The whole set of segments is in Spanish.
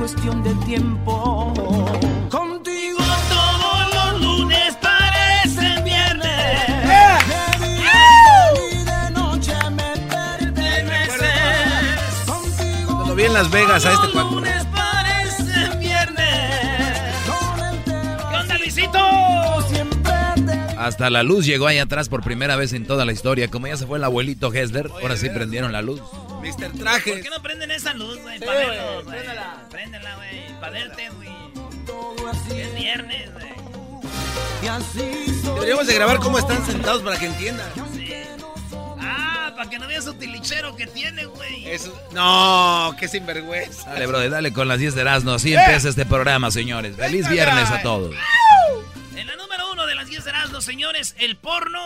cuestión de tiempo. Contigo todos los lunes parecen viernes. Y de noche me perteneces. Contigo Cuando vi en Las Vegas a este todos los cuatro. lunes parecen viernes. ¿Qué onda, Luisito? Hasta la luz llegó ahí atrás por primera vez en toda la historia. Como ya se fue el abuelito Hessler, ahora sí prendieron la luz. Mr. ¿Por Trajes. qué no prenden esa luz, güey? Sí, para güey, verlos, güey. préndela. Préndela, güey. Para verte, güey. todo así. Es viernes, güey. Y así Deberíamos de grabar cómo están sentados para que entiendan. Sí. Ah, para que no veas su tilichero que tiene, güey. Eso. No, qué sinvergüenza. Dale, brother, dale con las 10 de Erasmo. Así empieza este programa, señores. Feliz viernes a todos. En la número uno de las 10 de Erasmo, señores, el porno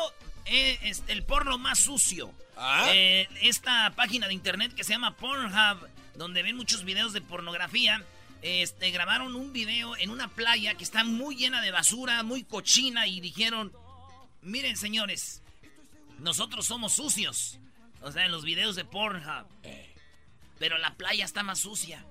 eh, es el porno más sucio. Ah. Eh, esta página de internet que se llama Pornhub, donde ven muchos videos de pornografía, este, grabaron un video en una playa que está muy llena de basura, muy cochina, y dijeron, miren señores, nosotros somos sucios. O sea, en los videos de Pornhub. Pero la playa está más sucia.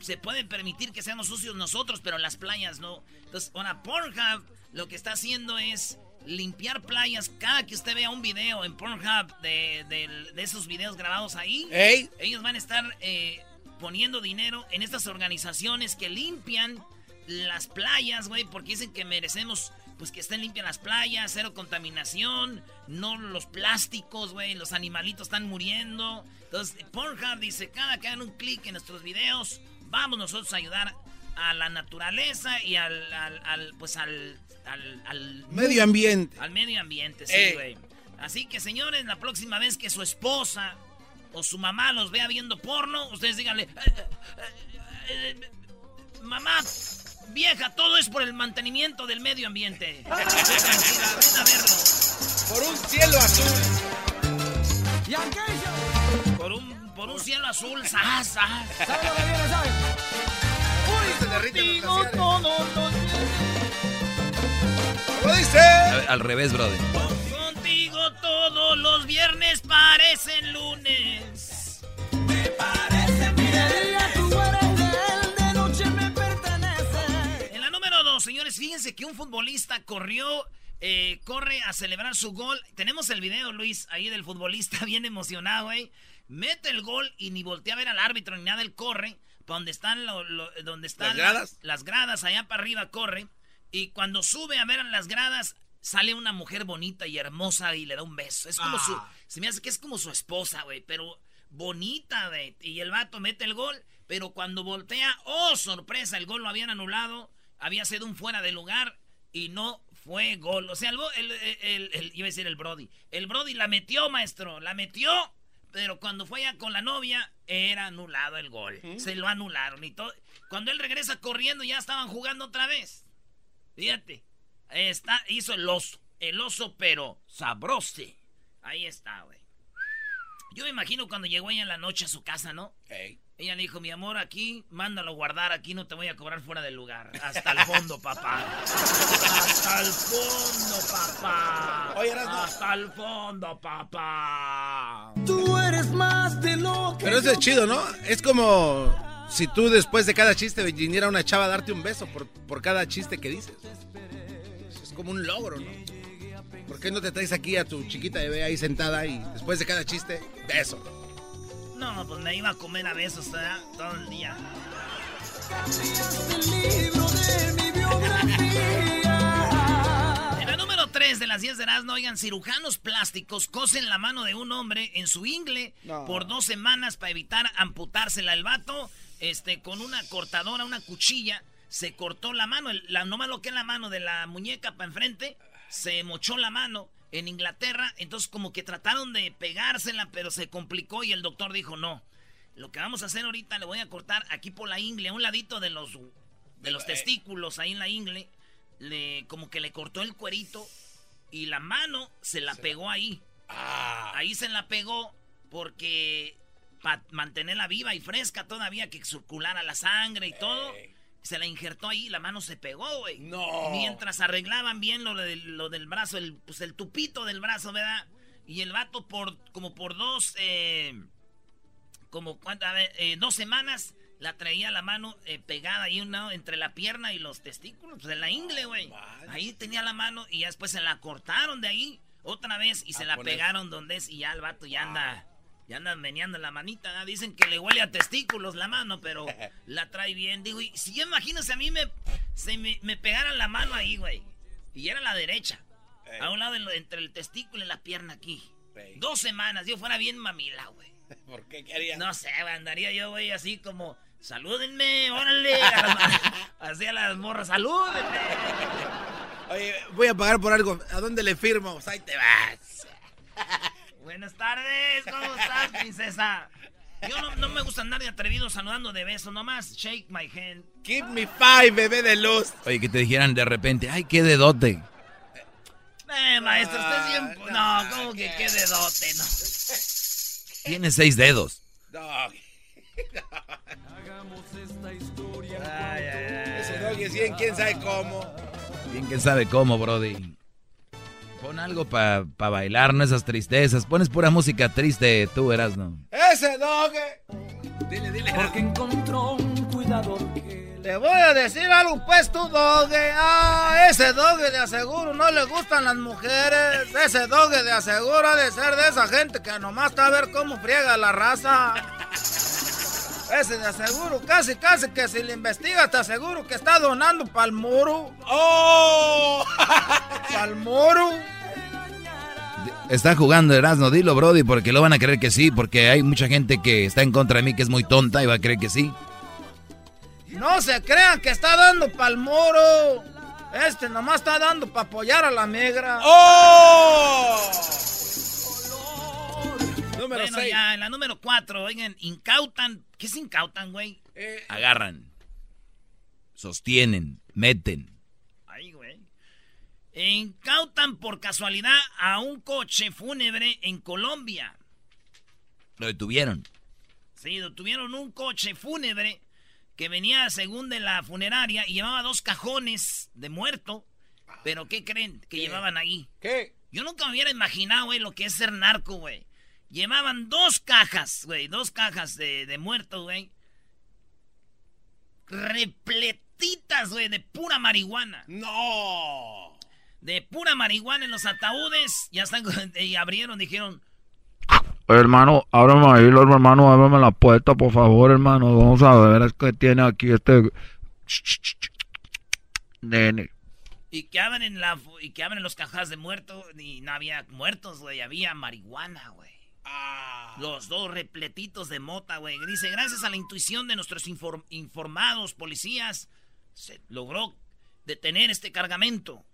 Se puede permitir que seamos sucios nosotros, pero las playas no. Entonces, ahora Pornhub lo que está haciendo es limpiar playas. Cada que usted vea un video en Pornhub de, de- de esos videos grabados ahí, Ey. ellos van a estar eh, poniendo dinero en estas organizaciones que limpian las playas, güey, porque dicen que merecemos, pues que estén limpias las playas, cero contaminación, no los plásticos, güey, los animalitos están muriendo. Entonces, Pornhub dice, cada que hagan un clic en nuestros videos, vamos nosotros a ayudar a la naturaleza y al, al- al, pues al, al, al Medio ambiente. al medio ambiente, sí, Eh. güey. Así que, señores, la próxima vez que su esposa o su mamá los vea viendo porno, ustedes díganle, "Eh, eh, eh, eh, mamá, vieja, todo es por el mantenimiento del medio ambiente. Ven a verlo. Por un cielo azul. Y aquello. Por un, por un cielo azul, sas, sas. ¿Sabe lo que viene, sabe? Se derriten los glaciares. Todo los ¿Cómo dice? Al revés, brother. Contigo todos los viernes parecen lunes. días tú eres de él, de noche me pertenece. En la número dos, señores, fíjense que un futbolista corrió, eh, corre a celebrar su gol. Tenemos el video, Luis, ahí del futbolista bien emocionado, güey. Mete el gol y ni voltea a ver al árbitro ni nada, él corre. Pa' donde están, lo- lo- donde están ¿Las gradas? las gradas, allá para arriba corre. Y cuando sube a ver las gradas, sale una mujer bonita y hermosa y le da un beso. Es como su. Se me hace que es como su esposa, güey. Pero bonita, güey. Y el vato mete el gol. Pero cuando voltea, ¡oh, sorpresa! El gol lo habían anulado. Había sido un fuera de lugar. Y no fue gol. O sea, el, el, el- iba a decir el Brody. El Brody la metió, maestro. La metió. Pero cuando fue ya con la novia, era anulado el gol. Se lo anularon y todo. Cuando él regresa corriendo, ya estaban jugando otra vez. Fíjate. Ahí está, hizo el oso. El oso, pero sabroso. Ahí está, güey. Yo me imagino cuando llegó ella en la noche a su casa, ¿no? Ella le dijo, mi amor, aquí, mándalo a guardar, aquí no te voy a cobrar fuera del lugar. Hasta el fondo, papá. Hasta el fondo, papá. Oye, Erasmo. Hasta el fondo, papá. Tú eres más de lo que Pero eso es chido, ¿no? Es como si tú después de cada chiste viniera una chava a darte un beso por, por cada chiste que dices. Es como un logro, ¿no? ¿Por qué no te traes aquí a tu chiquita bebé ahí sentada y después de cada chiste, beso? No, pues me iba a comer a besos ¿verdad? todo el día. el libro de mi biografía. En la número 3 de las 10 de Erasmo, oigan, cirujanos plásticos cosen la mano de un hombre en su ingle No. por dos semanas para evitar amputársela. El vato, este, con una cortadora, una cuchilla, se cortó la mano, el- la, nomás lo que es la mano de la muñeca para enfrente, se mochó la mano en Inglaterra, entonces como que trataron de pegársela, pero se complicó y el doctor dijo, no, lo que vamos a hacer ahorita le voy a cortar aquí por la ingle, a un ladito de los, de los testículos, ahí en la ingle, le, como que le cortó el cuerito y la mano se la pegó ahí. Ah. Ahí se la pegó porque para mantenerla viva y fresca todavía, que circulara la sangre y todo. Se la injertó ahí, la mano se pegó, güey. No. Mientras arreglaban bien lo, del, lo del brazo, el, pues el tupito del brazo, ¿verdad? Y el vato por como por dos, eh, como cuántas, eh, dos semanas la traía la mano eh, pegada ahí una, entre la pierna y los testículos, pues en la ingle, güey. Ahí tenía la mano y ya después se la cortaron de ahí otra vez y se la pegaron donde es y ya el vato ya anda... Ya andan meneando la manita, Dicen que le huele a testículos la mano, pero la trae bien. Digo, y si yo imagínese a mí me, se me, me pegaran la mano ahí, güey. Y era la derecha. A un lado entre el testículo y la pierna aquí. Dos semanas, yo fuera bien mamila, güey. ¿Por qué quería? No sé, andaría yo, güey, así como, salúdenme, órale. así a las morras, salúdenme. Oye, voy a pagar por algo. ¿A dónde le firmo? Pues ahí te vas. Buenas tardes, ¿cómo estás, princesa? Yo no, me gusta andar de atrevido saludando de beso, nomás shake my hand. Give me five, bebé de luz. Oye, que te dijeran de repente, ay, qué dedote. Eh, maestro, usted siempre... No, ¿cómo que qué dedote? No. Tiene seis dedos. No. Hagamos esta historia. Ay, ay, ay. Ese doggy es bien, quién sabe cómo. Bien, quién sabe cómo, Brody. Pon algo para pa bailar, no esas tristezas. Pones pura música triste, tú verás, ¿no? ¡Ese doge! Dile, dile. Porque encontró un cuidador que... Le voy a decir algo, pues, tú, doge. Ah, ese doge de aseguro no le gustan las mujeres. Ese doge de aseguro ha de ser de esa gente que nomás está a ver cómo friega la raza. Ese de aseguro, casi, casi que si le investigas, te aseguro que está donando pa'l muro. ¡Oh! ¡Pa'l muro! Está jugando Erasmo, dilo, Brody, porque lo van a creer que sí, porque hay mucha gente que está en contra de mí que es muy tonta y va a creer que sí. No se crean que está dando pa'l muro. Este nomás está dando para apoyar a la negra. ¡Oh! Número bueno, ya, en la número 4, oigan, incautan. ¿Qué es incautan, güey? Eh, Agarran. Sostienen. Meten. Ay, güey. Incautan por casualidad a un coche fúnebre en Colombia. Lo detuvieron. Sí, detuvieron un coche fúnebre que venía según de la funeraria y llevaba dos cajones de muerto. Pero ¿qué creen que llevaban ahí? ¿Qué? Yo nunca me hubiera imaginado, güey, lo que es ser narco, güey. Llevaban dos cajas, güey, dos cajas de, de muertos, güey. Repletitas, güey, de pura marihuana. No. De pura marihuana en los ataúdes. Ya están, y abrieron, dijeron... Hermano, ábrame ahí, hermano, ábrame la puerta, por favor, hermano. Vamos a ver es que tiene aquí este... Nene. Y que abren la y que abren los cajas de muertos y no había muertos, güey, había marihuana, güey. Ah. Los dos repletitos de mota, güey. Dice, gracias a la intuición de nuestros informados policías, se logró detener este cargamento.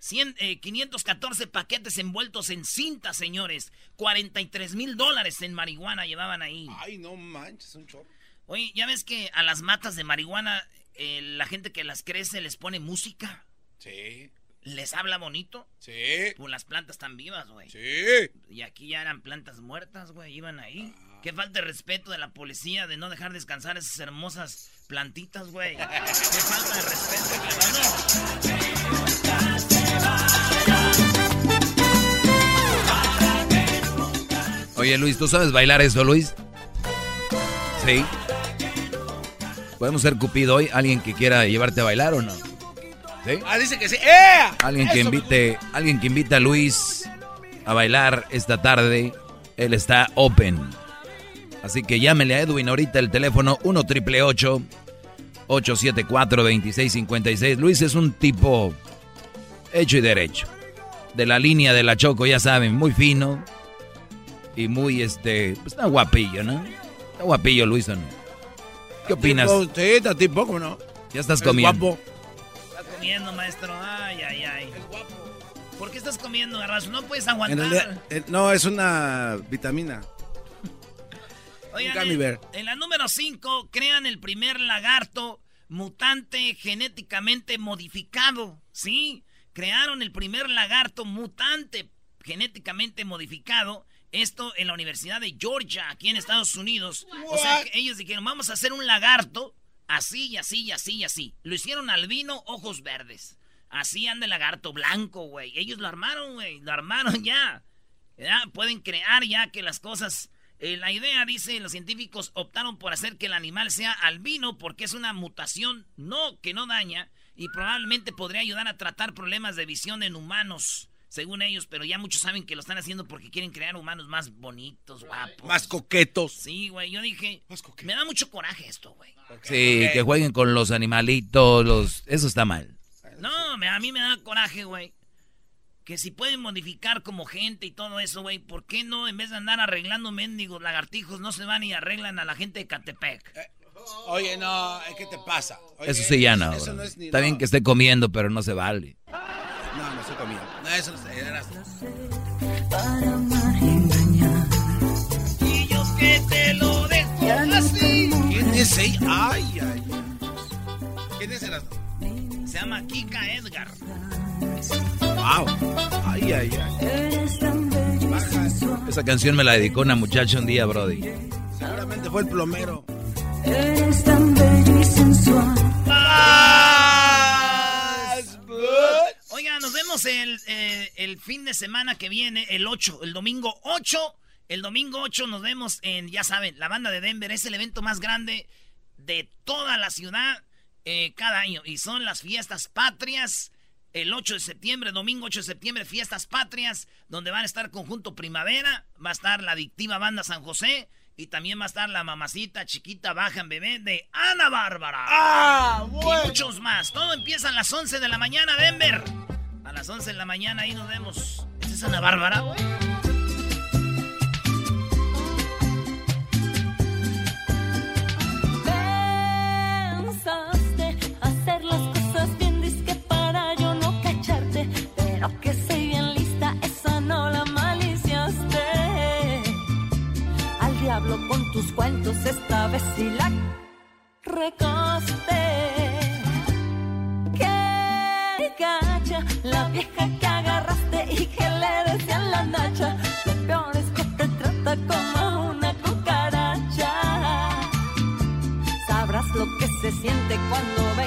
514 eh, paquetes envueltos en cinta, señores. 43 mil dólares en marihuana llevaban ahí. Ay, no manches, un chorro. Oye, ¿ya ves que a las matas de marihuana eh, la gente que las crece les pone música? Sí. ¿Les habla bonito? Sí. Pues las plantas están vivas, güey. Sí. Y aquí ya eran plantas muertas, güey. Iban ahí. Ah. Qué falta de respeto de la policía de no dejar descansar esas hermosas plantitas, güey. Qué falta de respeto, Oye, Luis, ¿tú sabes bailar eso, Luis? Sí. ¿Podemos ser Cupido hoy? ¿Alguien que quiera llevarte a bailar o no? Ah, dice que sí. ¡Eh! Alguien que invite, alguien que invite a Luis a bailar esta tarde. Él está open. Así que llámele a Edwin ahorita el teléfono 1 triple 874 2656. Luis es un tipo hecho y derecho. De la línea de la Choco, ya saben, muy fino. Y muy, este, pues está guapillo, ¿no? Está guapillo, Luis, ¿o no? ¿Qué opinas? Sí, está no? Ya estás comiendo. Está comiendo, maestro. Ay, ay, ay. Guapo. ¿Por qué estás comiendo, garbanzo? No puedes En aguantar. realidad, eh, no, es una vitamina. Oigan, en-. En, la número 5, crean el primer lagarto mutante genéticamente modificado. ¿Sí? Crearon el primer lagarto mutante genéticamente modificado. Esto en la Universidad de Georgia, aquí en Estados Unidos. O sea, ellos dijeron, vamos a hacer un lagarto así y así y así y así. Lo hicieron albino, ojos verdes. Así anda el lagarto blanco, güey. Ellos lo armaron, güey. Lo armaron ya. Ya, Pueden crear ya que las cosas... eh, la idea, dice, los científicos optaron por hacer que el animal sea albino porque es una mutación no que no daña y probablemente podría ayudar a tratar problemas de visión en humanos, según ellos, pero ya muchos saben que lo están haciendo porque quieren crear humanos más bonitos, guapos. Más coquetos. Sí, güey, yo dije, Más coquetos. me da mucho coraje esto, güey. Sí, que jueguen con los animalitos, los... Eso está mal. No, me- a mí me da coraje, güey. Que si pueden modificar como gente y todo eso, güey, ¿por qué no en vez de andar arreglando mendigos lagartijos no se van y arreglan a la gente de Catepec? Oye, no, ¿qué te pasa? Oye, Eso sí ya no. Eso no es ni. Está no. bien que esté comiendo, pero no se vale. Comiendo. No, eso era- Para amar y engañar. Y yo que te lo dejo así. ¿Quién es ella? Ay, ay, ay. ¿Quién es el Se llama Kika Edgar. Wow. Ay, ay, ay. Eres tan bello y sensual. Esa canción me la dedicó una muchacha un día, Brody. Seguramente fue el plomero. Eres tan bello y sensual. Oiga, nos vemos el, eh, el fin de semana que viene, el 8, el domingo 8. El domingo 8 nos vemos en, ya saben, la banda de Denver. Es el evento más grande de toda la ciudad eh, cada año. Y son las fiestas patrias. El 8 de septiembre, domingo 8 de septiembre, fiestas patrias, donde van a estar Conjunto Primavera, va a estar la adictiva banda San José y también va a estar la mamacita chiquita baja en bebé de Ana Bárbara. Ah, Y muchos más. Todo empieza a las 11 de la mañana, Denver. A las 11 de la mañana ahí nos vemos. ¿Esa es Ana Bárbara, güey? Pensaste hacer las cosas bien, disque para yo no cacharte. Pero que soy con tus cuentos, esta vez sí la recoste. Qué gacha, la vieja que agarraste y que le decían la nacha. Lo peor es que te trata como una cucaracha. Sabrás lo que se siente cuando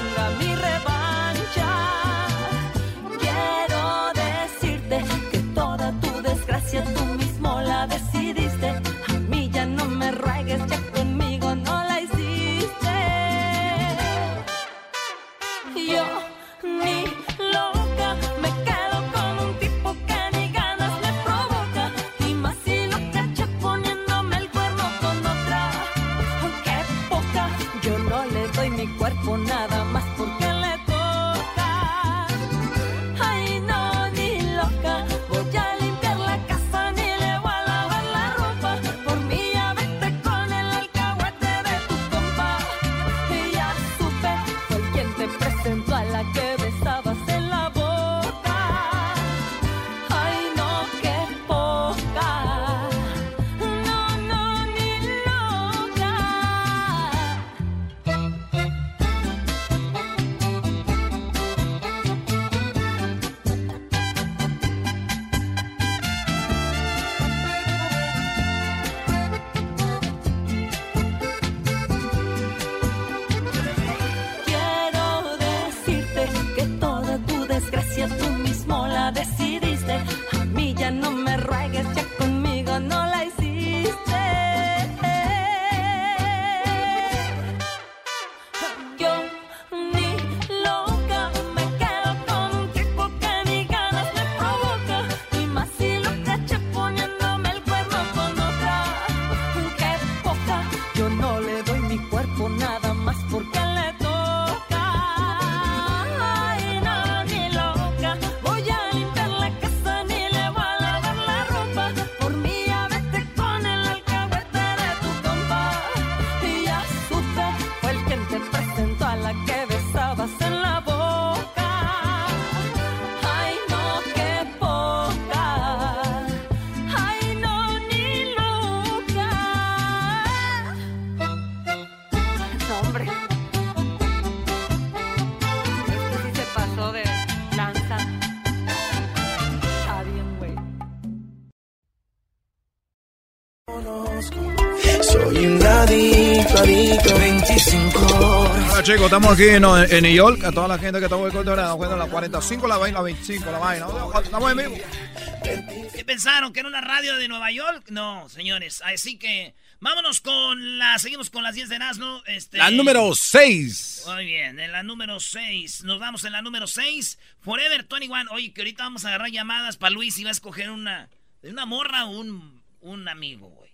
25 horas. Hola chicos, estamos aquí en, en New York. A toda la gente que está muy contenta, bueno, la 45, la vaina, la 25, la vaina. Estamos en vivo. ¿Qué pensaron? ¿Que era una radio de Nueva York? No, señores. Así que vámonos con la. Seguimos con las 10 de Erasmo. Este, La número 6. Muy bien, en la número 6. Nos vamos en la número 6. Forever 21. Oye, que ahorita vamos a agarrar llamadas para Luis y va a escoger una. De una morra o un, un amigo, güey.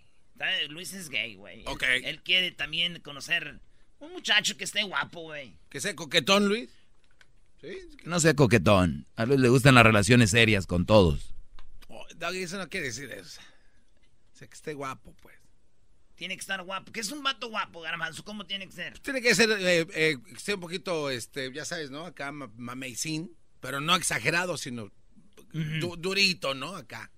Luis es gay, güey. Ok. Él, él quiere también conocer un muchacho que esté guapo, güey. Que sea coquetón, Luis. Sí. No sea coquetón. A Luis le gustan las relaciones serias con todos. Oh, Doggy, eso no quiere decir eso. O sea, que esté guapo, pues. Tiene que estar guapo. ¿Qué es un vato guapo, Garbanzo? ¿Cómo tiene que ser? Tiene que ser, eh, eh, que un poquito, este, ya sabes, ¿no? Acá ma- mameycín, pero no exagerado, sino du- durito, ¿no? Acá.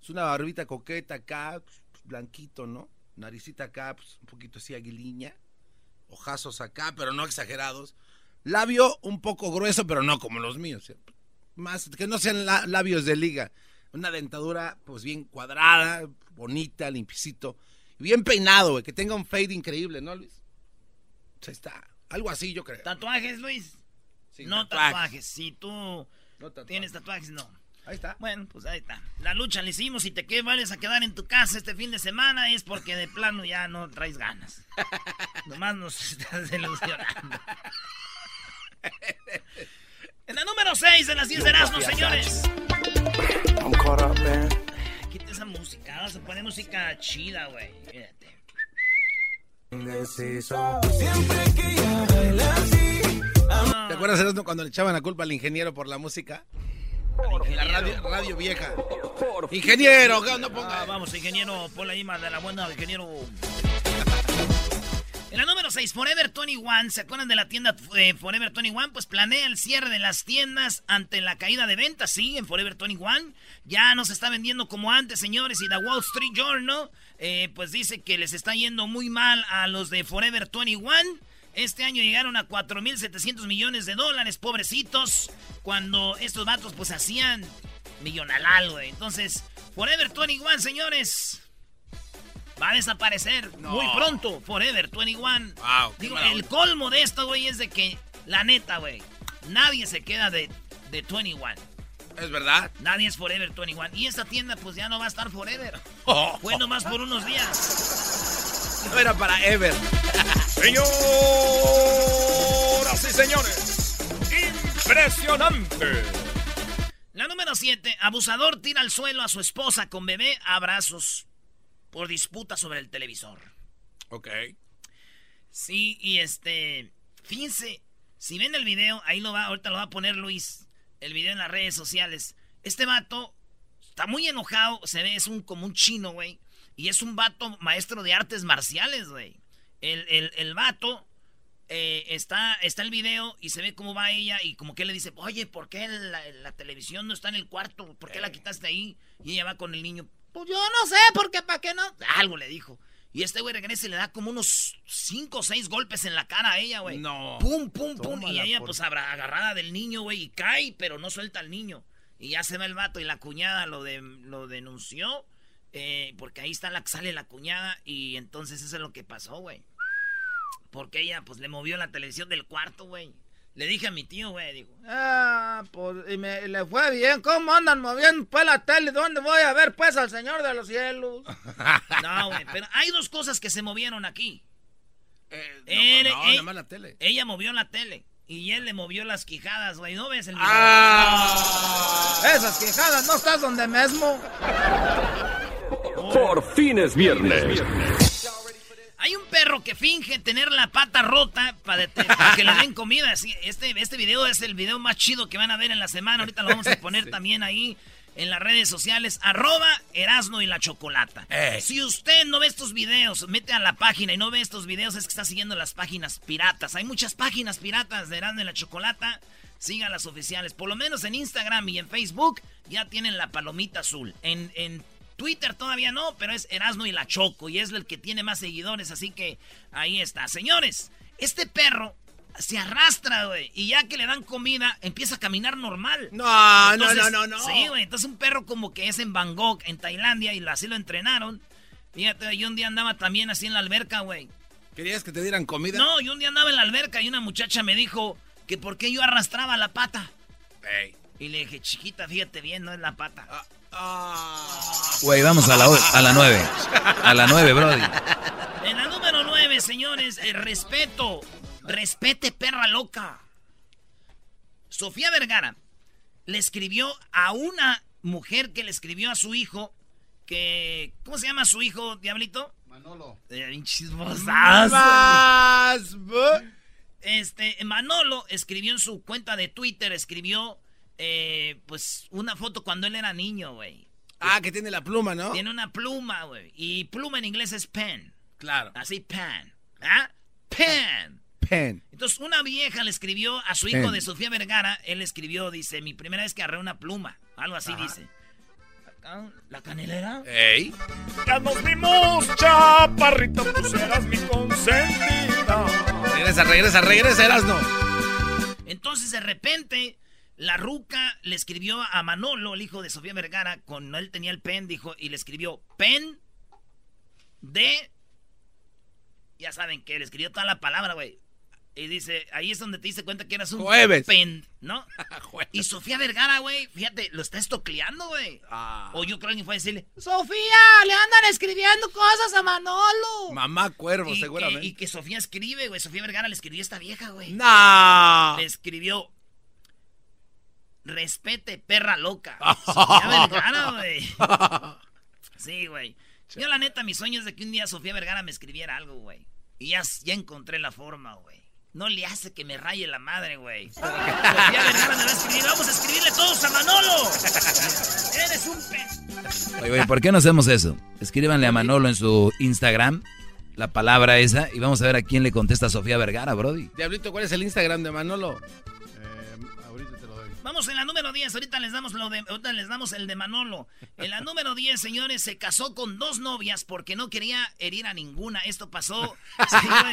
Es una barbita coqueta acá, pues, blanquito, ¿no? Naricita acá, pues, un poquito así aguiliña. Ojazos acá, pero no exagerados. Labio un poco grueso, pero no como los míos. Más, que no sean la- labios de liga. Una dentadura, pues, bien cuadrada, bonita, limpiecito. Y bien peinado, güey. Que tenga un fade increíble, ¿no, Luis? O sea, está. Algo así, yo creo. ¿Tatuajes, Luis? No tatuajes. tatuajes. Si tú No tatuajes. tienes tatuajes, no. Ahí está. Bueno, pues ahí está. La lucha la hicimos. Si te que vayas a quedar en tu casa este fin de semana es porque de plano ya no traes ganas. Nomás nos estás ilusionando. En la número 6 de las 10 de Erasmus, señores. I'm caught up, man. Quita esa música. Vamos a poner música chida, güey. Fíjate. Siempre que ella baila así. ¿Te acuerdas Erasmo, cuando le echaban la culpa al ingeniero por la música? En la radio, radio vieja. Ingeniero, no Ah, ponga. vamos, ingeniero, ponle ahí más de la buena, ingeniero. En la número 6, Forever 21. ¿Se acuerdan de la tienda eh, Forever 21? Pues planea el cierre de las tiendas ante la caída de ventas. Sí, en Forever 21. Ya no se está vendiendo como antes, señores. Y The Wall Street Journal, eh, pues dice que les está yendo muy mal a los de Forever 21. Este año llegaron a 4.700 millones de dólares, pobrecitos. Cuando estos vatos, pues hacían millonal, güey. Entonces, Forever 21, señores. Va a desaparecer muy pronto, Forever 21. Wow, Digo, el colmo de esto, güey, es de que, la neta, güey, nadie se queda de, de 21. Es verdad. Nadie es Forever 21. Y esta tienda, pues ya no va a estar Forever. Oh, Fue nomás por unos días. no era para Ever. Señoras y señores, impresionante. La número 7. Abusador tira al suelo a su esposa con bebé a abrazos por disputa sobre el televisor. Ok. Sí, y este. Fíjense, si ven el video, ahí lo va, ahorita lo va a poner Luis. El video en las redes sociales. Este vato está muy enojado, se ve, es un como un chino, güey. Y es un vato maestro de artes marciales, güey. El, el, el vato eh, está, está el video y se ve cómo va ella y como que le dice, oye, ¿por qué la, la televisión no está en el cuarto? ¿Por qué la quitaste ahí? Y ella va con el niño, pues yo no sé, porque para qué no. Algo le dijo. Y este güey regresa y le da como unos cinco o seis golpes en la cara a ella, güey. No. Pum, pum, pum. Y ella, por- pues, agarrada del niño, güey, y cae, pero no suelta al niño. Y ya se va el vato y la cuñada lo, de, lo denunció. Eh, porque ahí está la sale la cuñada. Y entonces eso es lo que pasó, güey. Porque ella, pues, le movió la televisión del cuarto, güey. Le dije a mi tío, güey, digo, Ah, pues, y me le fue bien. ¿Cómo andan moviendo pues la tele? ¿Dónde voy a ver pues al Señor de los Cielos? no, güey, pero hay dos cosas que se movieron aquí. Eh, no, Él- no, él- más la tele. Ella movió la tele y él le movió las quijadas, güey. ¿No ves el video? Ah. Esas quejadas, ¿no estás donde mismo? Por fin es viernes. Hay un perro que finge tener la pata rota para, que le den comida. Este, este video es el video más chido que van a ver en la semana. Ahorita lo vamos a poner también ahí en las redes sociales. Arroba Erasno y la Chocolata. Ey. Si usted no ve estos videos, mete a la página y no ve estos videos, es que está siguiendo las páginas piratas. Hay muchas páginas piratas de Erasno y la Chocolata. Sigan las oficiales. Por lo menos en Instagram y en Facebook ya tienen la palomita azul. En, en Twitter todavía no, pero es Erasno y la Choco y es el que tiene más seguidores, así que ahí está. Señores, este perro se arrastra, güey, y ya que le dan comida, empieza a caminar normal. No, Entonces, no, no, no, no. Sí, güey, entonces un perro como que es en Bangkok, en Tailandia, y así lo entrenaron. Fíjate, yo un día andaba también así en la alberca, güey. ¿Querías que te dieran comida? No, yo un día andaba en la alberca y una muchacha me dijo que por qué yo arrastraba la pata. Y le dije, chiquita, fíjate bien, no es la pata. Ah. Güey, vamos a la, a la nueve. A la nueve, Brody. En la número 9, señores, el respeto. Respete, perra loca. Sofía Vergara le escribió a una mujer que le escribió a su hijo que... ¿Cómo se llama su hijo, Diablito? Manolo. Eh, Este, Manolo escribió en su cuenta de Twitter, escribió, eh, pues, una foto cuando él era niño, güey. Ah, que tiene la pluma, ¿no? Tiene una pluma, güey. Y pluma en inglés es pen. Claro. Así, pen. ¿Ah? Pen. Pen. Entonces, una vieja le escribió a su hijo Pen. de Sofía Vergara. Él escribió, dice, mi primera vez que agarré una pluma. Algo así dice. ¿La canelera? Ey. Ya nos vimos, chaparrito, tú serás mi consentida. Regresa, regresa, regresa, Erasno. Entonces, de repente, la ruca le escribió a Manolo, el hijo de Sofía Vergara, con él tenía el pen, dijo, y le escribió pen de. Ya saben que le escribió toda la palabra, güey. Y dice, ahí es donde te diste cuenta que eras un Jueves. pen, ¿no? Jueves. Y Sofía Vergara, güey, fíjate, lo está estocleando, güey. Ah. O yo creo que fue a decirle, Sofía, le andan escribiendo cosas a Manolo. Mamá cuervo, y, seguramente. que, y que Sofía escribe, güey. Sofía Vergara le escribió a esta vieja, güey. No. Le escribió. Respete, perra loca. Sofía Vergara, güey. Sí, güey. Yo, la neta, mi sueño es de que un día Sofía Vergara me escribiera algo, güey. Y ya, ya encontré la forma, güey. No le hace que me raye la madre, güey. Sofía Vergara me va a escribir. Vamos a escribirle todos a Manolo. Eres un pe... Oye, güey, ¿por qué no hacemos eso? Escríbanle a Manolo en su Instagram la palabra esa y vamos a ver a quién le contesta Sofía Vergara, Brody. Diablito, ¿cuál es el Instagram de Manolo? Vamos en la número 10, ahorita les damos lo de, ahorita les damos el de Manolo. En la número 10, señores, se casó con dos novias porque no quería herir a ninguna. Esto pasó. Sí, güey.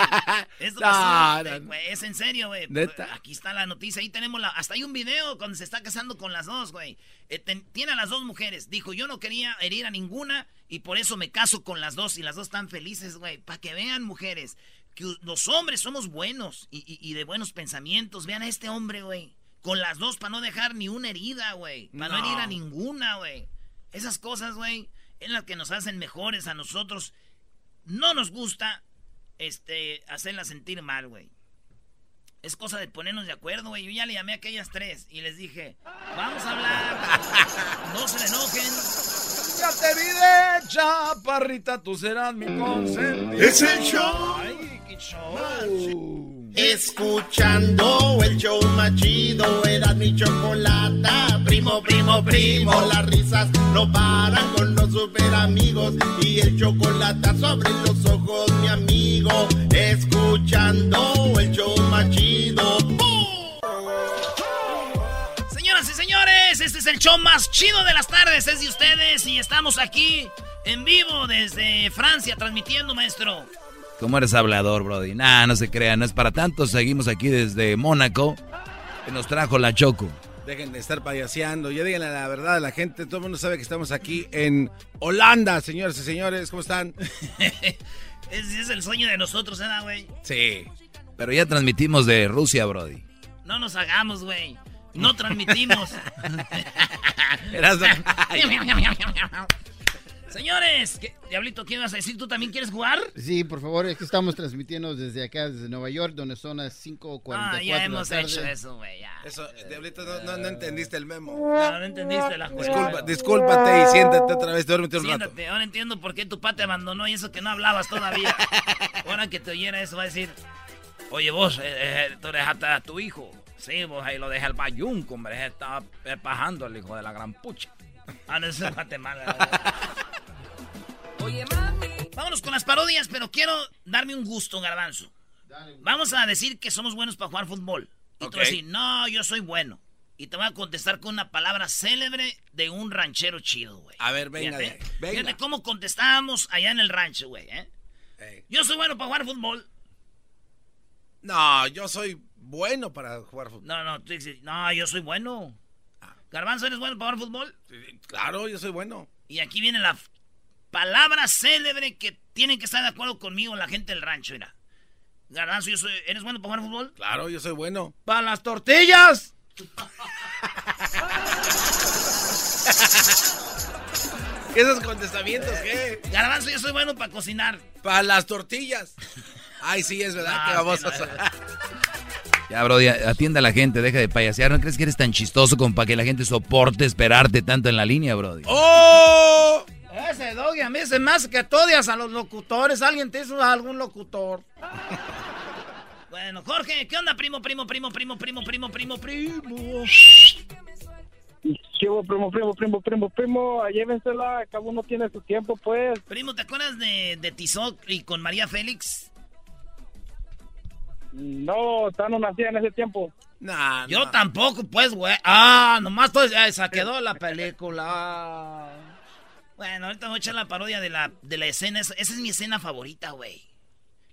Esto No, pasó. no, es en serio, güey. Aquí está la noticia. Ahí tenemos la. Hasta hay un video cuando se está casando con las dos, güey. Eh, ten- tiene a las dos mujeres. Dijo, yo no quería herir a ninguna y por eso me caso con las dos. Y las dos están felices, güey. Para que vean, mujeres, que los hombres somos buenos y, y- y de buenos pensamientos. Vean a este hombre, güey. Con las dos para no dejar ni una herida, güey. Para no. No. herir a ninguna, güey. Esas cosas, güey, en las que nos hacen mejores a nosotros. No nos gusta este, hacerlas sentir mal, güey. Es cosa de ponernos de acuerdo, güey. Yo ya le llamé a aquellas tres y les dije, vamos a hablar. No se enojen. Ya te vi de chaparrita, tú serás mi consentida. Es el show. Ay, qué show. Escuchando el show más chido, era mi chocolata. Primo, primo, primo, las risas no paran con los super amigos. Y el chocolate sobre los ojos, mi amigo. Escuchando el show más chido. Señoras y señores, este es el show más chido de las tardes. Es de ustedes y estamos aquí en vivo desde Francia transmitiendo, maestro. ¿Cómo eres hablador, Brody? Nah, no se crea, no es para tanto. Seguimos aquí desde Mónaco, que nos trajo la Choco. Dejen de estar payaseando. Ya díganle la verdad a la gente. Todo el mundo sabe que estamos aquí en Holanda, señores y señores. ¿Cómo están? Es el sueño de nosotros, ¿eh, güey? Sí. Pero ya transmitimos de Rusia, Brody. No nos hagamos, güey. No transmitimos. Señores, ¿qué- Diablito, ¿qué vas a decir? ¿Tú también quieres jugar? Sí, por favor, es que estamos transmitiendo desde acá, desde Nueva York, donde son las 5.44 Ah, de ya la hemos tarde. hecho eso, güey, ya. Eso, Diablito, no, no, no entendiste el memo. No, no entendiste la Disculpa, jugada. discúlpate y siéntate otra vez, duérmete un rato. Siéntate, ahora entiendo por qué tu papá te abandonó y eso que no hablabas todavía. Ahora que te oyera eso va a decir, oye vos, eh, eh, tú dejaste a tu hijo. Sí, vos ahí lo dejé al bayunco, hombre, estaba eh, pajando el hijo de la gran pucha. Ah, no, eso es Guatemala. Vámonos con las parodias, pero quiero darme un gusto, garbanzo. Vamos a decir que somos buenos para jugar fútbol. Y tú vas a decir, no, yo soy bueno. Y te voy a contestar con una palabra célebre de un ranchero chido, güey. A ver, venga, Fíjate, de- venga. fíjate cómo contestábamos allá en el rancho, güey, ¿eh? Yo soy bueno para jugar fútbol. No, yo soy bueno para jugar fútbol. No, no, tú dices, no, yo soy bueno. Garbanzo, ¿eres bueno para jugar fútbol? Claro, yo soy bueno. Y aquí viene la Palabra célebre que tienen que estar de acuerdo conmigo la gente del rancho, mira. Garbanzo, yo soy- ¿eres bueno para jugar fútbol? Claro, yo soy bueno. ¡Para las tortillas! ¿Esos contestamientos qué? Garbanzo, yo soy bueno para cocinar. Para las tortillas. Ay, sí, es verdad Ah, que vamos sí, a... Ya, Brody, atienda a la gente, deja de payasear. ¿No crees que eres tan chistoso como para que la gente soporte esperarte tanto en la línea, Brody? ¡Oh! Ese doggy a mí se me hace que tú odias a los locutores. ¿Alguien te hizo algún locutor? Bueno, Jorge, ¿qué onda, primo, primo, primo, primo, primo, primo, primo, primo? ¿Qué hubo, primo, primo, primo, primo, primo? Llévensela, cada uno tiene su tiempo, pues. Primo, ¿te acuerdas de, de Tizoc y con María Félix? No, tan no nacía en ese tiempo. Nah, Yo tampoco, pues, güey. Ah, nomás todo, eh, se quedó la película. Bueno, ahorita voy a echar la parodia de la, de la escena. Esa, es mi escena favorita, güey.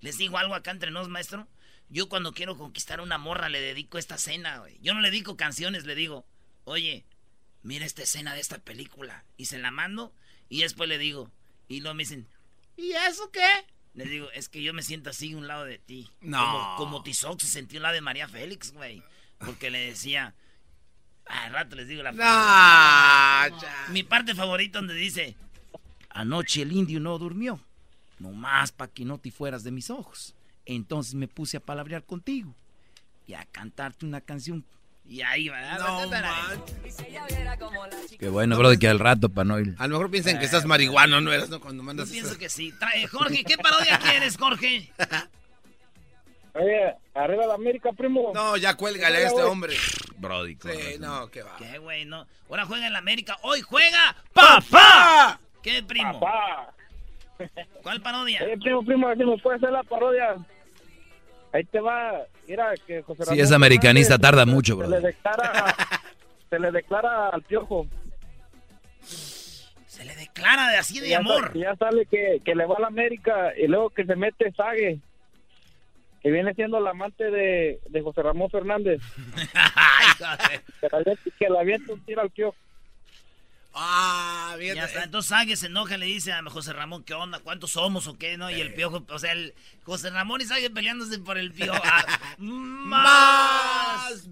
Les digo algo acá entre nos, maestro. Yo cuando quiero conquistar una morra le dedico esta escena, güey. Yo no le dedico canciones, le digo, oye, mira esta escena de esta película. Y se la mando y después le digo. Y luego me dicen, ¿Y eso qué? les digo, es que yo me siento así a un lado de ti. No. Como, como Tizoc se sentía un lado de María Félix, güey. Porque le decía... Al rato les digo la Nah, ya. Mi parte favorita donde dice... Anoche el indio no durmió. Nomás para que no te fueras de mis ojos. Entonces me puse a palabrear contigo. Y a cantarte una canción. Y ahí va. No, man. Qué bueno, Brody, que al rato para no ir. A lo mejor piensan que estás marihuano, ¿no eres? ¿no? Cuando Yo mandas... pienso que sí. Trae, Jorge, ¿qué parodia quieres, Jorge? Oye, arriba la América, primo. No, ya cuélgale a este hombre. Brody, Sí, razón. no, qué va. ¿Qué, güey? No. Ahora juega en la América. Hoy juega papá. ¿Qué, primo? Papá. ¿Cuál parodia? Oye, primo, primo, así me puede hacer la parodia. Ahí te va. Mira que José Si es americanista, tarda mucho, se le declara, se le declara al piojo. Se le declara de así de ya, amor. ya sale que, que le va a la América y luego que se mete Sague, que viene siendo el amante de, de José Ramón Fernández. Que la, que la avienta un tiro al piojo. Ah, bien. Ya está, entonces Sague se enoja y le dice a José Ramón, ¿qué onda? ¿Cuántos somos o qué? ¿No? Y el piojo, o sea, el José Ramón y Sague peleándose por el piojo. Ah, ¡Más!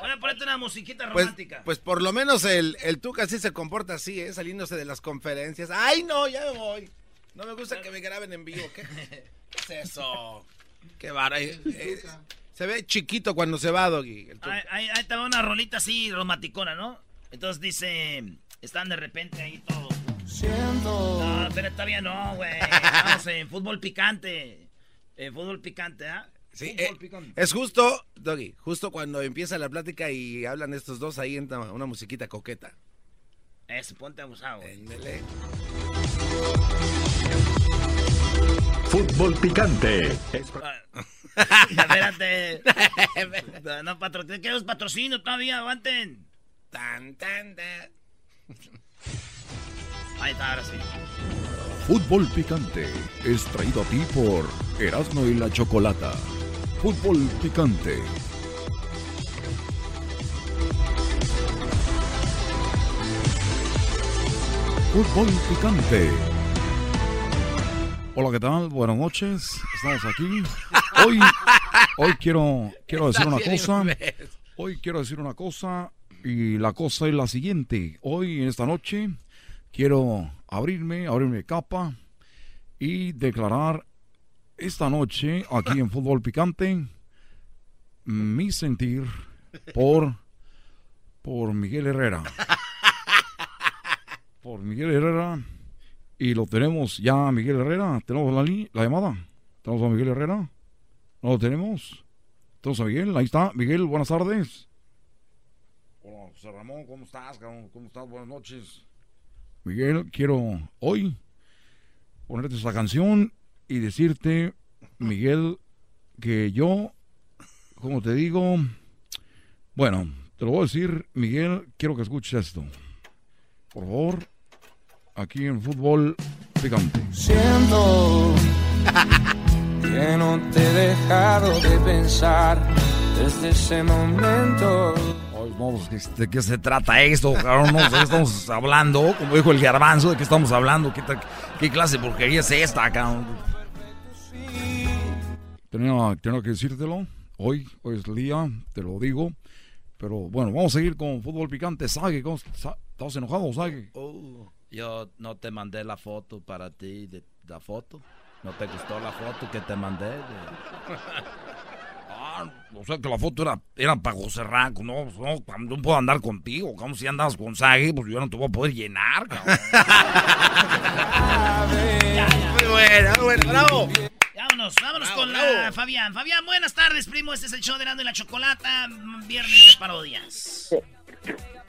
Ahora ponete una musiquita Pues, romántica. pues por lo menos el, el Tuca sí se comporta así, ¿eh? Saliéndose de las conferencias. ¡Ay, no! Ya me voy. No me gusta que me graben en vivo. ¿Qué, qué es eso? Qué vara. eh, eh, se ve chiquito cuando se va, Doggy. Ahí, ahí, ahí te va una rolita así romanticona, ¿no? Entonces dice, están de repente ahí todos. No, pero todavía no, güey. Vamos en fútbol picante. En fútbol picante, ¿ah? Sí, Fútbol eh, picante. es justo, Doggy, justo cuando empieza la plática y hablan estos dos, ahí entra una musiquita coqueta. Eso, ponte abusado. güey. Fútbol picante. Espérate. No, no patrocino. ¿Qué es patrocinio todavía? Aguanten. Tan, tan, tan. Ahí está, ahora sí. Fútbol Picante es traído a ti por Erasmo y la Chocolata. Fútbol Picante. Fútbol Picante. Hola, ¿qué tal? Buenas noches. Estamos aquí. Hoy, hoy quiero, quiero decir una cosa. Hoy quiero decir una cosa y la cosa es la siguiente. Hoy, en esta noche, quiero abrirme, abrirme capa y declarar esta noche aquí en Fútbol Picante mi sentir por, por Miguel Herrera. Por Miguel Herrera. Y lo tenemos ya, Miguel Herrera. ¿Tenemos la, la llamada? ¿Tenemos a Miguel Herrera? ¿No lo tenemos? Tenemos a Miguel, ahí está. Miguel, buenas tardes. Hola, José Ramón, ¿cómo estás? cabrón? ¿Cómo estás? Buenas noches. Miguel, quiero hoy ponerte esta canción y decirte, Miguel, que yo, como te digo, bueno, te lo voy a decir, Miguel, quiero que escuches esto. Por favor, aquí en Fútbol Picante. Siento que no te he dejado de pensar desde ese momento. Ahí no, pues, ¿de qué se trata esto? cabrón? no sé de qué estamos hablando. Como dijo el garbanzo, ¿de qué estamos hablando? ¿Qué, clase de porquería es esta, cabrón? Tenía, tenía que decírtelo. Hoy, hoy es el día, te lo digo. Pero bueno, vamos a seguir con fútbol picante. Sage, ¿cómo está- ¿estás enojado, Sage? Yo no te mandé la foto para ti, de la foto. ¿No te gustó la foto que te mandé? de- Ah, o sea que la foto era, era para José Ranco, no, pues, no, no puedo andar contigo, como si andabas con Sage, pues yo no te voy a poder llenar, cabrón. Muy buena, muy buena, bravo. Vámonos, vámonos Bravo, con la bravo. Fabián. Fabián, buenas tardes, primo. Este es el show de Erasmo y la Chocolata, viernes de parodias.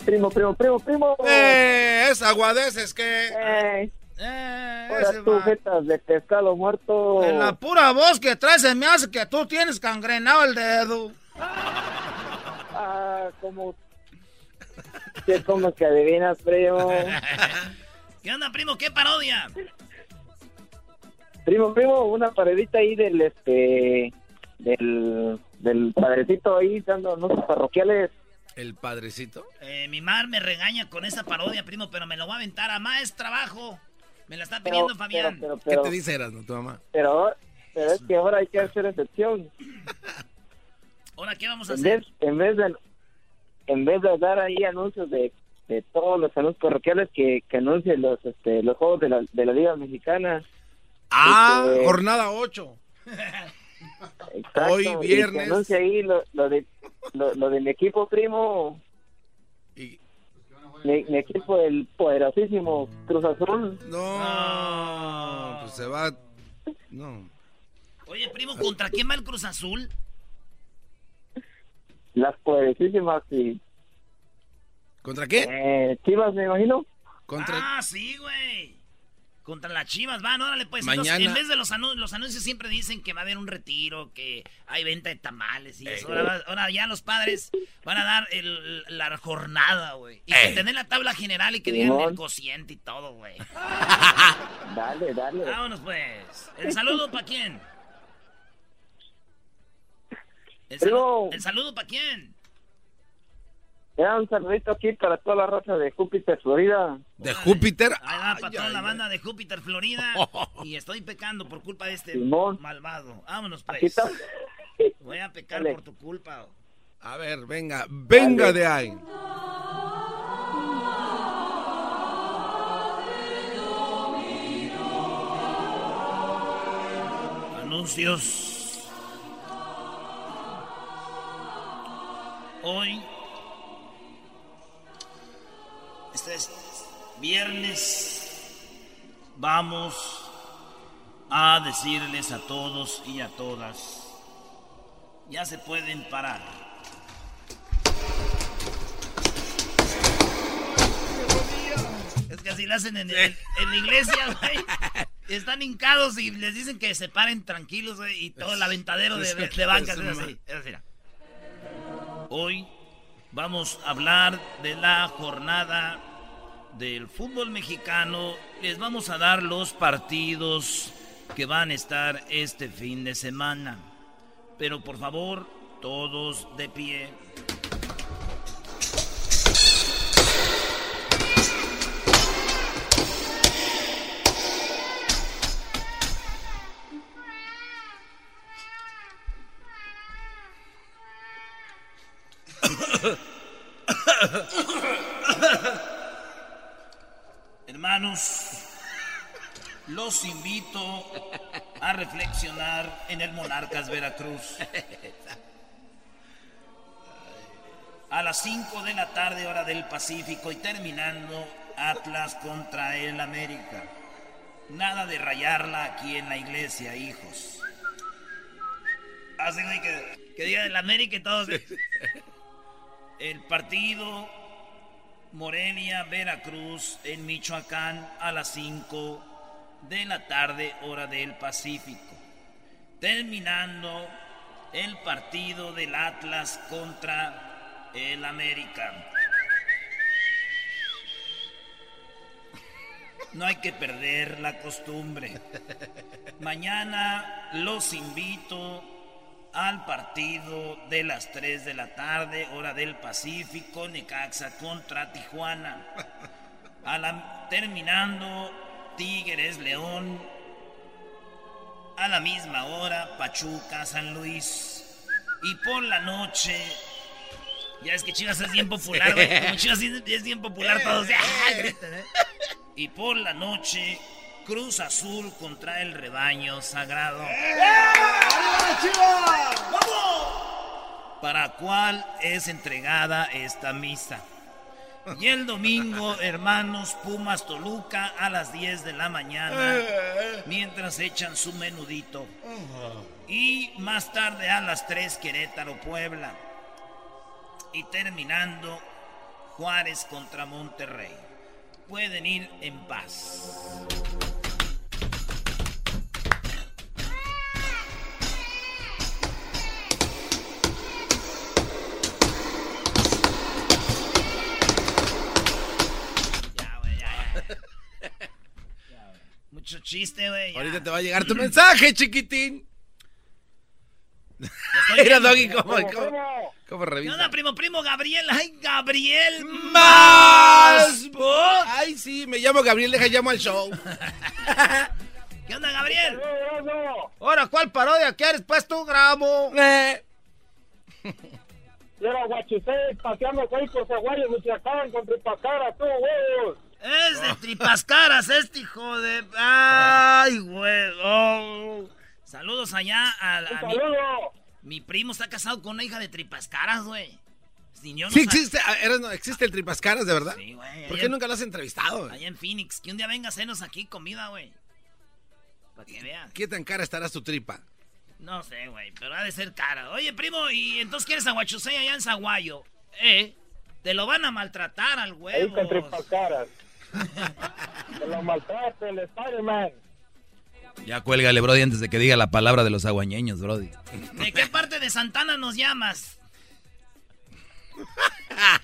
Primo, primo, primo, primo. Eh, es aguadeces que... Eh, Eh, jetas de pescado muerto. En la pura voz que traes se me hace que tú tienes cangrenado el dedo. Ah, como... ¿Qué como que adivinas, primo? ¿Qué onda, primo? ¿Qué parodia? Primo, primo, una paredita ahí del, este... Del, del padrecito ahí dando anuncios parroquiales. El padrecito. Eh, mi mar me regaña con esa parodia, primo, pero me lo va a aventar a más trabajo. Me la está pidiendo pero, Fabián. pero, ¿Qué pero, te dice Erasmo, tu mamá? pero, pero es que ahora hay que hacer excepción. Ahora, ¿qué vamos a En hacer? vez, en vez de en vez de dar ahí anuncios de, de todos los anuncios parroquiales que, que anuncien los este, los juegos de la, de la Liga Mexicana. Ah, Este, jornada 8. Exacto, Hoy, y viernes. anuncie ahí lo, lo de lo, lo de mi equipo primo, Y... mi, mi equipo el poderosísimo Cruz Azul. No, pues se va... No. Oye, primo, ¿contra quién va el Cruz Azul? Las poderosísimas y ¿Contra qué? eh, Chivas, me imagino. Contra... Ah, sí, güey. Contra las chivas, van, órale, pues. Entonces, Mañana- en vez de los, anu- los anuncios siempre dicen que va a haber un retiro, que hay venta de tamales y Eh. eso. Ahora, ya los padres van a dar el- la jornada, güey. Y Eh. que tener la tabla general y que digan el cociente y todo, güey. Dale, dale. Vámonos, pues. ¿El saludo para quién? ¿El, salu- ¿El saludo para quién? Ya un saludito aquí para toda la raza de Júpiter, Florida. ¿De Júpiter? Ahí va para Ay, toda ay, la ay. banda de Júpiter, Florida. Y estoy pecando por culpa de este Simón. malvado. Vámonos, pues. Voy a pecar Dale. por tu culpa. A ver, venga, venga Dale. de ahí. Anuncios. Hoy. Este es viernes. Vamos a decirles a todos y a todas. Ya se pueden parar. Es que así lo hacen en, la iglesia, güey. Están hincados y les dicen que se paren tranquilos, güey. Y todo el aventadero de, de bancas es así. Es así, mira. Hoy vamos a hablar de la jornada del fútbol mexicano. Les vamos a dar los partidos que van a estar este fin de semana. Pero por favor, todos de pie. Hermanos, los invito a reflexionar en el Monarcas Veracruz. A las 5 de la tarde, hora del Pacífico, y terminando Atlas contra el América. Nada de rayarla aquí en la iglesia, hijos. Así que, que diga el América y todos. El partido Morelia, Veracruz, en Michoacán, a las 5 de la tarde, hora del Pacífico. Terminando el partido del Atlas contra el América. No hay que perder la costumbre. Mañana los invito al partido de las 3 de la tarde, hora del Pacífico, Necaxa contra Tijuana. A la- terminando Tigres León. A la misma hora, Pachuca San Luis. Y por la noche. Ya es que Chivas es bien popular, güey. Como Chivas es bien popular, todos. ¡ah! gritan, ¿eh? Y por la noche, Cruz Azul contra el rebaño sagrado. Para cuál es entregada esta misa. Y el domingo, hermanos Pumas Toluca a las 10 de la mañana, mientras echan su menudito. Y más tarde a las 3 Querétaro Puebla. Y terminando Juárez contra Monterrey. Pueden ir en paz. Mucho chiste, güey. Ahorita te va a llegar tu mensaje, chiquitín. Mira. Doggy, cómo, cómo, cómo ¿Qué revisa. onda, primo, primo? Gabriel. ¡Ay, Gabriel! ¡Más! Ay, sí, me llamo Gabriel, deja llamo al show. ¿Qué onda, Gabriel? Ahora, ¿cuál parodia quieres? Pues tú grabo. Eh. Yo era guachusé paseando ahí por Zaguayo, Michoacán, con tripacara, tú, huevos. Es de tripas caras este hijo de... ¡Ay, güey! Oh. Saludos allá a, a mi, saludo. mi primo está casado con una hija de tripas caras, güey. Si no Sí existe, ah, eres- no, existe el tripascaras, ¿de verdad? Sí, güey. ¿Por qué en- nunca lo has entrevistado? Allá en Phoenix. Que un día venga a hacernos aquí comida, güey. Para que vean. ¿Qué tan cara estará tu tripa? No sé, güey, pero ha de ser cara. Oye, primo, ¿y entonces quieres aguachusei allá en Zaguayo? ¿Eh? Te lo van a maltratar al Ahí huevo. con tripacaras. Que lo maltrate el Spider-Man. Ya cuélgale, Brody, antes de que diga la palabra de los aguañeños, Brody. ¿De qué parte de Santana nos llamas?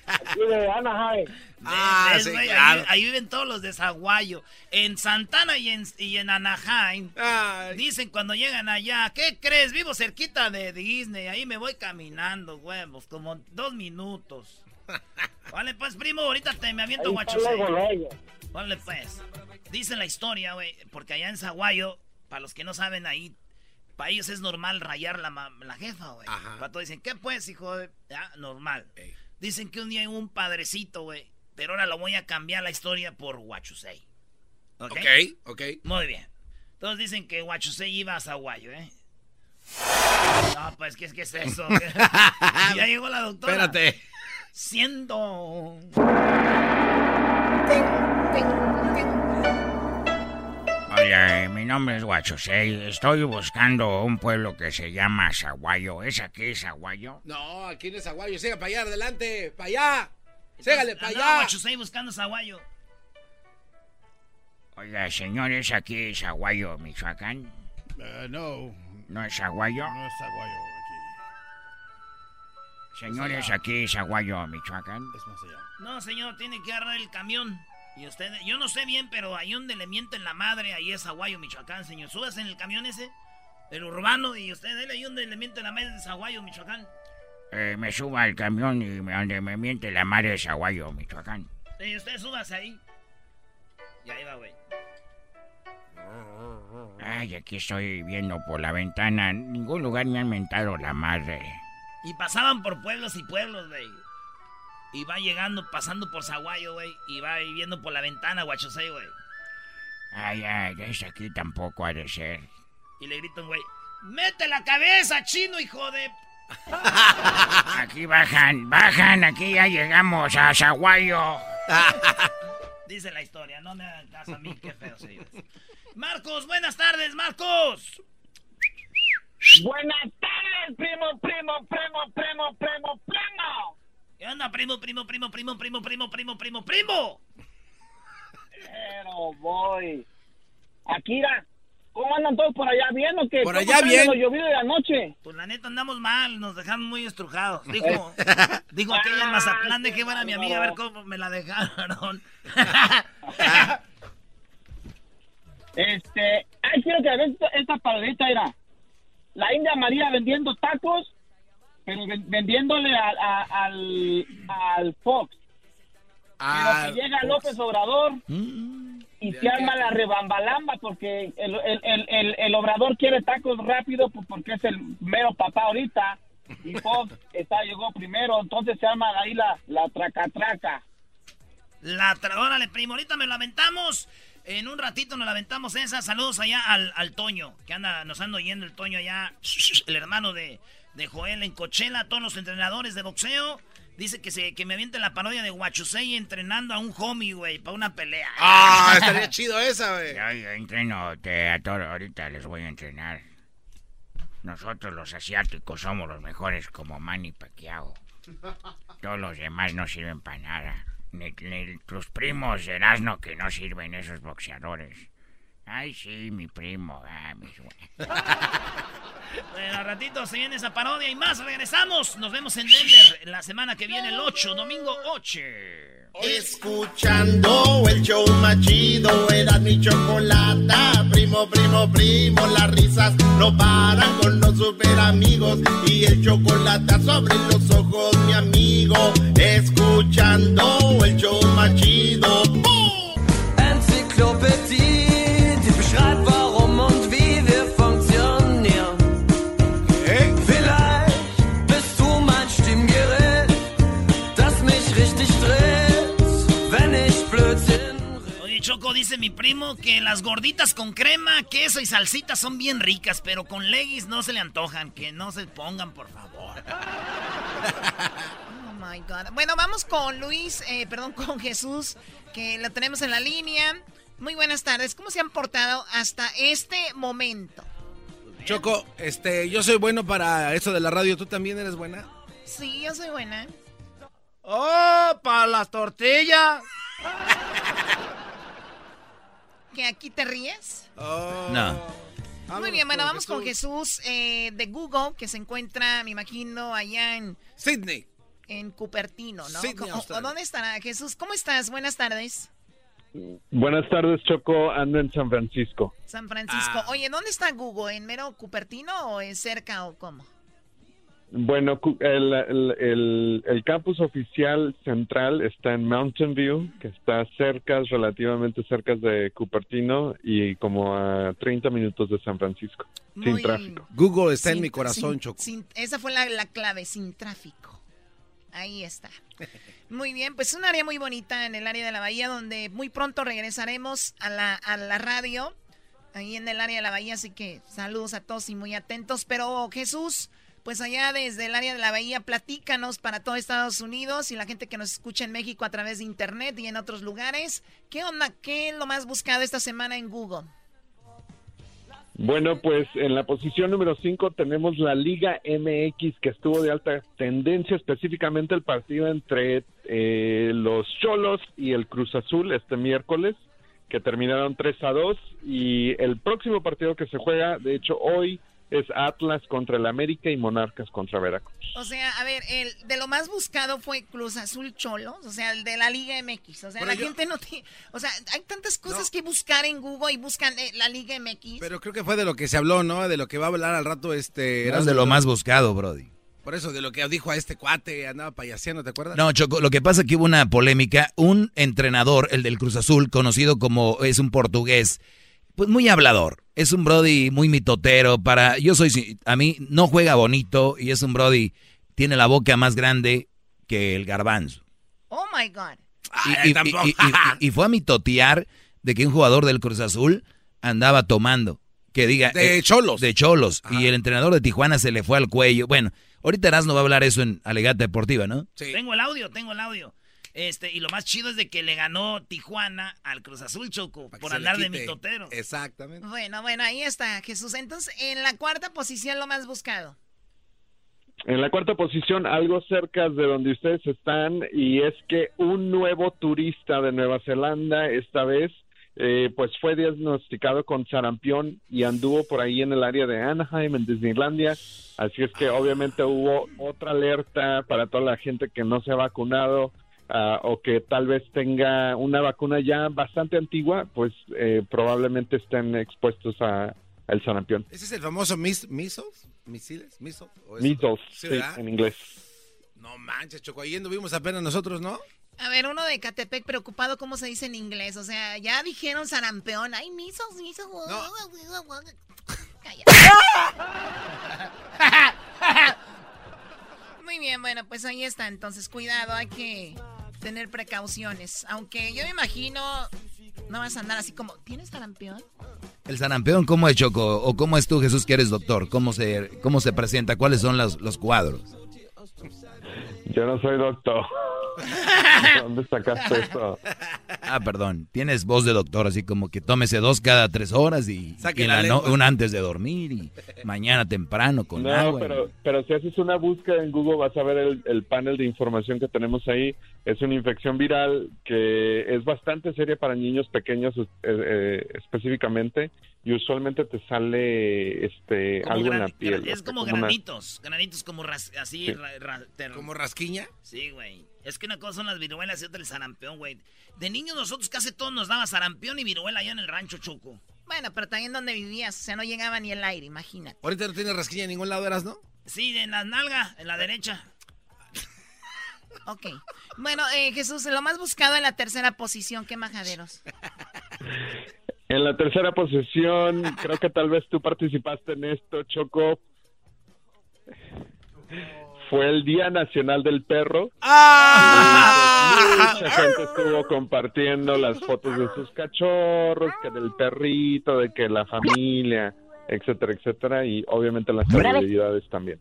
Aquí de Anaheim. Ah, ahí, ahí viven todos los de Zaguayo. En Santana y en, y en Anaheim. Dicen cuando llegan allá, ¿qué crees? Vivo cerquita de Disney. Ahí me voy caminando, huevos, como dos minutos. Vale, pues, primo, ahorita te me aviento luego, luego. Vale, pues. Dice la historia, güey, porque allá en Zaguayo, para los que no saben ahí, para ellos es normal rayar la, la jefa, güey. Para todos dicen, ¿qué pues, hijo de...? Ya, normal. Dicen que un día hubo un padrecito, güey, pero ahora lo voy a cambiar la historia por Huachusei. ¿Ok? Ok, ok. Muy bien. Todos dicen que Huachusei iba a Zaguayo, ¿eh? No, pues, ¿qué es, qué es eso? ya llegó la doctora. Espérate. Siendo... Oye, mi nombre es Guachosei. Estoy buscando un pueblo que se llama Zaguayo. ¿Es aquí Zaguayo? No, aquí no es Aguayo. Siga para allá, adelante. Para allá. Ségale para allá. Huachusei buscando Zaguayo. Oiga, señor, ¿es aquí Zaguayo, Michoacán? Uh, no. ¿No es Zaguayo? No es Aguayo aquí. Señor, Es ¿es aquí Zaguayo, Michoacán? Es más allá. No, señor, tiene que agarrar el camión. Y usted, yo no sé bien, pero ahí donde le mienten la madre, ahí es Aguayo, Michoacán, señor. Subas en el camión ese, el urbano, y usted, dele ahí donde le mienten la madre es Aguayo, Michoacán. Eh, me suba al camión y me, donde me miente la madre de Zaguayo, Michoacán. Y usted súbase ahí. Y ahí va, güey. Ay, aquí estoy viendo por la ventana. En ningún lugar me han mentado la madre. Y pasaban por pueblos y pueblos, güey. Y va llegando, pasando por Zaguayo, güey. Y va ahí viendo por la ventana, Huachosei, güey. Ay, ay, es aquí tampoco ha de ser. Y le gritan, güey, ¡mete la cabeza, chino, hijo de... Aquí bajan, bajan, aquí ya llegamos a Zaguayo. Dice la historia, no me hagan caso a mí, qué feo señores. Marcos, buenas tardes, Marcos. Buenas tardes, primo, primo, primo, primo, primo, primo. ¿Qué onda, primo, primo, primo, primo, primo, primo, primo, primo, primo? Pero voy. Akira, ¿cómo andan todos por allá bien o qué? Por ¿Cómo allá de bien. lo llovido de anoche? Pues la neta andamos mal, nos dejaron muy estrujados. Dijo, dijo aquella en Mazatlán, dejé ver a mi amiga a ver cómo me la dejaron. Este, ay, quiero que veas esta, esta parodita, era. La India María vendiendo tacos, pero ven- vendiéndole al, a- al, al Fox. Ah, pero que llega Fox. López Obrador Mm. y se arma la rebambalamba porque el, el, el, el, el Obrador quiere tacos rápido pues, porque es el mero papá ahorita y Fox está, llegó primero, entonces se arma ahí la, la traca-traca. La tra... Órale, primo, ahorita me lo aventamos. En un ratito nos la aventamos esa. Saludos allá al, al Toño, que anda, nos anda oyendo el Toño allá, el hermano de, de Joel en Cochela, todos los entrenadores de boxeo. Dice que se que me aviente la parodia de Huachusei entrenando a un homie, güey, para una pelea. Ah, estaría chido esa, güey. Yo, yo entreno te- a todo, ahorita les voy a entrenar. Nosotros los asiáticos somos los mejores como Manny Pacquiao. Todos los demás no sirven para nada. Ni, ni tus primos de Erasmo que no sirven esos boxeadores. Ay, sí, mi primo. ah, mis güey. Bueno, ratito se viene esa parodia y más. Regresamos. Nos vemos en Denver la semana que viene, el 8, domingo 8. Escuchando el show más chido, era mi chocolata. Primo, primo, primo, las risas no paran con los super amigos. Y el chocolate sobre los ojos, mi amigo. Escuchando el show más chido. Enzyklopädie, die beschreibt, warum und wie wir funktionieren. Vielleicht bist du mein Stimmgerät, das mich richtig dreht, wenn ich Blödsinn Oye, Choco, dice mi primo que las gorditas con crema, queso y salsita son bien ricas, pero con legis no se le antojan. Que no se pongan, por favor. Oh my God. Bueno, vamos con Luis, eh, perdón, con Jesús, que lo tenemos en la línea. Muy buenas tardes. ¿Cómo se han portado hasta este momento? Choco, este, yo soy bueno para eso de la radio. ¿Tú también eres buena? Sí, yo soy buena. ¡Oh, para las tortillas! ¿Que aquí te ríes? No. Muy bien, bueno, vamos con Jesús eh, de Google, que se encuentra, me imagino, allá en... Sydney. En Cupertino, ¿no? Sydney, ¿O-. ¿Dónde estará Jesús? ¿Cómo estás? Buenas tardes. Buenas tardes, Choco. Ando en San Francisco. San Francisco. Ah. Oye, ¿dónde está Google? ¿En mero Cupertino o en cerca o cómo? Bueno, el, el, el- el campus oficial central está en Mountain View, que está cerca, relativamente cerca de Cupertino y como a 30 minutos de San Francisco, sin tráfico. Google está en mi corazón, sin- Choco. sin- esa fue la, la clave, sin tráfico. Ahí está. Muy bien, pues un área muy bonita en el área de la bahía donde muy pronto regresaremos a la, a la radio, ahí en el área de la bahía, así que saludos a todos y muy atentos. Pero Jesús, pues allá desde el área de la bahía, platícanos para todo Estados Unidos y la gente que nos escucha en México a través de internet y en otros lugares. ¿Qué onda? ¿Qué es lo más buscado esta semana en Google? Bueno, pues en la posición número 5 tenemos la Liga MX que estuvo de alta tendencia, específicamente el partido entre eh, los Cholos y el Cruz Azul este miércoles, que terminaron 3 a 2. Y el próximo partido que se juega, de hecho hoy, es Atlas contra el América y Monarcas contra Veracruz. O sea, a ver, el de lo más buscado fue Cruz Azul Cholos, o sea, el de la Liga MX. O sea, Pero la yo- gente no tiene. O sea, hay tantas cosas que buscar en Google y buscan eh, la Liga MX. Pero creo que fue de lo que se habló, ¿no? De lo que va a hablar al rato este... Es Erasmo, de lo ¿no? más buscado, Brody. Por eso, de lo que dijo a este cuate, andaba payaseando, ¿te acuerdas? No, Choco, lo que pasa es que hubo una polémica. Un entrenador, el del Cruz Azul, conocido como es un portugués, pues muy hablador. Es un Brody muy mitotero. Para, yo soy, a mí no juega bonito y es un Brody, tiene la boca más grande que el garbanzo. Oh my God. Y, y- y- y- y fue a mitotear de que un jugador del Cruz Azul andaba tomando. Que diga. De cholos. De cholos. Y el entrenador de Tijuana se le fue al cuello. Bueno, ahorita Erasmo va a hablar eso en Alegata Deportiva, ¿no? Tengo el audio, tengo el audio. Este, y lo más chido es de que le ganó Tijuana al Cruz Azul Choco por andar de mitotero. Exactamente. Bueno, bueno, ahí está Jesús. Entonces, en la cuarta posición, lo más buscado. En la cuarta posición, algo cerca de donde ustedes están, y es que un nuevo turista de Nueva Zelanda, esta vez, eh, pues fue diagnosticado con sarampión y anduvo por ahí en el área de Anaheim, en Disneylandia. Así es que obviamente hubo otra alerta para toda la gente que no se ha vacunado ah, o que tal vez tenga una vacuna ya bastante antigua, pues eh, probablemente estén expuestos a, el sarampión. ¿Ese es el famoso mis, misos? ¿Misiles? ¿Misos? ¿O eso? Measles, sí, en inglés. No manches, Choco, ahí vimos apenas nosotros, ¿no? A ver, uno de Catepec preocupado cómo se dice en inglés. O sea, ya dijeron sarampeón. Ay, misos, misos. Calla. Muy bien, bueno, pues ahí está. Entonces, cuidado, hay que tener precauciones. Aunque yo me imagino, no vas a andar así como, ¿tienes sarampión? El sarampión, ¿cómo es Choco? ¿O cómo es tú, Jesús, que eres doctor? ¿Cómo se, cómo se presenta? ¿Cuáles son los, los cuadros? Yo no soy doctor. ¿Dónde sacaste eso? Ah, perdón. Tienes voz de doctor, así como que tómese dos cada tres horas y, Saque y la no- una antes de dormir y mañana temprano con No, agua. pero, pero si haces una búsqueda en Google vas a ver el, el panel de información que tenemos ahí. Es una infección viral que es bastante seria para niños pequeños eh, eh, específicamente y usualmente te sale este Como algo en la piel. Es como granitos. Granitos como ras- así. Sí. ra- ra- te- ¿Como rasquiña? Sí, güey. Es que una cosa son las viruelas y otra el sarampión, güey. De niños nosotros casi todos nos daba sarampión y viruela allá en el rancho Choco. Bueno, pero también donde vivías, o sea, no llegaba ni el aire, imagínate. Ahorita no tienes rasquiña en ningún lado, ¿eras, no? Sí, en la nalga, en la derecha. Ok. Bueno, eh, Jesús, lo más buscado en la tercera posición, ¿qué majaderos? En la tercera posición, creo que tal vez tú participaste en esto, Choco. Fue el Día Nacional del Perro. ¡Ah! Mucha gente estuvo compartiendo las fotos de sus cachorros, que del perrito, de que la familia, etcétera, etcétera, y obviamente las celebridades también.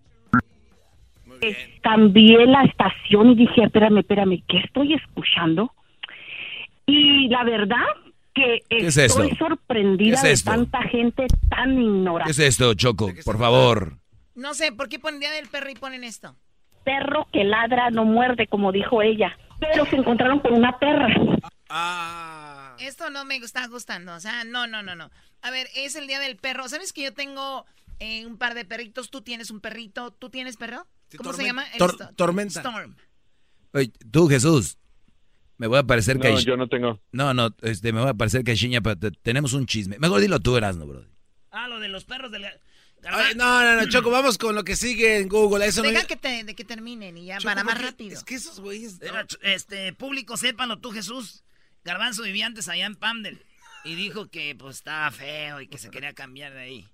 cambié la estación y dije, espérame, espérame, ¿qué estoy escuchando? Y la verdad que es estoy esto? sorprendida ¿Qué es de tanta gente tan ¿Qué ignorante. es esto, Choco? Por favor. No sé, ¿por qué ponen Día del Perro y ponen esto? Perro que ladra no muerde, como dijo ella. Pero se encontraron con una perra. Ah. Esto no me está gustando, o sea, no, no, no, no. A ver, es el Día del Perro. ¿Sabes que yo tengo eh, un par de perritos? ¿Tú tienes un perrito? ¿Tú tienes perro? ¿Cómo se llama? Tor- tormenta. Storm. Oye, tú, Jesús. Me voy a parecer que No, yo no tengo. No, no, este, me voy a parecer que pero te- tenemos un chisme. Mejor dilo tú, Erasmo, bro. Ah, lo de los perros del... No, no, no, Choco, vamos con lo que sigue en Google. Eso no... Que, te, de que terminen y ya, Choco, para más rápido. Es que esos güeyes... Este, público, sépanlo tú, Jesús. Garbanzo vivía antes allá en Pamdel. Y dijo que, pues, estaba feo y que se quería cambiar de ahí.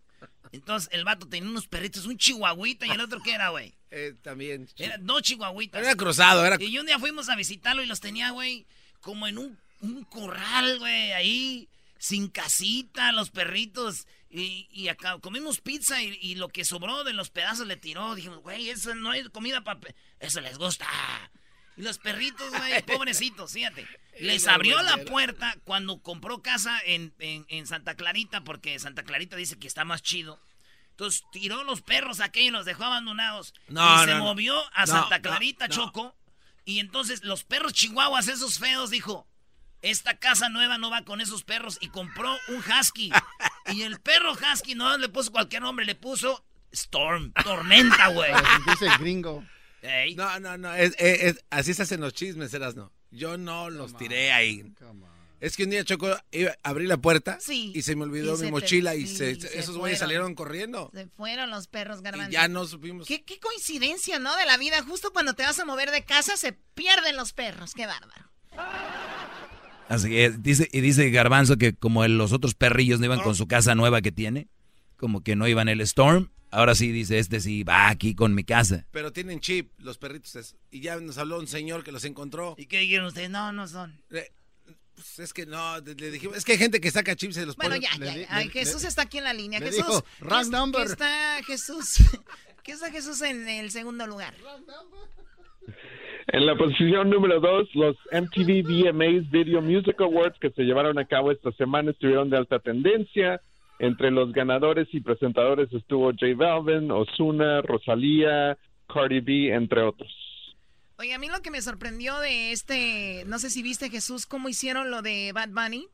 Entonces, el vato tenía unos perritos, un chihuahuita y el otro, ¿qué era, güey? Eh, también. Era dos chihuahuitas. Era cruzado, era- Y un día fuimos a visitarlo y los tenía, güey, como en un, un corral, güey, ahí, sin casita, los perritos. Y, y acá comimos pizza y, y lo que sobró de los pedazos le tiró. Dijimos, güey, eso no es comida para... Eso les gusta. Y los perritos, güey, pobrecitos, fíjate. Les abrió la puerta cuando compró casa en, en- en Santa Clarita, porque Santa Clarita dice que está más chido. Entonces tiró los perros aquellos y los dejó abandonados. No, y se no, movió a Santa Clarita. Choco. Y entonces los perros chihuahuas, esos feos, dijo, esta casa nueva no va con esos perros. Y compró un husky. y el perro husky no le puso cualquier nombre, le puso Storm, tormenta, güey. Dice gringo. No, no, no, es, es- es- así se hacen los chismes, eras no. Yo no los tiré ahí. Es que un día Choco iba, abrí la puerta Sí. y se me olvidó Y se mi te- mochila y se esos güeyes salieron corriendo. Se fueron los perros, garbanzo. Y ya no supimos. ¿Qué, qué coincidencia, ¿no? De la vida. Justo cuando te vas a mover de casa se pierden los perros. Qué bárbaro. Así es, dice, y dice Garbanzo que como los otros perrillos no iban con su casa nueva que tiene, como que no iban el Storm, ahora sí dice, este sí va aquí con mi casa. Pero tienen chip, los perritos. es- Y ya nos habló un señor que los encontró. ¿Y qué dijeron ustedes? No, no son. Eh, pues es que no, le le dijimos, es que hay gente que saca chips y los Bueno, pone. ya, ya. ya. Ay, Jesús está aquí en la línea. Jesús. dijo, ¿qué "Wrong es- number". ¿Qué está Jesús? ¿Qué está Jesús en el segundo lugar? En la posición número dos, los MTV VMAs Video Music Awards que se llevaron a cabo esta semana estuvieron de alta tendencia. Entre los ganadores y presentadores estuvo J Balvin, Ozuna, Rosalía, Cardi B, entre otros. Oye, a mí lo que me sorprendió de este, no sé si viste Jesús, cómo hicieron lo de Bad Bunny.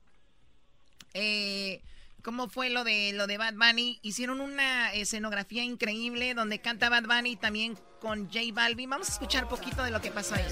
Eh, cómo fue lo de lo de Bad Bunny. Hicieron una escenografía increíble donde canta Bad Bunny también con J Balvin. Vamos a escuchar poquito de lo que pasó ahí.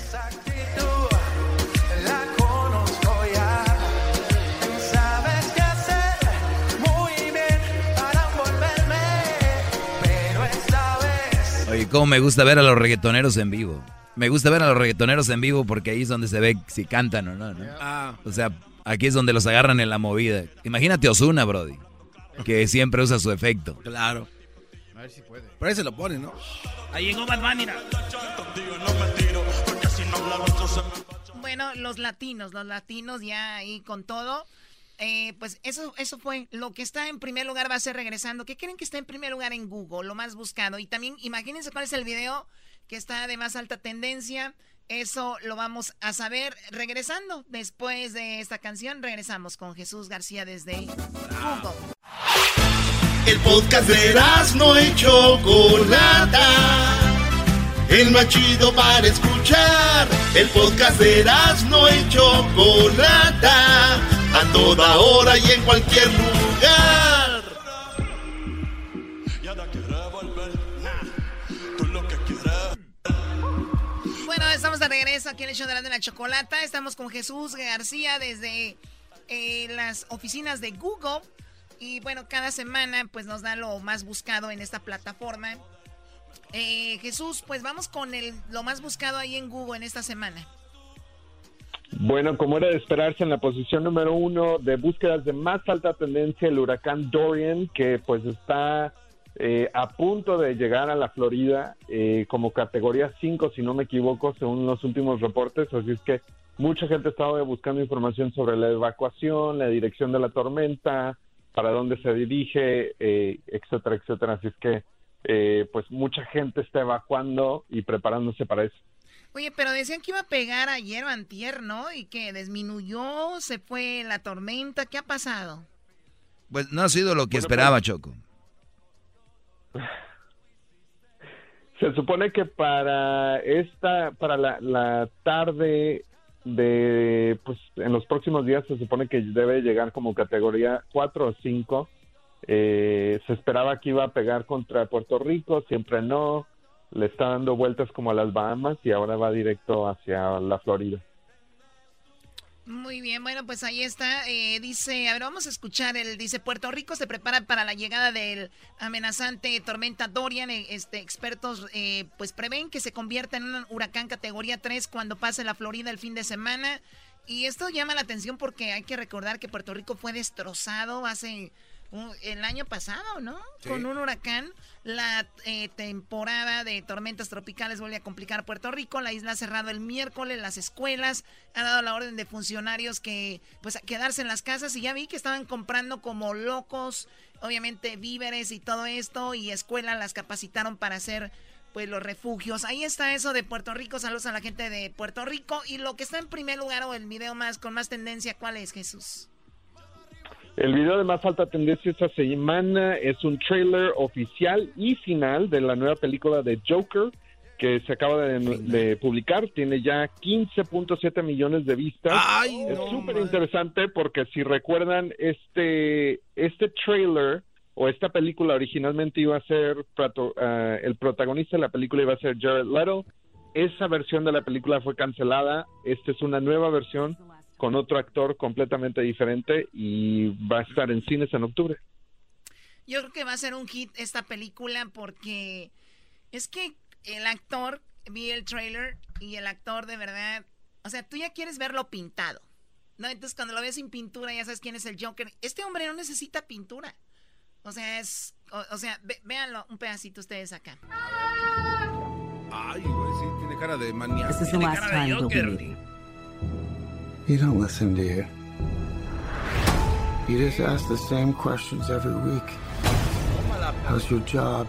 Oye, cómo me gusta ver a los reggaetoneros en vivo. Me gusta ver a los reggaetoneros en vivo porque ahí es donde se ve si cantan o no, ¿no? Ah. O sea, aquí es donde los agarran en la movida. Imagínate Osuna, Brody, que siempre usa su efecto. Claro. A ver si puede. Por ahí se lo pone, ¿no? Ahí llegó Bunny. mira. Bueno, los latinos, los latinos ya ahí con todo. Eh, pues eso, eso fue. Lo que está en primer lugar va a ser regresando. ¿Qué creen que está en primer lugar en Google? Lo más buscado. Y también imagínense cuál es el video que está de más alta tendencia. Eso lo vamos a saber regresando. Después de esta canción, regresamos con Jesús García desde. El podcast de no y Chocolata. El más chido para escuchar. El podcast de no y Chocolata. A toda hora y en cualquier lugar. De regreso aquí en el show de la, chocolata. Estamos con Jesús García desde eh, las oficinas de Google. Y bueno, cada semana pues nos da lo más buscado en esta plataforma. Eh, Jesús, pues vamos con el, lo más buscado ahí en Google en esta semana. Bueno, como era de esperarse en la posición número uno de búsquedas de más alta tendencia, el huracán Dorian, que pues está eh, a punto de llegar a la Florida eh, como categoría 5, si no me equivoco, según los últimos reportes. Así es que mucha gente estaba buscando información sobre la evacuación, la dirección de la tormenta, para dónde se dirige, eh, etcétera, etcétera. Así es que eh, pues mucha gente está evacuando y preparándose para eso. Oye, pero decían que iba a pegar ayer o antier, ¿no? Y que disminuyó, se fue la tormenta. ¿Qué ha pasado? Pues no ha sido lo que esperaba, Choco. Se supone que para esta, para la, tarde de, pues en los próximos días se supone que debe llegar como categoría 4 o 5. Eh, se esperaba que iba a pegar contra Puerto Rico, siempre no. Le está dando vueltas como a las Bahamas y ahora va directo hacia la Florida. Muy bien, bueno, pues ahí está. Eh, dice, a ver, vamos a escuchar. El dice Puerto Rico se prepara para la llegada del amenazante tormenta Dorian. Eh, Este, expertos, eh, pues prevén que se convierta en un huracán categoría 3 cuando pase la Florida el fin de semana. Y esto llama la atención porque hay que recordar que Puerto Rico fue destrozado hace el año pasado, ¿no? Sí. Con un huracán. La eh, temporada de tormentas tropicales vuelve a complicar Puerto Rico. La isla ha cerrado el miércoles, las escuelas ha dado la orden de funcionarios que pues a quedarse en las casas y ya vi que estaban comprando como locos, obviamente víveres y todo esto y escuelas las capacitaron para hacer pues los refugios. Ahí está eso de Puerto Rico. Saludos a la gente de Puerto Rico y lo que está en primer lugar o el video más con más tendencia, ¿cuál es, Jesús? El video de más alta tendencia esta semana es un trailer oficial y final de la nueva película de Joker que se acaba de, de publicar. Tiene ya 15.7 millones de vistas. es súper interesante porque si recuerdan este este trailer o esta película originalmente iba a ser ah, el protagonista de la película iba a ser Jared Leto. Esa versión de la película fue cancelada. Esta es una nueva versión con otro actor completamente diferente y va a estar en cines en octubre. Yo creo que va a ser un hit esta película porque es que el actor, vi el trailer y el actor de verdad, o sea, tú ya quieres verlo pintado, ¿no? Entonces cuando lo ves sin pintura ya sabes quién es el Joker. Este hombre no necesita pintura. O sea, es, o, o sea, ve- véanlo un pedacito ustedes acá. Ay, güey, sí, tiene cara de manía. This is the last You don't listen, do you? You just ask the same questions every week. How's your job?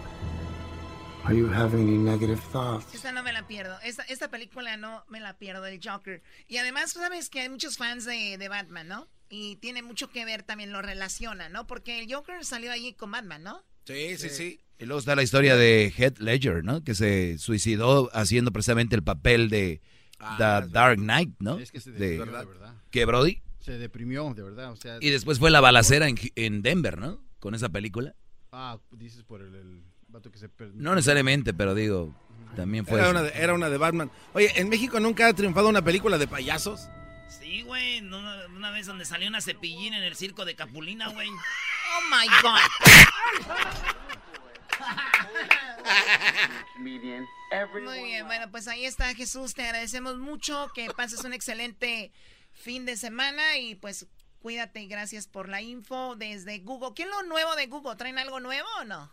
Are you having any negative thoughts? Esta no me la pierdo. Esta, esta película no me la pierdo del Joker. Y además, tú sabes que hay muchos fans de, de Batman, ¿no? Y tiene mucho que ver también, lo relaciona, ¿no? Porque el Joker salió allí con Batman, ¿no? Sí, sí, sí. Y luego está la historia de Heath Ledger, ¿no? Que se suicidó haciendo precisamente el papel de The Dark Knight, ¿no? Es que se de, deprimió, de verdad. ¿Qué, Brody? Se deprimió, de verdad. O sea, Y después fue la balacera en, en Denver, ¿no? Con esa película. Ah, dices por el, el vato que se perdió. No necesariamente, pero digo, también fue... Era una, de, era una de Batman. Oye, ¿en México nunca ha triunfado una película de payasos? Sí, güey. Una, una vez donde salió una cepillín en el circo de Capulina, güey. Oh my God. Muy bien, bueno, pues ahí está Jesús, te agradecemos mucho, que pases un excelente fin de semana y pues cuídate y gracias por la info desde Google. ¿Qué es lo nuevo de Google? ¿Traen algo nuevo o no?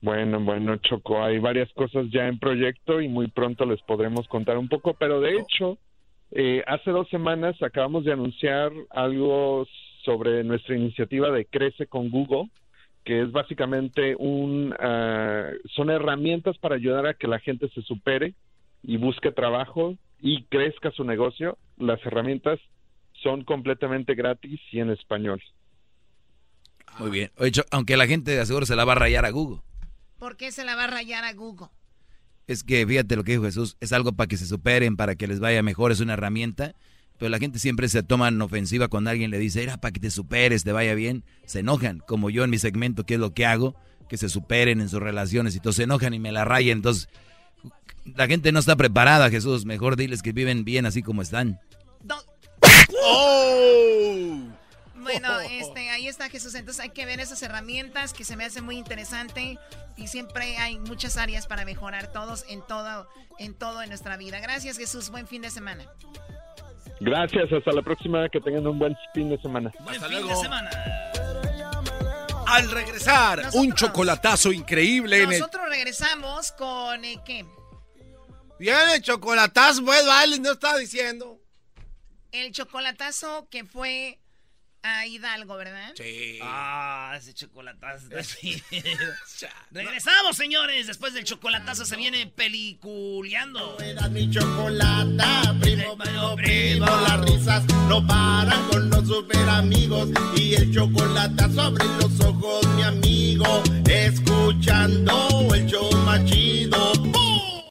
Bueno, bueno, Choco, hay varias cosas ya en proyecto y muy pronto les podremos contar un poco, pero de hecho, eh, hace dos semanas acabamos de anunciar algo sobre nuestra iniciativa de Crece con Google, que es básicamente un, ah, son herramientas para ayudar a que la gente se supere y busque trabajo y crezca su negocio. Las herramientas son completamente gratis y en español. Muy bien. Oye, Cho- aunque la gente de aseguro se la va a rayar a Google. ¿Por qué se la va a rayar a Google? Es que fíjate lo que dijo Jesús, es algo para que se superen, para que les vaya mejor, es una herramienta. Pero la gente siempre se toma en ofensiva cuando alguien le dice, era para que te superes, te vaya bien. Se enojan, como yo en mi segmento, que es lo que hago, que se superen en sus relaciones y todos se enojan y me la rayan. Entonces, la gente no está preparada, Jesús. Mejor diles que viven bien así como están. Bueno, este, ahí está Jesús. Entonces hay que ver esas herramientas que se me hace muy interesante y siempre hay muchas áreas para mejorar todos en todo, en todo en nuestra vida. Gracias Jesús. Buen fin de semana. Gracias, hasta la próxima, que tengan un buen fin de semana. Hasta luego. Al regresar, un chocolatazo increíble en el... Nosotros regresamos con eh, ¿qué? Viene el chocolatazo, pues, vale, no estaba diciendo. El chocolatazo que fue a Hidalgo, ¿verdad? Sí. Ah, ese chocolatazo. Regresamos, señores. Después del chocolatazo se viene peliculeando. mi chocolata, primo, primo, primo, las risas no paran con los super amigos y el chocolate sobre los ojos, mi amigo, escuchando el show más chido.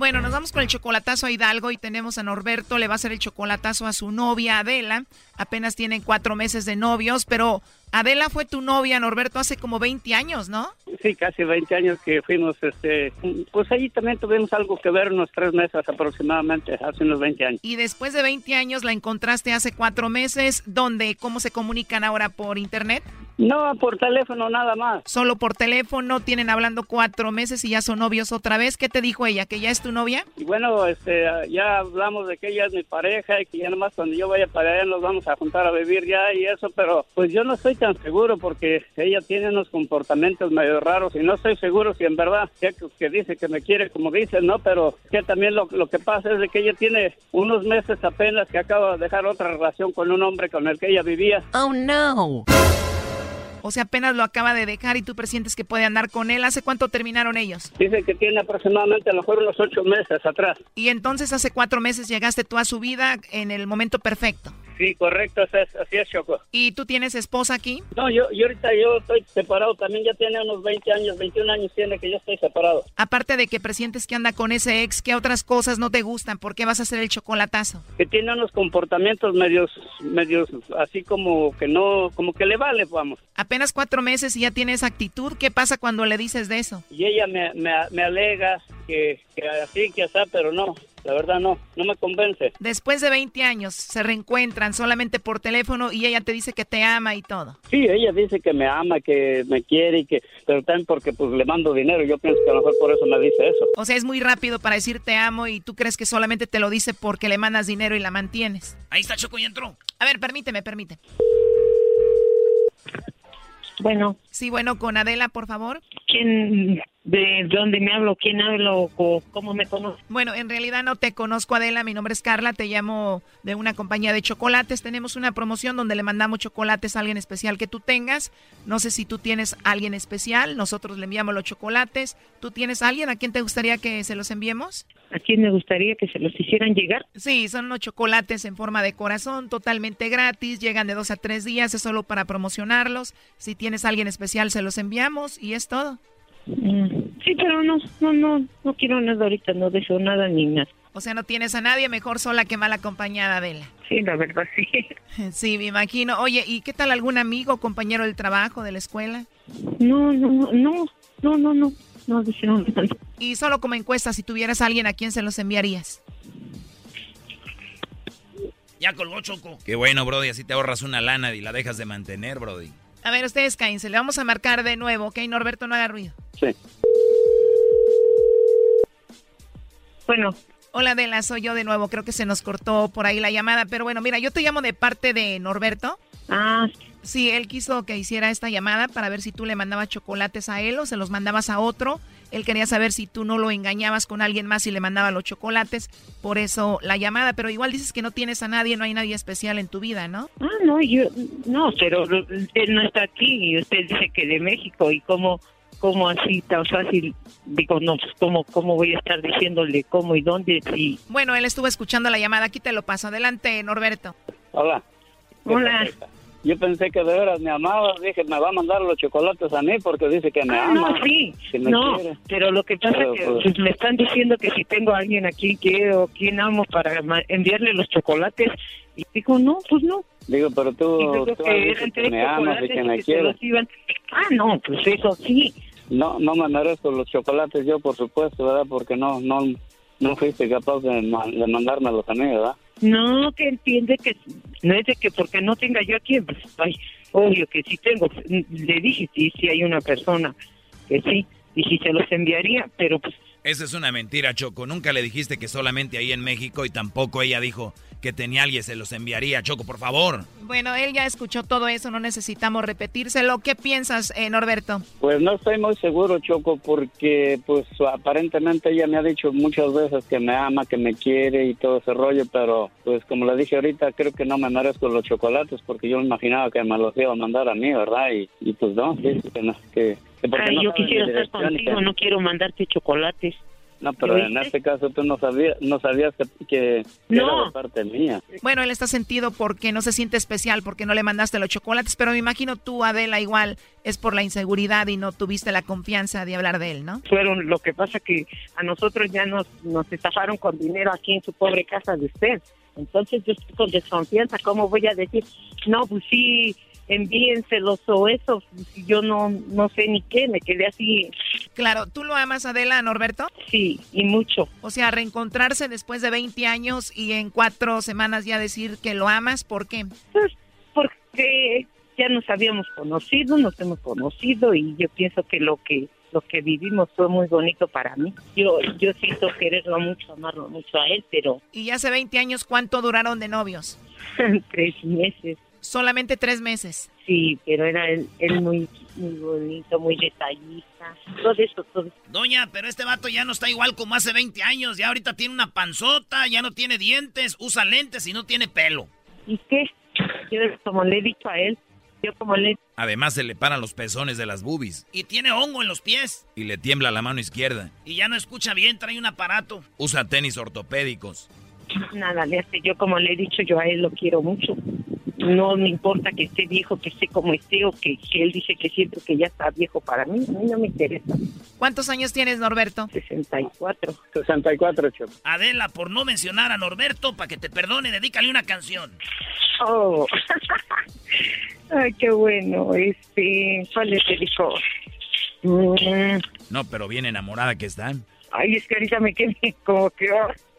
Bueno, nos vamos con el chocolatazo a Hidalgo y tenemos a Norberto, le va a hacer el chocolatazo a su novia Adela. Apenas tienen cuatro meses de novios, pero Adela fue tu novia, Norberto, hace como 20 años, ¿no? Sí, casi 20 años que fuimos, este, pues allí también tuvimos algo que ver unos tres meses aproximadamente, hace unos 20 años. Y después de 20 años la encontraste hace cuatro meses, ¿dónde? ¿Cómo se comunican ahora por internet? No, por teléfono nada más. Solo por teléfono, tienen hablando cuatro meses y ya son novios otra vez. ¿Qué te dijo ella? ¿Que ya es tu novia? Y bueno, este, ya hablamos de que ella es mi pareja y que ya nomás cuando yo vaya para allá nos vamos a juntar a vivir ya y eso, pero pues yo no estoy tan seguro porque ella tiene unos comportamientos medio raros y no estoy seguro si en verdad que, que dice que me quiere como dice, ¿no? Pero que también lo, lo que pasa es de que ella tiene unos meses apenas que acaba de dejar otra relación con un hombre con el que ella vivía. Oh, no. O sea, apenas lo acaba de dejar y tú presientes que puede andar con él. ¿Hace cuánto terminaron ellos? Dice que tiene aproximadamente a lo mejor unos ocho meses atrás. Y entonces hace cuatro meses llegaste tú a su vida en el momento perfecto. Sí, correcto, así es, así es, Choco. ¿Y tú tienes esposa aquí? No, yo, yo ahorita yo estoy separado también, ya tiene unos 20 años, 21 años tiene que yo estoy separado. Aparte de que presientes que anda con ese ex, ¿qué otras cosas no te gustan? ¿Por qué vas a hacer el chocolatazo? Que tiene unos comportamientos medios, medios así como que no, como que le vale, vamos. Apenas cuatro meses y ya tienes actitud. ¿Qué pasa cuando le dices de eso? Y ella me, me, me alega que, que así, que así, pero no, la verdad no, no me convence. Después de 20 años se reencuentran solamente por teléfono y ella te dice que te ama y todo. Sí, ella dice que me ama, que me quiere y que, pero también porque pues le mando dinero. Yo pienso que a lo mejor por eso me dice eso. O sea, es muy rápido para decir te amo y tú crees que solamente te lo dice porque le mandas dinero y la mantienes. Ahí está Choco y entró. A ver, permíteme, permíteme. Bueno. Sí, bueno, con Adela, por favor. ¿Quién, de dónde me hablo? ¿Quién hablo? o ¿Cómo me conoce? Bueno, en realidad no te conozco, Adela. Mi nombre es Carla. Te llamo de una compañía de chocolates. Tenemos una promoción donde le mandamos chocolates a alguien especial que tú tengas. No sé si tú tienes a alguien especial. Nosotros le enviamos los chocolates. ¿Tú tienes a alguien a quien te gustaría que se los enviemos? ¿A quién me gustaría que se los hicieran llegar? Sí, son unos chocolates en forma de corazón, totalmente gratis. Llegan de dos a tres días. Es solo para promocionarlos. Si tienes a alguien especial, se los enviamos y es todo. Mm, Sí, pero no, no, no, no quiero nada ahorita, no deseo nada ni nada. O sea, no tienes a nadie, mejor sola que mal acompañada, Adela. Sí, la verdad, sí. Sí, me imagino. Oye, ¿y qué tal algún amigo, compañero del trabajo, de la escuela? No, no, no, no, no, no, no dijeron nada. Y solo como encuesta, si tuvieras a alguien a quién se los enviarías. Ya colgó Choco. Qué bueno, Brody, así te ahorras una lana y la dejas de mantener, Brody. A ver, ustedes cállense, le vamos a marcar de nuevo, ¿ok? Norberto, no haga ruido. Sí. Bueno. Hola, Adela, soy yo de nuevo. Creo que se nos cortó por ahí la llamada, pero bueno, mira, yo te llamo de parte de Norberto. Ah. Sí, él quiso que hiciera esta llamada para ver si tú le mandabas chocolates a él o se los mandabas a otro. Él quería saber si tú no lo engañabas con alguien más y le mandaba los chocolates. Por eso la llamada, pero igual dices que no tienes a nadie, no hay nadie especial en tu vida, ¿no? Ah, no, yo, no, pero él no está aquí y usted dice que de México y cómo, cómo así tan fácil, digo, no, pues cómo, cómo voy a estar diciéndole cómo y dónde si... Bueno, él estuvo escuchando la llamada, aquí te lo paso. Adelante, Norberto. Hola. Hola. Yo pensé que de veras me amaba, dije, me va a mandar los chocolates a mí porque dice que me Ah, ama. no, sí, que me no, quiere. pero lo que pasa Pero, es que pues- pues, me están diciendo que si tengo a alguien aquí que o quién amo para enviarle los chocolates y digo, no, pues no. Digo, pero tú, que me amas y que me que se quieres. los iban... Ah, no, pues eso sí. No, no me merezco los chocolates yo, por supuesto, ¿verdad? Porque no, no, no fuiste capaz de, de mandármelos a mí, ¿verdad? No, que entiende que no es de que porque no tenga yo aquí, ay, obvio que sí tengo. Le dije, sí, sí hay una persona que sí, y si se los enviaría, pero pues Esa es una mentira, Choco. Nunca le dijiste que solamente ahí en México y tampoco ella dijo que tenía alguien, se los enviaría. Choco, por favor. Bueno, él ya escuchó todo eso, no necesitamos repetírselo. ¿Qué piensas, eh, Norberto? Pues no estoy muy seguro, Choco, porque pues aparentemente ella me ha dicho muchas veces que me ama, que me quiere y todo ese rollo, pero pues como le dije ahorita, creo que no me merezco los chocolates porque yo me imaginaba que me los iba a mandar a mí, ¿verdad? Y, y pues no, sí, que no, que, ay, no yo quisiera estar contigo, no quiero mandarte chocolates. No, pero en este caso tú no sabías, no sabías que, que era No. de parte mía. Bueno, él está sentido porque no se siente especial, porque no le mandaste los chocolates, pero me imagino tú, Adela, igual es por la inseguridad y no tuviste la confianza de hablar de él, ¿no? Fueron lo que pasa que a nosotros ya nos, nos estafaron con dinero aquí en su pobre casa de usted. Entonces yo estoy con desconfianza. ¿Cómo voy a decir? No, pues sí, envíenselos o eso. Yo no, no sé ni qué, me quedé así. Claro, ¿tú lo amas, Adela, Norberto? Sí, y mucho. O sea, reencontrarse después de 20 años y en cuatro semanas ya decir que lo amas, ¿por qué? Pues porque ya nos habíamos conocido, nos hemos conocido y yo pienso que lo que lo que vivimos fue muy bonito para mí. Yo yo siento quererlo mucho, amarlo mucho a él, pero Y hace 20 años, ¿cuánto duraron de novios? tres meses. Solamente tres meses. Sí, pero era él, él muy, muy bonito, muy detallista. Todo eso, todo eso. Doña, pero este vato ya no está igual como hace 20 años. Ya ahorita tiene una panzota, ya no tiene dientes, usa lentes y no tiene pelo. ¿Y qué? Yo como le he dicho a él, yo como le Además se le paran los pezones de las boobies Y tiene hongo en los pies. y le tiembla la mano izquierda. Y ya no escucha bien, trae un aparato. Usa tenis ortopédicos. nada le hace. Yo como le he dicho, yo a él lo quiero mucho. No me importa que esté viejo, que esté como esté o que, que él dice que siento que ya está viejo para mí. A mí no me interesa. ¿Cuántos años tienes, Norberto? 64. 64, Choco. Adela, por no mencionar a Norberto, para que te perdone, dedícale una canción. Oh. Ay, qué bueno. Este, ¿cuál le dijo? Mm, No, pero bien enamorada que están. Ay, es que ahorita me quedé como que...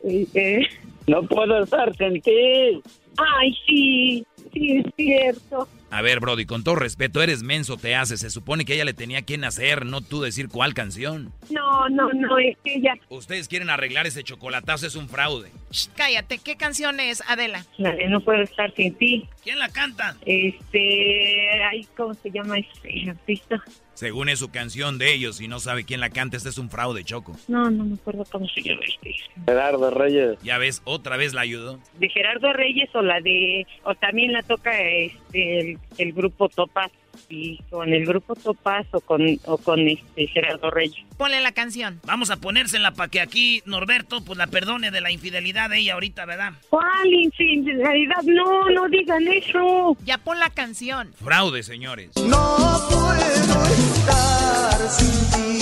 eh, eh. No puedo estar sin ti. Ay, sí, sí, es cierto. A ver, Brody, con todo respeto, eres menso, te haces. Se supone que ella le tenía que nacer, no tú decir cuál canción. No, no, no, es que ella... Ustedes quieren arreglar ese chocolatazo, es un fraude. Shh, cállate, ¿qué canción es, Adela? La de No puedo estar sin ti. ¿Quién la canta? Este, ay, ¿cómo se llama este artista? Según es su canción de ellos y no sabe quién la canta, este es un fraude, Choco. No, no me acuerdo cómo se llama este. Gerardo Reyes. Ya ves, otra vez la ayudó. De Gerardo Reyes o la de, o también la toca este el, el grupo Topaz. Y con el grupo Topaz o con, o con este Gerardo Reyes. Ponle la canción. Vamos a ponérsela para que aquí Norberto pues la perdone de la infidelidad de ella ahorita, ¿verdad? ¿Cuál infidelidad? No, no digan eso. Ya pon la canción. Fraude, señores. No puedo estar sin ti.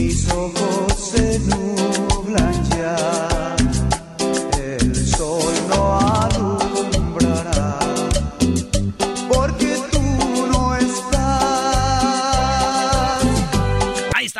Mis ojos se nublan ya.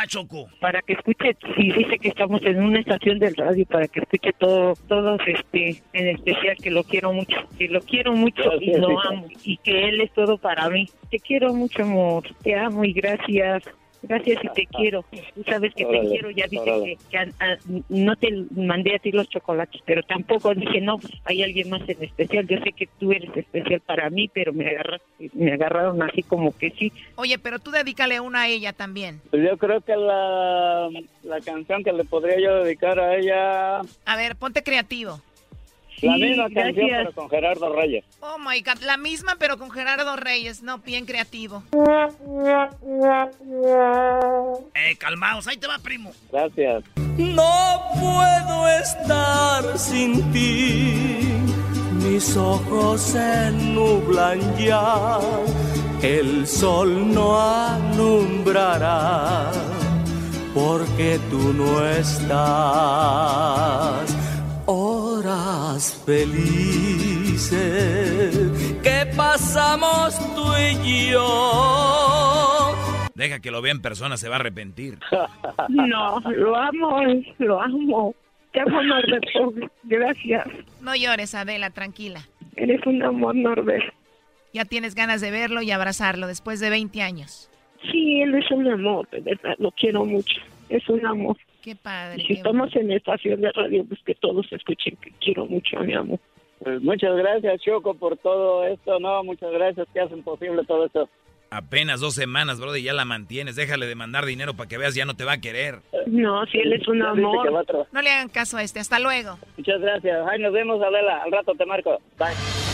Choco. Para que escuche, si dice que estamos en una estación del radio, para que escuche todo, todos, este, en especial que lo quiero mucho, que lo quiero mucho y lo amo y que él es todo para mí. Te quiero mucho, amor. Te amo y gracias. Gracias y te quiero. Tú sabes que te quiero. Ya dije órale. que, que a- a- no te mandé a ti los chocolates, pero tampoco dije, no, pues, hay alguien más en especial. Yo sé que tú eres especial para mí, pero me agarraste, me agarraron así como que sí. Oye, pero tú dedícale una a ella también. Pues yo creo que la, la canción que le podría yo dedicar a ella, A ver, ponte creativo. La misma canción, pero con Gerardo Reyes. Oh my god, la misma pero con Gerardo Reyes, no, bien creativo. Eh, calmaos, ahí te va, primo. Gracias. No puedo estar sin ti. Mis ojos se nublan ya. El sol no alumbrará. Porque tú no estás. Horas felices que pasamos tú y yo. Deja que lo vea en persona, se va a arrepentir. No, lo amo, lo amo. Te amo, Norberto. Gracias. No llores, Adela, tranquila. Eres un amor, Norbert. Ya tienes ganas de verlo y abrazarlo después de 20 años. Sí, él es un amor, de verdad, lo quiero mucho. Es un amor. Qué padre. Y si estamos en estación de radio, pues que todos escuchen que quiero mucho a mi amor. Pues muchas gracias, Choco, por todo esto. No, muchas gracias que hacen posible todo esto. Apenas dos semanas, brother, ya la mantienes. Déjale de mandar dinero para que veas, ya no te va a querer. No, si él es un amor. No le hagan caso a este, hasta luego. Muchas gracias. Ay, nos vemos, Adela. Al rato te marco. Bye.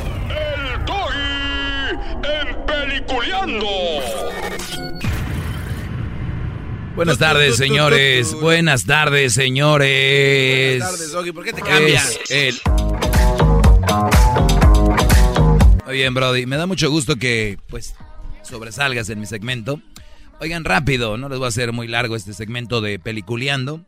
en Peliculeando. Buenas tardes, señores. Buenas tardes, señores. Buenas tardes, Doggy. ¿Por qué te cambias? El- Muy bien, Brody. Me da mucho gusto que, pues, sobresalgas en mi segmento. Oigan, rápido, no les voy a hacer muy largo este segmento de Peliculeando.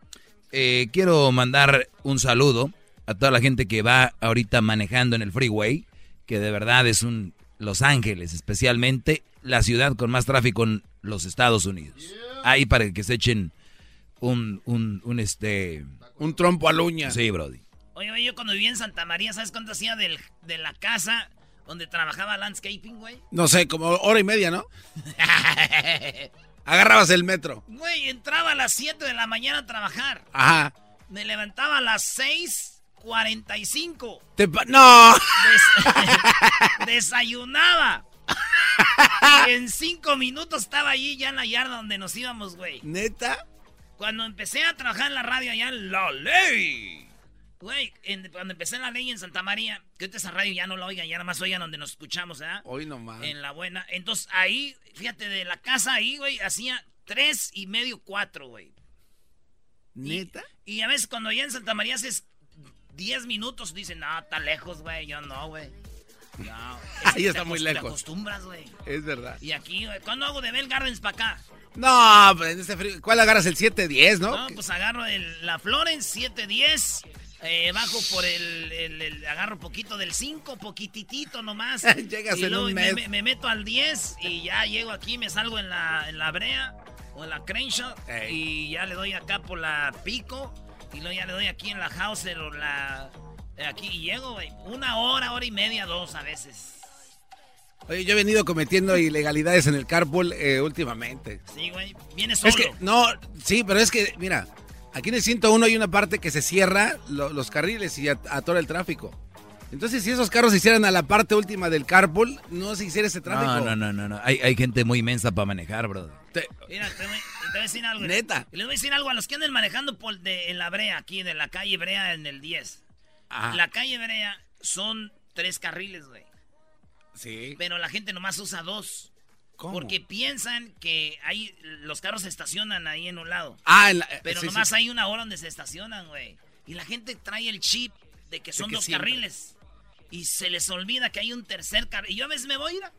Eh, quiero mandar un saludo a toda la gente que va ahorita manejando en el freeway, que de verdad es un Los Ángeles, especialmente la ciudad con más tráfico en los Estados Unidos. Ahí para que se echen un, un, un este... Un trompo a uña. Sí, Brody. Oye, yo cuando vivía en Santa María, ¿sabes cuánto hacía del- de la casa donde trabajaba landscaping, güey? No sé, como hora y media, ¿no? Agarrabas el metro. Güey, entraba a las 7 de la mañana a trabajar. Ajá. Me levantaba a las 6.45. Te ¡No! Des- desayunaba. Y en cinco minutos estaba allí ya en la yarda donde nos íbamos, güey. ¿Neta? Cuando empecé a trabajar en la radio allá en La Ley. Güey, en- cuando empecé en La Ley en Santa María, que ahorita esa radio ya no la oigan, ya nada más oigan donde nos escuchamos, ¿verdad? Hoy nomás. En la buena. Entonces ahí, fíjate, de la casa ahí, güey, hacía tres y medio, cuatro, güey. ¿Neta? Y a veces cuando allá en Santa María haces 10 minutos, dicen, no, está lejos, güey. Yo no, güey. No. Ahí está muy acos- Te lejos. acostumbras, güey. Es verdad. Y aquí, güey, ¿cuándo hago de Bell Gardens para acá? No, pues en este frío, ¿cuál agarras? El 710, ¿no? No, pues agarro el, la Florence 710. Eh, bajo por el, el, el- Agarro poquito del 5, poquititito nomás. Llegas y en luego un me, mes. me- me meto al 10 y ya llego aquí, me salgo en la, en la brea o en la Crenshaw. Y ya le doy acá por la pico. Y luego ya le doy aquí en la Hauser o la. Aquí y llego, güey. Una hora, hora y media, dos a veces. Oye, yo he venido cometiendo ilegalidades en el carpool eh, últimamente. Sí, güey. Viene solo. Es que, no, sí, pero es que, mira, aquí en el 101 hay una parte que se cierra lo- los carriles y at- atora el tráfico. Entonces, si esos carros se hicieran a la parte última del carpool, no se hiciera ese tráfico. No, no, no, no, no. Hay, hay gente muy inmensa para manejar, bro. Mira, te voy, te voy a decir algo. Neta. Les voy a decir algo a los que anden manejando por de, en la brea, aquí, de la calle Brea en el 10. La calle Brea son tres carriles, güey. Sí. Pero la gente nomás usa dos. ¿Cómo? Porque piensan que ahí los carros se estacionan ahí en un lado. Ah, en la- eh, Pero sí, nomás sí. hay una hora donde se estacionan, güey. Y la gente trae el chip de que son que dos siempre. carriles. Y se les olvida que hay un tercer carril. Y yo a veces me voy a ir. a-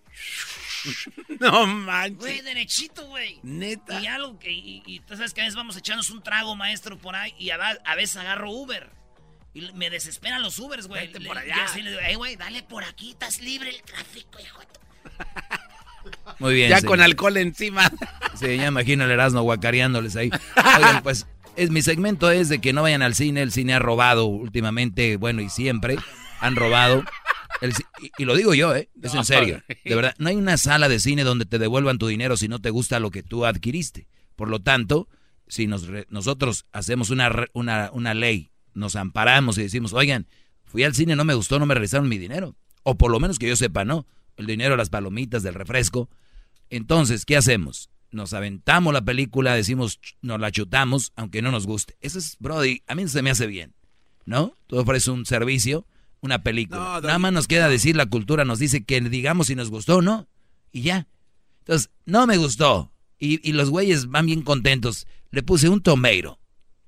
No manches. Güey, derechito, güey. Neta. Y algo que. Y, y tú sabes que a veces vamos a echarnos un trago, maestro, por ahí. Y a, veces agarro Uber. Y me desesperan los Ubers, güey. Vete por allá. así le digo, "Ey, güey, dale por aquí, estás libre el tráfico, hijo. de tu-". Muy bien. Ya con alcohol encima. Sí, ya imagino el Erasmo guacareándoles ahí. Oigan, pues, es, mi segmento es de que no vayan al cine. El cine ha robado últimamente, bueno, y siempre han robado. El y, y lo digo yo, ¿eh? Es No, en serio. De verdad, no hay una sala de cine donde te devuelvan tu dinero si no te gusta lo que tú adquiriste. Por lo tanto, si nos nosotros hacemos una, una, una ley, nos amparamos y decimos, oigan, fui al cine, no me gustó, no me regresaron mi dinero. O por lo menos que yo sepa, no. El dinero, las palomitas, del refresco. Entonces, ¿qué hacemos? Nos aventamos la película, decimos, nos la chutamos, aunque no nos guste. Eso es, Brody, a mí se me hace bien, ¿no? Tú ofreces un servicio, una película. No, Nada más nos queda decir, la cultura nos dice que digamos si nos gustó o no, y ya. Entonces, no me gustó. Y, y los güeyes van bien contentos. Le puse un tomeiro.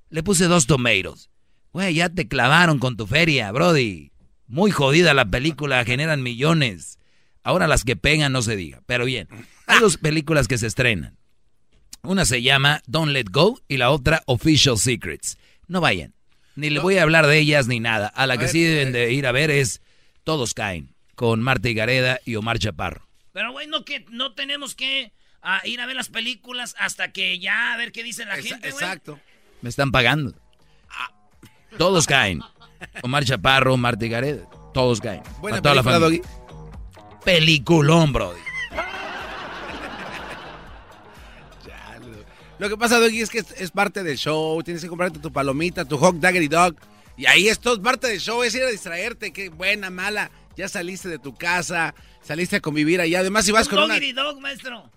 Le puse dos tomeiros. Güey, ya te clavaron con tu feria, Brody. Muy jodida la película, generan millones. Ahora las que pegan no se diga. Pero bien, hay dos películas que se estrenan. Una se llama Don't Let Go y la otra Official Secrets. No vayan. Ni le voy a hablar de ellas ni nada. A la que ver, sí deben de ir a ver es Todos Caen, con Marta Higareda y Omar Chaparro. Pero, güey, no, que, no tenemos que ah, ir a ver las películas hasta que ya a ver qué dice la gente. Exacto. Me están pagando. Todos caen. Omar Chaparro, Marta Higareda. Todos caen. Buena A toda la película, familia. Peliculón, Brody. Lo que pasa, Doggy, es que es, es parte del show. Tienes que comprarte tu palomita, tu hot daggery dog. Y ahí es todo parte del show, es ir a distraerte. Qué buena, mala. Ya saliste de tu casa, saliste a convivir allá. Además, si vas con una... doggy dog, maestro.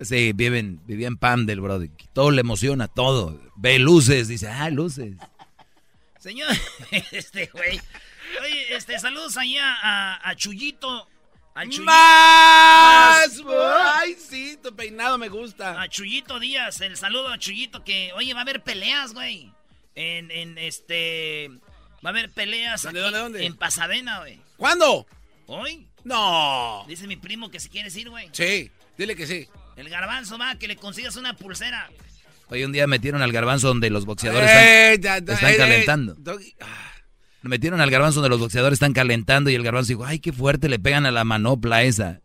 Sí, viven, vivía en Pandel, Brody. Todo le emociona, todo. Ve luces, dice, ah, luces. Señor, este güey. Oye, este, saludos allá a, a Chuyito. A Chuyito. ¡Más! ¡Ay, sí! Tu peinado me gusta. A Chuyito Díaz, el saludo a Chuyito que, oye, va a haber peleas, güey. En, en este. Va a haber peleas. ¿Dónde, aquí dónde, dónde? En Pasadena, güey. ¿Cuándo? ¿Hoy? No. Dice mi primo que si quieres ir, güey. Sí, dile que sí. El garbanzo va, que le consigas una pulsera. Hoy un día metieron al garbanzo donde los boxeadores Eh, están, ya, ya, están eh, eh, calentando. Doggy. Lo metieron al garbanzo donde los boxeadores están calentando y el garbanzo dijo, ay, qué fuerte le pegan a la manopla esa.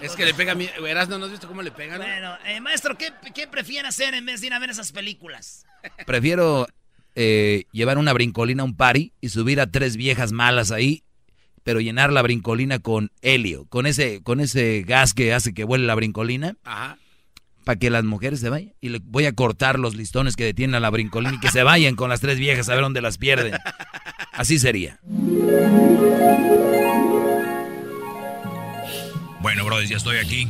Es que le pega a mí. Verás, ¿no, ¿no has visto cómo le pegan? Bueno, eh, maestro, ¿qué, ¿qué prefiere hacer en vez de ir a ver esas películas? Prefiero eh, llevar una brincolina a un party y subir a tres viejas malas ahí, pero llenar la brincolina con helio, con ese, con ese gas que hace que vuele la brincolina, Ajá. Para que las mujeres se vayan. Y le voy a cortar los listones que detienen a la brincolina y que se vayan con las tres viejas a ver dónde las pierden. Así sería. Bueno, brothers, ya estoy aquí.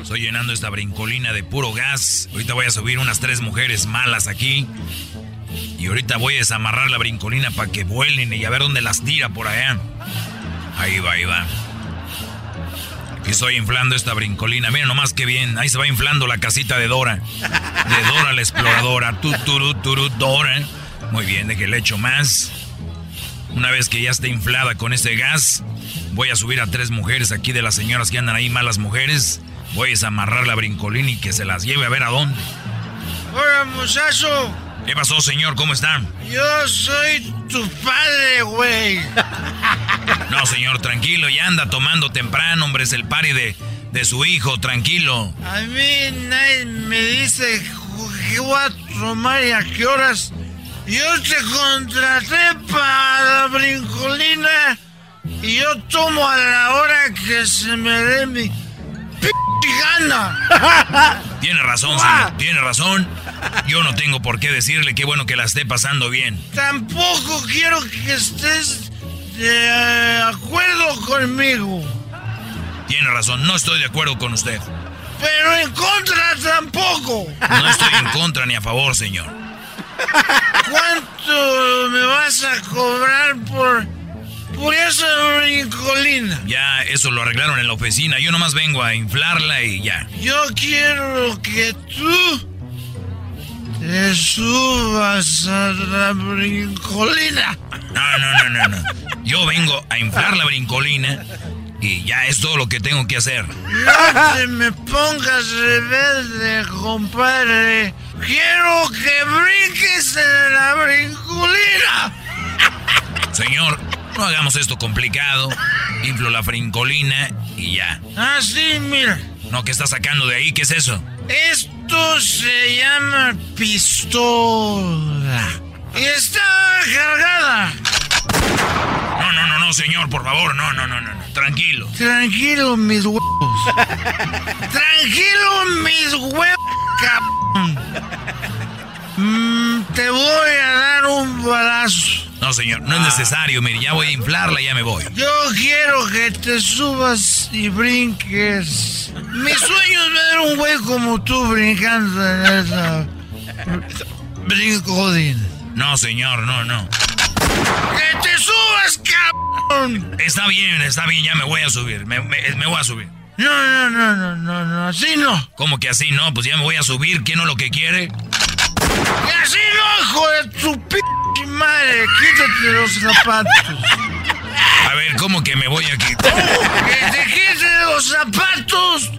Estoy llenando esta brincolina de puro gas. Ahorita voy a subir unas tres mujeres malas aquí. Y ahorita voy a desamarrar la brincolina para que vuelen y a ver dónde las tira por allá. Ahí va, ahí va. Aquí estoy inflando esta brincolina. Miren nomás qué bien. Ahí se va inflando la casita de Dora. De Dora la exploradora. Tu, turu, turu, Dora. Muy bien, de que le echo más. Una vez que ya esté inflada con ese gas, voy a subir a tres mujeres aquí de las señoras que andan ahí, malas mujeres. Voy a amarrar la brincolina y que se las lleve a ver a dónde. Hola, muchacho. ¿Qué pasó, señor? ¿Cómo están? Yo soy tu padre, güey. No, señor, tranquilo. Ya anda tomando temprano, hombre. Es el pari de, de su hijo, tranquilo. A mí nadie me dice qué voy a tomar y a qué horas. Yo te contraté para la brincolina y yo tomo a la hora que se me dé mi p gana. Tiene razón, señor. Tiene razón. Yo no tengo por qué decirle qué bueno que la esté pasando bien. Tampoco quiero que estés de acuerdo conmigo. Tiene razón, no estoy de acuerdo con usted. Pero en contra tampoco. No estoy en contra ni a favor, señor. ¿Cuánto me vas a cobrar por, por esa brincolina? Ya, eso lo arreglaron en la oficina. Yo nomás vengo a inflarla y ya. Yo quiero que tú te subas a la brincolina. No, no, no, no, no. Yo vengo a inflar la brincolina y ya es todo lo que tengo que hacer. No te me pongas rebelde, compadre. Quiero que brinques en la brincolina. Señor, no hagamos esto complicado. Inflo la brincolina y ya. Ah, sí, mira. No, ¿qué está sacando de ahí? ¿Qué es eso? Esto se llama pistola. Y está cargada. No, no, no, no, señor, por favor, no, no, no, no, no. tranquilo. Tranquilo, mis huevos. Tranquilo, mis huevos, cabrón. Mm, te voy a dar un balazo. No, señor, no es necesario, mire, ya voy a inflarla y ya me voy. Yo quiero que te subas y brinques. Mi sueño es ver un güey como tú brincando en esa brincolina. No, señor, no, no. ¡Que te subas, cabrón! Está bien, está bien, ya me voy a subir. Me, me- me voy a subir. No, no, no, no, no, no, así no. ¿Cómo que así no? Pues ya me voy a subir. ¿Quién no lo que quiere? Y así no, hijo de tu p madre. Quítate los zapatos. A ver, ¿cómo que me voy aquí? ¡Que te quites los zapatos!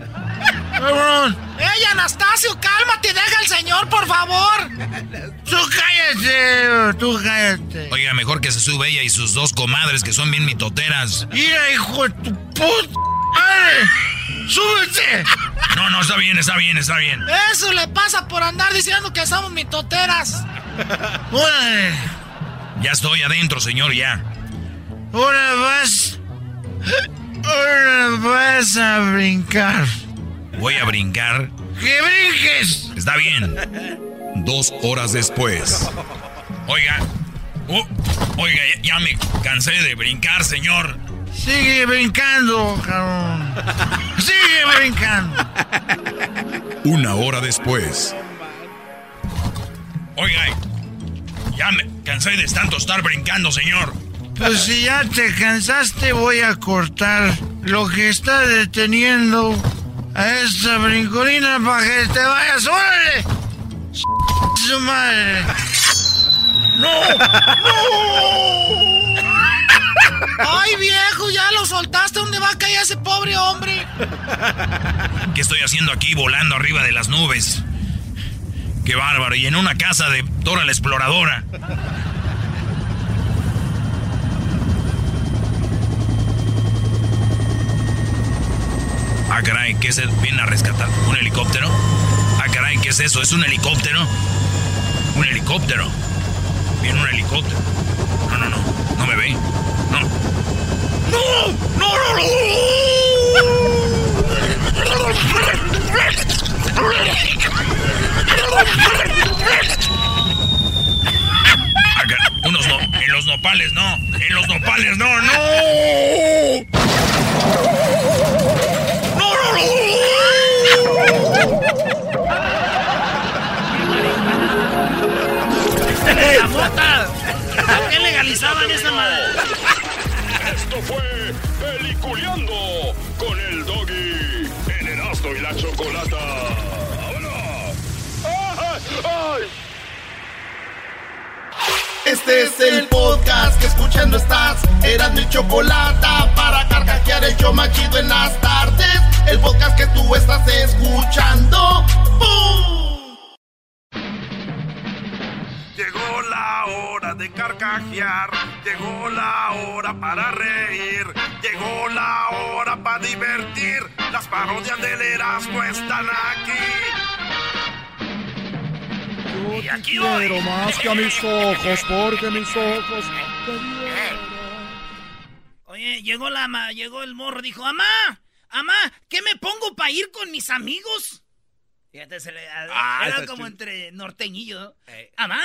¡Cabrón! ¡Ey, Anastasio, cálmate! ¡Deja al señor, por favor! ¡Tú cállate! ¡Tú cállate! Oiga, mejor que se sube ella y sus dos comadres que son bien mitoteras. ¡Mira, hijo de tu puta madre! ¡Súbete! No, no, está bien, está bien, está bien. Eso le pasa por andar diciendo que somos mitoteras. ¡Órale! Ya estoy adentro, señor, ya. Ahora vas. Ahora vas a brincar. Voy a brincar. ¡Que brinques! Está bien. Dos horas después. Oiga. Oh, oiga, ya, ya me cansé de brincar, señor. Sigue brincando, cabrón. Sigue brincando. Una hora después. Oiga, ya me cansé de tanto estar brincando, señor. Pues si ya te cansaste, voy a cortar lo que está deteniendo a esta brincolina para que te vayas. ¡Órale! ¡Su madre! ¡No! ¡Ay, viejo! ¡Ya lo soltaste! ¿Dónde va a caer ese pobre hombre? ¿Qué estoy haciendo aquí volando arriba de las nubes? Qué bárbaro. Y en una casa de Dora la Exploradora. Ah, caray, ¿qué es eso? ¿Vienen a rescatar un helicóptero? Ah, caray, ¿qué es eso? ¿Es un helicóptero? Un helicóptero. Viene un helicóptero. No, no, no. No me ve. No. ¡No! ¡No, no, Ah, car- Unos no, en los nopales no, en los nopales no, no. No, no, ¡La mota! ¿Por qué legalizaban esa madre? Esto fue Peliculeando con el doggy en Erasmo y la Chocolata. ¡Ay, ay! Este es el podcast que escuchando estás. Eran mi chocolate para carcajear el yo machido en las tardes. el podcast que tú estás escuchando. ¡Bum! Llegó la de carcajear, llegó la hora para reír, llegó la hora para divertir. Las parodias del Erasmo están aquí. Yo te quiero más que a mis ojos, porque mis ojos te Oye, llegó la ma- llegó el morro, dijo, "Amá, amá, ¿qué me pongo para ir con mis amigos?" Fíjate, se le Ah, era como chido. entre norteñillo. ¿no? Amá,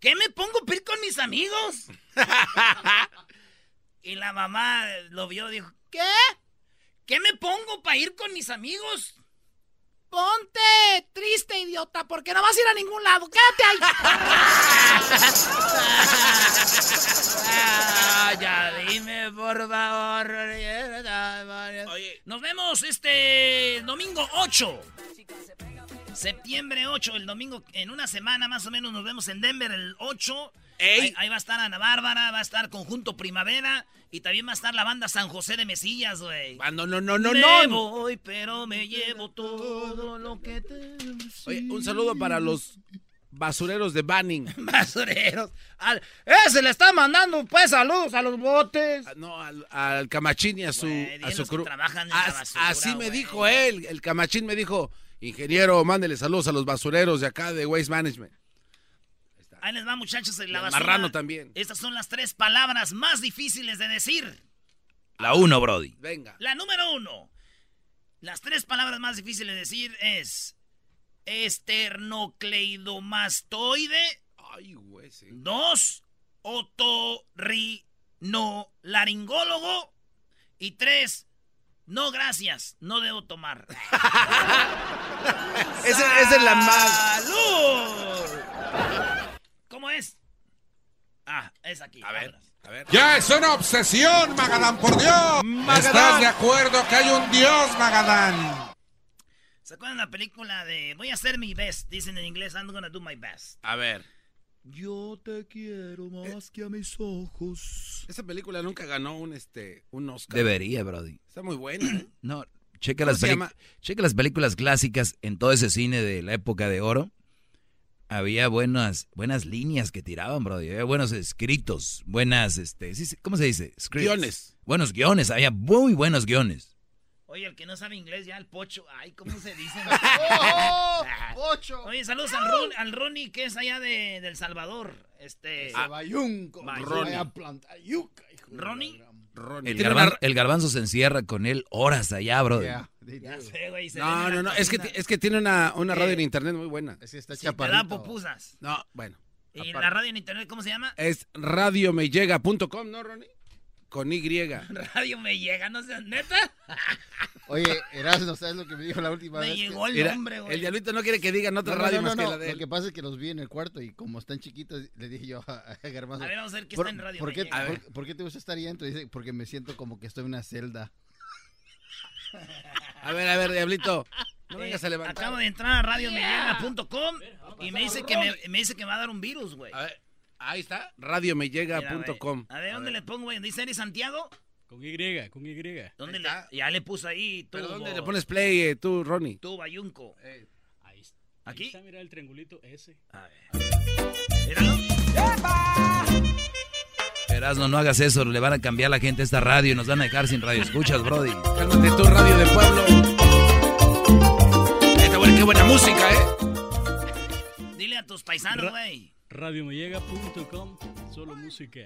¿qué me pongo para ir con mis amigos? y la mamá lo vio, dijo, ¿qué? ¿Qué me pongo para ir con mis amigos? Ponte triste, idiota, porque no vas a ir a ningún lado. Quédate ahí. ya dime, por favor. Nos vemos este domingo 8. Septiembre 8, el domingo, en una semana más o menos nos vemos en Denver el 8. Ahí, ahí va a estar Ana Bárbara, va a estar Conjunto Primavera y también va a estar la banda San José de Mesillas, güey. Ah, no, no, no, no, me no. voy, pero me llevo todo lo que te... Oye, un saludo para los basureros de Banning. Basureros. Al- ¡Ese le está mandando, pues, saludos a los botes! No, al, al Camachín y a su, a su crew. trabajan en la As- basura, así me dijo él. El Camachín me dijo, ingeniero, mándele saludos a los basureros de acá de Waste Management. Ahí les va, muchachos, en la basura. marrano también. Estas son las tres palabras más difíciles de decir. La uno, Brody. Venga. La número uno. Las tres palabras más difíciles de decir es esternocleidomastoide. Ay, güey, sí. Dos, otorrinolaringólogo. Y tres, no gracias, no debo tomar. Esa, esa es la más. ¡Salud! ¿Cómo es? Ah, es aquí. A ver, a ver. Ya es una obsesión, Magadán, por Dios. ¿Estás de acuerdo que hay un Dios, Magadán? ¿Se acuerdan la película de Voy a hacer mi best? Dicen en inglés, I'm gonna do my best. A ver. Yo te quiero más que a mis ojos. Esa película nunca ganó un, este, un Oscar. Debería, Brody. Está muy buena, ¿eh? No, checa ¿Cómo las, checa las películas clásicas en todo ese cine de la época de oro. Había buenas, buenas líneas que tiraban, Brody. Había buenos escritos, buenas, este, ¿cómo se dice? Scripts. Guiones. Buenos guiones, había muy buenos guiones. Oye, el que no sabe inglés ya, el pocho. Ay, ¿cómo se dice? ¡Oh, pocho! Oye, saludos al, Ron- al Ronnie, que es allá de, del Salvador. Este. Ese bayunco, Bayunco. vaya a plantar yuca, hijo ¿Ronnie? Ronnie. El, Tiene garban- una- el garbanzo se encierra con él horas allá, Brody. Yeah, Ya sé, güey. se No, no, no. Es que, es que tiene una, una radio en internet muy buena. Es que está Sí, te da popusas. No, bueno. ¿Y aparte. la radio en internet cómo se llama? Es radiomellega.com, ¿no, Ronnie? Con Y. Radio me llega, no sé, neta. Oye, Erasmo, ¿sabes lo que me dijo la última Me vez? llegó el Mira, nombre, güey. el diablito no quiere que digan otra No, radio no, más no, que no. la de Lo él. que pasa es que los vi en el cuarto y como están chiquitos, le dije yo a, a Garbanzo. A ver, vamos a ver qué ¿por, está en radio. ¿por me qué, llega. por- por qué te gusta estar ahí adentro? Dice, porque me siento como que estoy en una celda. A ver, a ver, diablito. No Eh, vengas a levantar. Acabo de entrar a radiomellega.com y me dice que me, me dice que me va a dar un virus, güey. A ver, ahí está. Radiomellega.com. A ver, ¿dónde le pongo, güey? ¿Dice Eri Santiago? Con Y, con Y. ¿Dónde le, ya le puse ahí tú. ¿Pero dónde le pones play eh, tú, Ronnie? Tú, Bayunco. Ahí está. ¿Aquí? Ahí está, mira el triangulito ese. A ver. Míralo. Erasno, no hagas eso, le van a cambiar la gente a esta radio y nos van a dejar sin radio. Escuchas, Brody. Cálmate tú, radio de pueblo. Esta buena, qué buena música, ¿eh? Dile a tus paisanos, güey. Radiomellega.com, solo música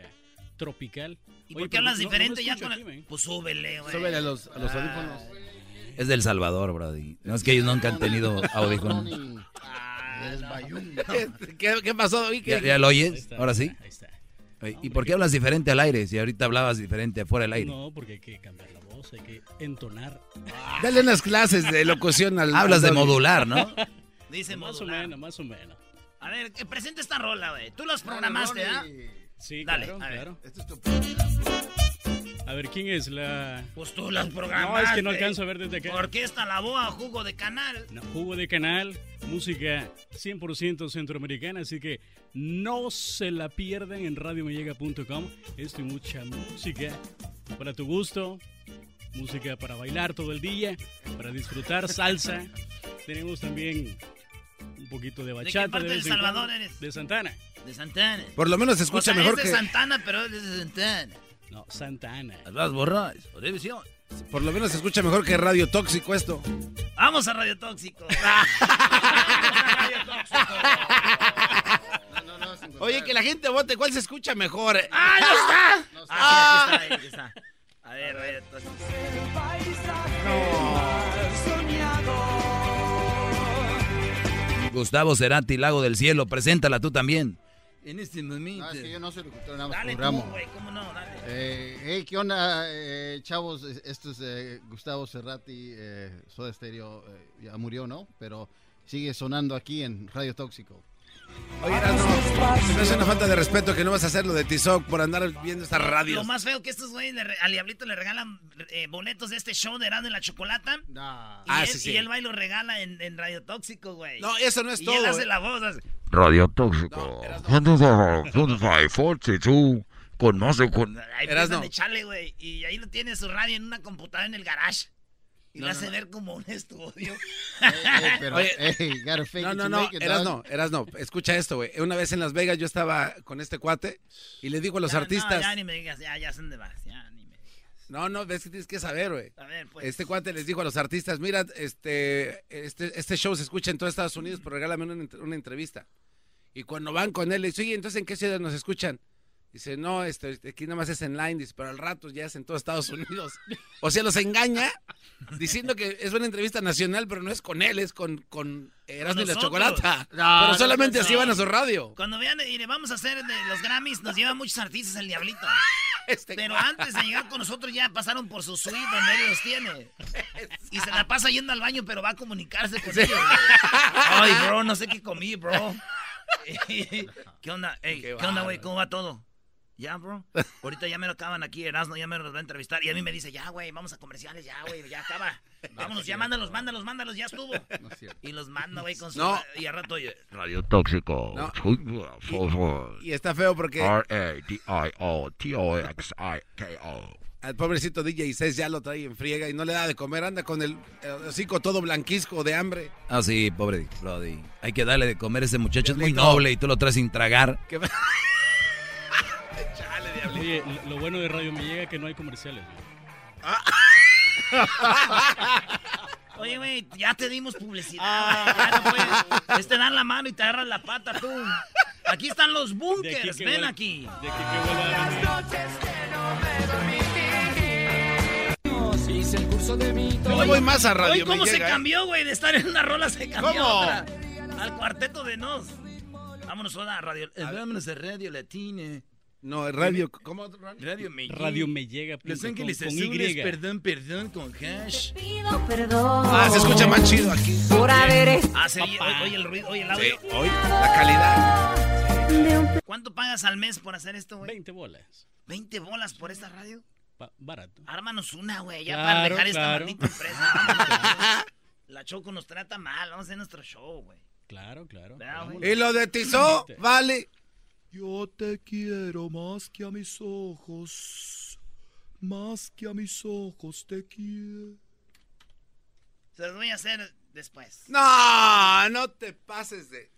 tropical. ¿Y Oye, por qué hablas no- diferente ya con aquí, el... Pues súbele, güey. Súbele a los, a los Ah. audífonos. Es del Salvador, Brody. No es que ellos nunca han tenido audífonos. Ah. ¿Qué, qué pasó? ¿Ya, ¿qué- ya lo oyes? está, ¿Ahora sí? Ahí está. Oye, ¿Y por qué hablas diferente al aire si ahorita hablabas diferente fuera del aire? No, porque hay que cambiar la voz, hay que entonar. Dale unas clases de locución al. Hablas al de modular, ¿no? Dice más o menos, más o menos. A ver, que presenta esta rola, güey. Tú los programaste, ¿ah? Sí, Dale, claro, a ver. claro. Esto es tu A ver, ¿quién es la Pues tú las programaste. No, es que no alcanzo a ver desde acá. Orquesta La Boa, jugo de canal. No, jugo de canal, música 100% centroamericana, así que no se la pierdan en radiomellega.com. Esto y mucha música para tu gusto. música para bailar todo el día, para disfrutar salsa. Tenemos también un poquito de ¿De qué bachata. parte de El. Salvador eres? De Santana. De Santana. Por lo menos se escucha o sea, mejor es de que- Santana, pero es de Santana. No, Santana. Las borras, o división. Por lo menos se escucha mejor que Radio Tóxico esto. Vamos a Radio Tóxico. Oye, que la gente vote cuál se escucha mejor. ¡Ah, ya está! Ah. Ah, sí, aquí está, aquí está. A ver, Radio Tóxico. Gustavo Cerati, Lago del Cielo, preséntala tú también. En este momento. No, es que yo no soy locutor, nada más Dale tú, güey, ¿cómo no? Dale. Eh, hey, ¿qué onda, eh, chavos? Es- Esto es eh, Gustavo Cerrati, eh, Soda Stereo, eh, ya murió, ¿no? Pero sigue sonando aquí en Radio Tóxico. Oye, Erasmo, se me hace una falta de respeto que no vas a hacer lo de Tizoc por andar viendo estas Lo radios. más feo que estos güeyes al Diablito le regalan eh, boletos de este show de Erasmo y la Chocolata. Y, Ah, él, sí, sí. y él va y lo regala en, en Radio Tóxico, güey. No, eso no es y todo, él hace eh. la voz. hace- Radio Tóxico. 42, con más de... Con... Ahí a echarle, güey. Y ahí lo tiene su radio en una computadora en el garage. Y No, hace no. ver como un estudio. pero, Oye, hey, no, no, no, it, eras no, eras no. Escucha esto, güey. Una vez en Las Vegas yo estaba con este cuate y le digo a los Ya, artistas. No, ya ni me digas, ya, ya son de más. Ya, ni me No, no, ves que tienes que saber, güey. A ver, pues. Este cuate les dijo a los artistas, mira, este, este, este show se escucha en todo Estados Unidos, pero regálame una, una entrevista. Y cuando van con él, le dice, oye, entonces, ¿en qué ciudad nos escuchan? Dice, no, este, aquí nada más es en line, dice, pero al rato ya es en todo Estados Unidos. O sea, los engaña diciendo que es una entrevista nacional, pero no es con él, es con, con Erasmo y la. Chocolata. No, pero solamente no, así van a su radio. Cuando vean y le vamos a hacer de los Grammys, nos llevan muchos artistas el Diablito. Este Pero antes de llegar con nosotros ya pasaron por su suite donde él los tiene. Y se la pasa yendo al baño, pero va a comunicarse con ellos. güey. Ay, bro, no sé qué comí, bro. ¿Qué onda? Ey, ¿Qué, onda, güey? ¿Cómo va todo? Ya, bro. Ahorita ya me lo acaban aquí, Erasmo, ya me los va a entrevistar. Y a mí me dice, ya, güey, vamos a comerciales, ya, güey, ya acaba. Vámonos, ya mándalos, mándalos, mándalos, ya estuvo. Y los manda, güey, con su... No. Y al rato, oye, Radio Tóxico. No. Y está feo porque R-A-D-I-O-T-O-X-I-K-O. al pobrecito DJ 6 ya lo trae en friega y no le da de comer, anda con el eh, hocico todo blanquisco de hambre. Ah, sí, pobre Brody. Hay que darle de comer a ese muchacho, es muy noble y tú lo traes sin tragar. ¿Qué- Oye, lo- bueno de Radio Me Llega es que no hay comerciales. Oye, güey, ya te dimos publicidad. güey, ya no puedes- es te dan la mano y te agarran la pata tú. Aquí están los De bunkers, aquí que ven huele- aquí. De aquí que huele a Hice el curso de mi Yo no voy más a radio. Oye, ¿cómo me se llega, ¿eh? cambió, güey? De estar en una rola se cambió ¿Cómo? a otra. Al cuarteto de Nos. Vámonos a radio. eh, vámonos a Radio Latina. No, radio. ¿Cómo? Radio Me Radio Me Llega. Los Ángeles Azules, perdón, perdón, con hash. Pido perdón. Ah, se escucha más chido aquí. Por haber Ah, se oye, oye, oye el ruido, oye el audio. Sí, hoy la calidad. ¿Cuánto pagas al mes por hacer esto, güey? 20 bolas. 20 bolas por esta radio. Pa- barato. Ármanos una, güey, ya Claro, para dejar esta claro. maldita empresa. La Choco nos trata mal, vamos a hacer nuestro show, güey. Claro, claro. ¿Verdad, güey? Y lo de Tizó, vale. Yo te quiero más que a mis ojos, más que a mis ojos te quiero. Se los voy a hacer después. No, no te pases de.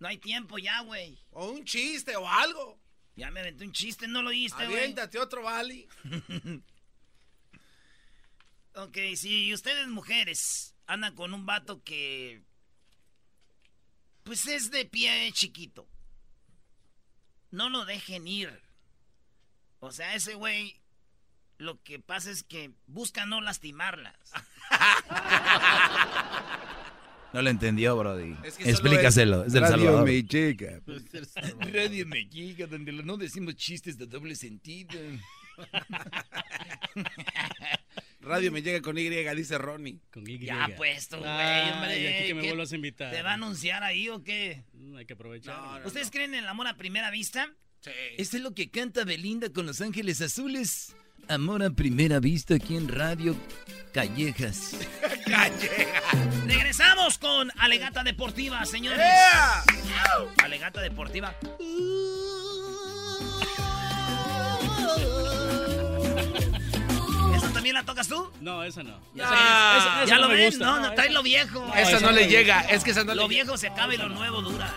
No hay tiempo ya, güey. O un chiste o algo. Ya me aventé un chiste, no lo oíste, güey. Aviéntate otro, vale. Ok, si ustedes mujeres andan con un vato que... Pues es de pie chiquito. No lo dejen ir. O sea, ese güey... Lo que pasa es que busca no lastimarlas. No lo entendió, Brody. Es que Explícaselo, es del Radio Salvador. me llega. Radio Mexica, donde no decimos chistes de doble sentido. Radio me llega con Y, dice Ronnie. Con Y. Ya puesto, güey, hombre. y aquí que me ¿qué- vuelvas a invitar. ¿Te va a anunciar ahí o qué? Mm, Hay que aprovechar. ¿Ustedes creen en el amor a primera vista? Sí. Esto es lo que canta Belinda con Los Ángeles Azules. Amor a primera vista aquí en Radio Callejas. Regresamos con Alegata Deportiva, señores. Alegata Deportiva. ¿También la tocas tú? No, esa no. Ah, ya lo me ves, no, no traes lo viejo. Esa no, le llega, es que esa no lo viejo se acaba y lo nuevo dura.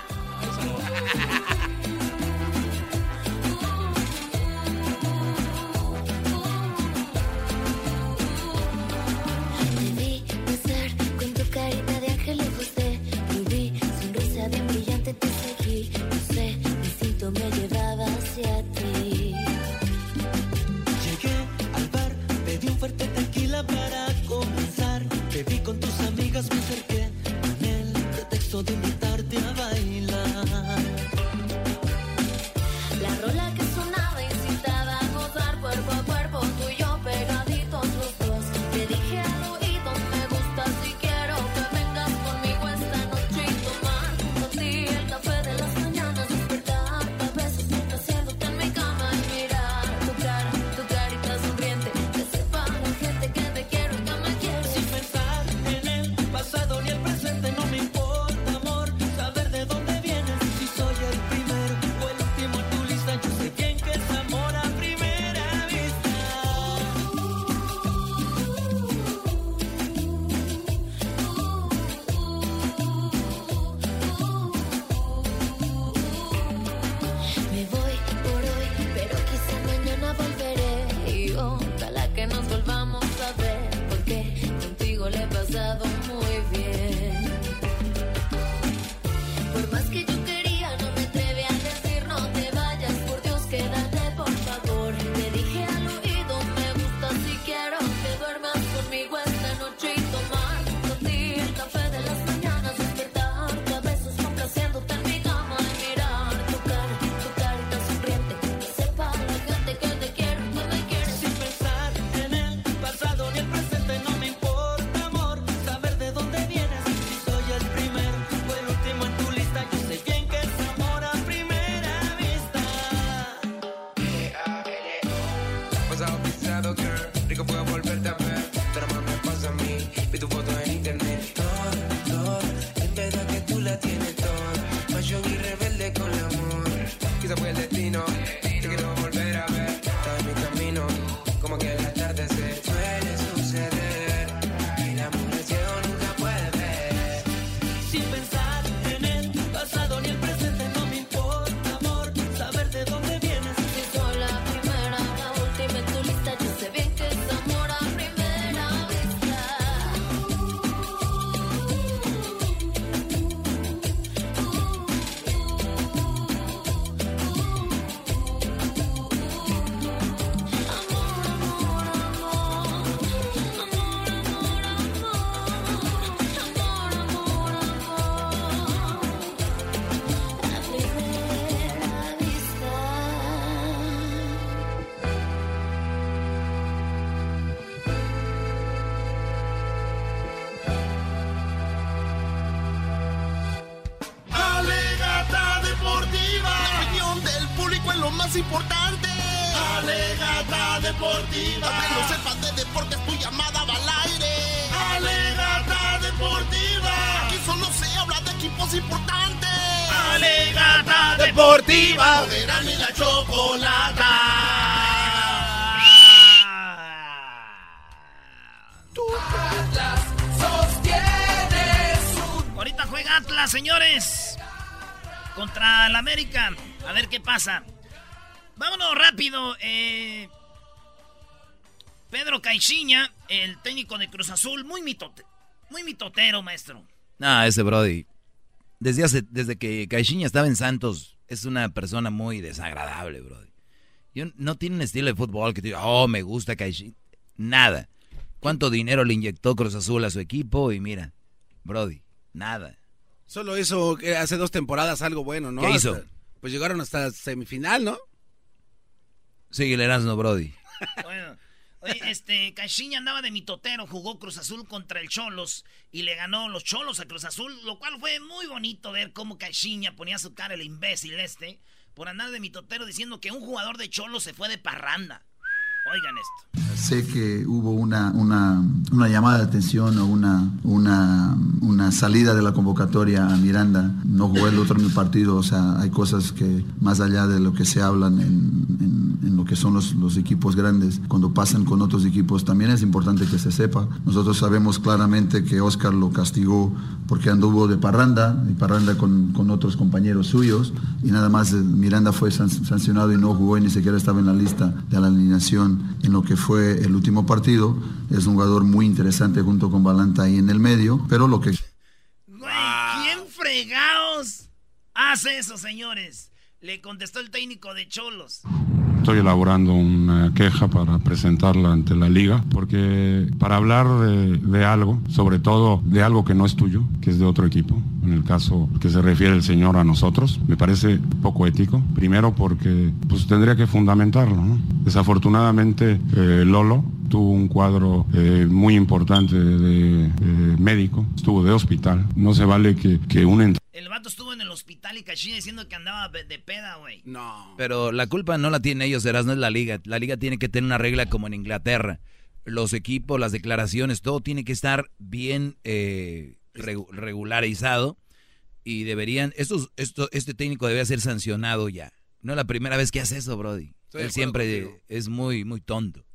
so the contra el América. A ver qué pasa. Vámonos rápido. Eh, Pedro Caixinha, el técnico de Cruz Azul, muy, mitote, muy mitotero, maestro. Ah, ese Brody. Desde, desde que Caixinha estaba en Santos, es una persona muy desagradable, Brody. Yo, no tiene un estilo de fútbol que te diga, oh, me gusta Caixinha. Nada. ¿Cuánto dinero le inyectó Cruz Azul a su equipo? Y mira, Brody, nada. Solo eso hace dos temporadas algo bueno, ¿no? ¿Qué hizo? Pues llegaron hasta semifinal, ¿no? Sí, el Erasmo Brody. bueno, este, Caixinha andaba de mitotero, jugó Cruz Azul contra el Cholos y le ganó los Cholos a Cruz Azul, lo cual fue muy bonito ver cómo Caixinha ponía su cara el imbécil este por andar de mitotero diciendo que un jugador de Cholos se fue de parranda. Oigan esto. Sé que hubo una, una, llamada de atención o una, una, una, salida de la convocatoria a Miranda. No jugó el otro mi partido. O sea, hay cosas que más allá de lo que se hablan en, lo que son los, equipos grandes, cuando pasan con otros equipos, también es importante que se sepa. Nosotros sabemos claramente que Oscar lo castigó porque anduvo de parranda y parranda con, con otros compañeros suyos. Y nada más eh, Miranda fue sancionado y no jugó y ni siquiera estaba en la lista de la alineación en lo que fue el último partido. Es un jugador muy interesante junto con Balanta ahí en el medio, pero lo que... ¿Quién fregados hace eso, señores? Le contestó el técnico de Cholos. Estoy elaborando una queja para presentarla ante la liga, porque para hablar de, algo, sobre todo de algo que no es tuyo, que es de otro equipo, en el caso que se refiere el señor a nosotros, me parece poco ético. Primero porque pues tendría que fundamentarlo. Desafortunadamente eh, Lolo tuvo un cuadro eh, muy importante de, eh, médico, estuvo de hospital. No se vale que, que un El vato estuvo en el hospital y cachín diciendo que andaba de peda, güey. No. Pero la culpa no la tienen ellos, Eras, no es la liga. La liga tiene que tener una regla como en Inglaterra. Los equipos, las declaraciones, todo tiene que estar bien eh, regu- regularizado y deberían, estos, esto, este técnico debe ser sancionado ya. No es la primera vez que hace eso, Brody. Estoy Él siempre contigo. es muy, muy tonto.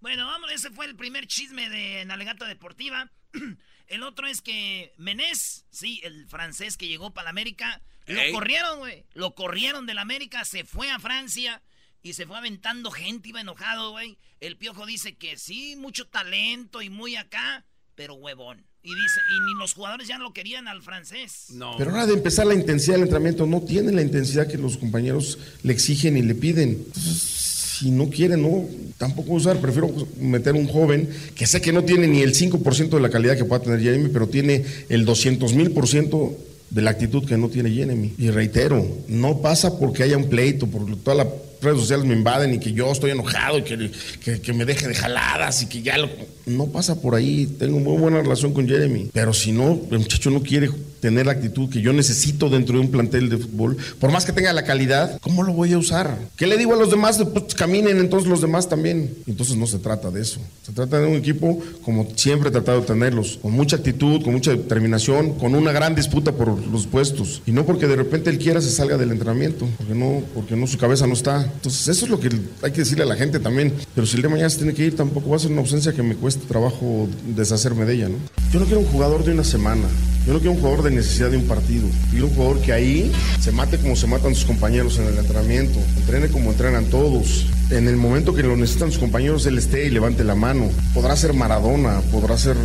Bueno, vamos, ese fue el primer chisme de Nalegata Deportiva. El otro es que Menés, sí, el francés que llegó para la América, Ey. lo corrieron, güey. Lo corrieron de la América, se fue a Francia y se fue aventando gente, iba enojado, güey. El piojo dice que sí, mucho talento y muy acá, pero huevón. Y dice, y ni los jugadores ya lo querían al francés. No. Pero ahora de empezar la intensidad del entrenamiento, no tiene la intensidad que los compañeros le exigen y le piden. Entonces, si no quiere, no, tampoco usar. Prefiero meter un joven que sé que no tiene ni el 5% de la calidad que pueda tener Jeremy, pero tiene el 200 mil por ciento de la actitud que no tiene Jeremy. Y reitero, no pasa porque haya un pleito, porque todas las redes sociales me invaden y que yo estoy enojado y que, que- que me deje de jaladas y que ya lo... No pasa por ahí. Tengo muy buena relación con Jeremy. Pero si no, el muchacho no quiere tener la actitud que yo necesito dentro de un plantel de fútbol, por más que tenga la calidad, ¿cómo lo voy a usar? ¿Qué le digo a los demás? Pues caminen entonces los demás también. Entonces no se trata de eso. Se trata de un equipo como siempre he tratado de tenerlos, con mucha actitud, con mucha determinación, con una gran disputa por los puestos. Y no porque de repente él quiera se salga del entrenamiento, porque no, porque no su cabeza no está. Entonces eso es lo que hay que decirle a la gente también. Pero si el de mañana se tiene que ir, tampoco va a ser una ausencia que me cueste trabajo deshacerme de ella, ¿no? Yo no quiero un jugador de una semana. Yo no quiero un jugador de necesidad de un partido. Quiero un jugador que ahí se mate como se matan sus compañeros en el entrenamiento. Entrene como entrenan todos. En el momento que lo necesitan sus compañeros, él esté y levante la mano. Podrá ser Maradona, podrá ser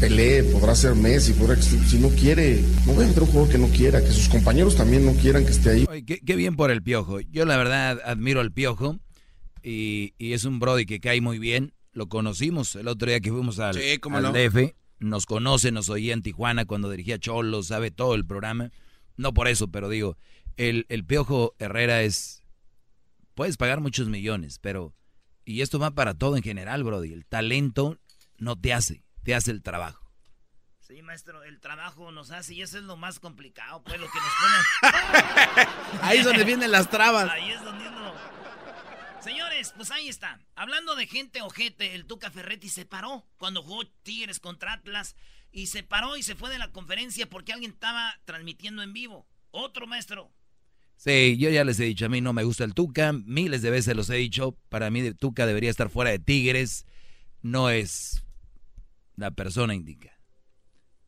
Pelé, podrá ser Messi, podrá si no quiere, no voy a meter un jugador que no quiera, que sus compañeros también no quieran que esté ahí. Oye, qué, qué bien por el piojo. Yo la verdad admiro al piojo y, y es un Brody que cae muy bien. Lo conocimos el otro día que fuimos al, Sí, al no. DF. Nos conoce, nos oía en Tijuana cuando dirigía Cholos, sabe todo el programa. No por eso, pero digo, el, el piojo Herrera es... Puedes pagar muchos millones, pero... Y esto va para todo en general, Brody. El talento no te hace, te hace el trabajo. Sí, maestro, el trabajo nos hace y eso es lo más complicado, pues lo que nos pone. Ahí es donde vienen las trabas. Ahí es donde uno- Señores, pues ahí está. Hablando de gente ojete, el Tuca Ferretti se paró cuando jugó Tigres contra Atlas y se paró y se fue de la conferencia porque alguien estaba transmitiendo en vivo. Otro maestro. Sí, yo ya les he dicho, a mí no me gusta el Tuca, miles de veces los he dicho, para mí Tuca debería estar fuera de Tigres, no es la persona indica.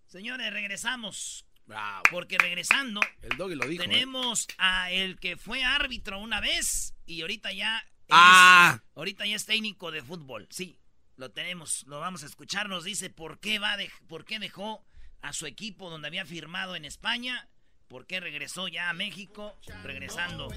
Señores, regresamos. Porque regresando, El doggy lo dijo. ¿eh? tenemos a el que fue árbitro una vez y ahorita ya es, Ah. ahorita ya es técnico de fútbol. Sí, lo tenemos, lo vamos a escuchar. Nos dice por qué va de, por qué dejó a su equipo donde había firmado en España, por qué regresó ya a México, regresando.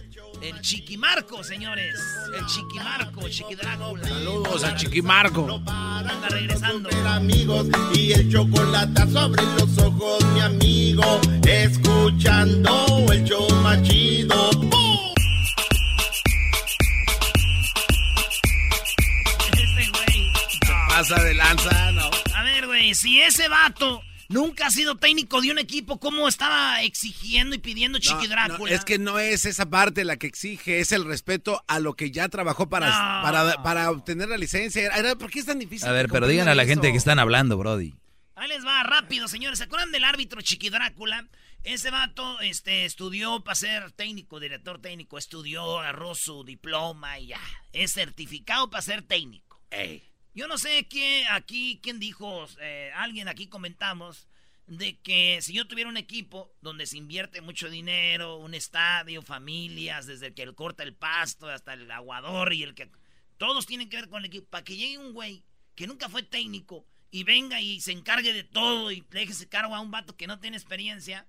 El Chiquimarco, señores, el Chiquimarco, Chiquidrácula. Saludos a Chiquimarco. Anda regresando. amigos y el chocolate sobre los ojos, mi amigo, escuchando el show machido. ¡Bum! Pasa de lanza, no. A ver, güey, si ese vato nunca ha sido técnico de un equipo, ¿cómo estaba exigiendo y pidiendo Chiqui No, Drácula? no, es que no es esa parte la que exige, es el respeto a lo que ya trabajó para, No. para, para obtener la licencia. ¿Por qué es tan difícil? A ver, pero digan a la gente que están hablando, Brody. Ahí les va rápido, señores. ¿Se acuerdan del árbitro Chiqui Drácula? Ese vato este, estudió para ser técnico, director técnico. Estudió, agarró su diploma y ya. Es certificado para ser técnico. Yo no sé qué aquí, quién dijo, eh, alguien aquí comentamos de que si yo tuviera un equipo donde se invierte mucho dinero, un estadio, familias, desde el que corta el pasto hasta el aguador y el que... Todos tienen que ver con el equipo. Para que llegue un güey que nunca fue técnico y venga y se encargue de todo y deje ese cargo a un vato que no tiene experiencia,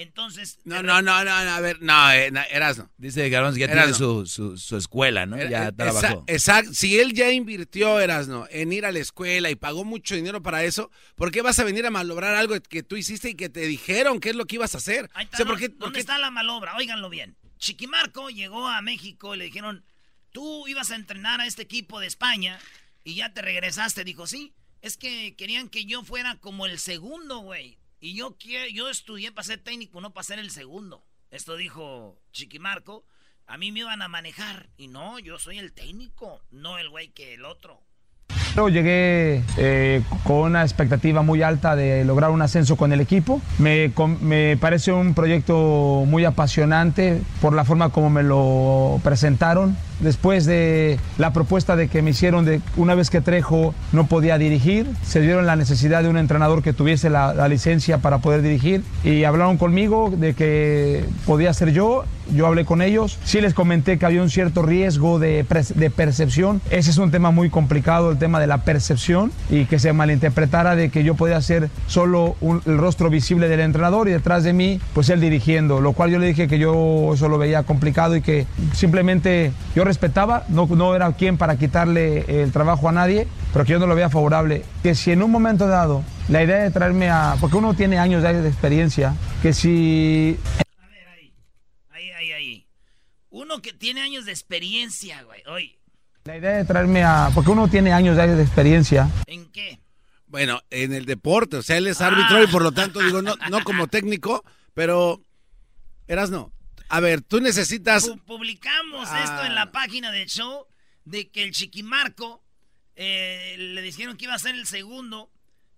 entonces... No, no, no, no, no, a ver, no, eh, no, Erasno. Dice Garbanzo que ya Erasno. tiene su, su, su escuela, ¿no? Ya esa- trabajó. Exacto. Si él ya invirtió, Erasno, en ir a la escuela y pagó mucho dinero para eso, ¿por qué vas a venir a malograr algo que tú hiciste y que te dijeron qué es lo que ibas a hacer? Ahí está, O sea, ¿por ¿no? qué- por ¿Dónde qué- está la malobra? Óiganlo bien. Chiquimarco llegó a México y le dijeron, tú ibas a entrenar a este equipo de España y ya te regresaste. Dijo, sí, es que querían que yo fuera como el segundo, güey. Y yo, quie- yo estudié para ser técnico, no para ser el segundo. Esto dijo Chiquimarco. A mí me iban a manejar. Y no, yo soy el técnico, no el güey que el otro. Llegué eh, con una expectativa muy alta de lograr un ascenso con el equipo. Me, com- me parece un proyecto muy apasionante por la forma como me lo presentaron. Después de la propuesta de que me hicieron de una vez que Trejo no podía dirigir, se dieron la necesidad de un entrenador que tuviese la, la licencia para poder dirigir y hablaron conmigo de que podía ser yo. Yo hablé con ellos, sí les comenté que había un cierto riesgo de, de percepción. Ese es un tema muy complicado, el tema de la percepción y que se malinterpretara de que yo podía ser solo un- el rostro visible del entrenador y detrás de mí, pues él dirigiendo. Lo cual yo le dije que yo eso lo veía complicado y que simplemente yo respetaba, no, no era quien para quitarle el trabajo a nadie, pero que yo no lo veía favorable. Que si en un momento dado la idea de traerme a. Porque uno tiene años de de experiencia, que si Ahí, ahí, ahí. Uno que tiene años de experiencia, güey. Oye, La idea de traerme a. Porque uno tiene años de de experiencia. ¿en qué? Bueno, en el deporte, o sea, él es árbitro y por lo tanto, digo, no, no como técnico, pero, Erasno, a ver, tú necesitas... Pu- publicamos esto en la página del show de que el Chiquimarco eh, le dijeron que iba a ser el segundo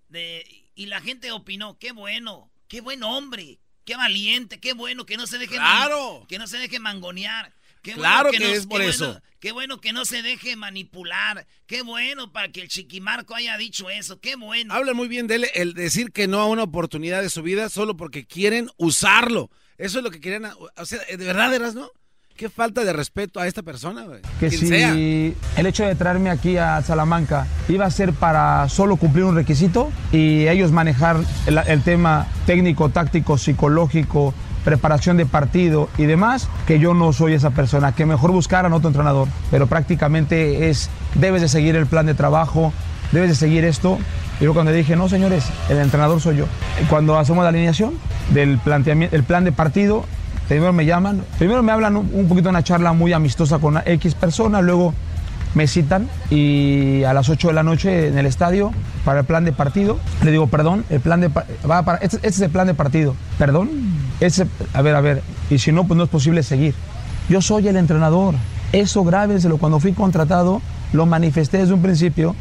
de, y la gente opinó, qué bueno, qué buen hombre, qué valiente, qué bueno que no se deje Claro. que no se deje mangonear. Qué Claro bueno que no- es por eso. bueno- qué bueno que no se deje manipular. Qué bueno para que el Chiquimarco haya dicho eso. Qué bueno. Habla muy bien de él el decir que no a una oportunidad de su vida solo porque quieren usarlo. Eso es lo que querían. O sea, de verdad, Erasno, qué falta de respeto a esta persona, güey. que Quien si sea. el hecho de traerme aquí a Salamanca iba a ser para solo cumplir un requisito y ellos manejar el, el tema técnico, táctico, psicológico, preparación de partido y demás, que yo no soy esa persona, que mejor buscaran otro entrenador, pero prácticamente es, debes de seguir el plan de trabajo, debes de seguir esto. Yo cuando dije, no señores, el entrenador soy yo. Cuando hacemos la alineación del planteamiento, el plan de partido, Primero me llaman, primero me hablan un poquito una charla muy amistosa con una X persona, luego me citan y a las 8 de la noche en el estadio para el plan de partido. Le digo, perdón, el plan de va para este, este es el plan de partido. Perdón, a ver, a ver, y si no, pues no es posible seguir. Yo soy el entrenador. Eso grábenselo. Cuando fui contratado, lo manifesté desde un principio.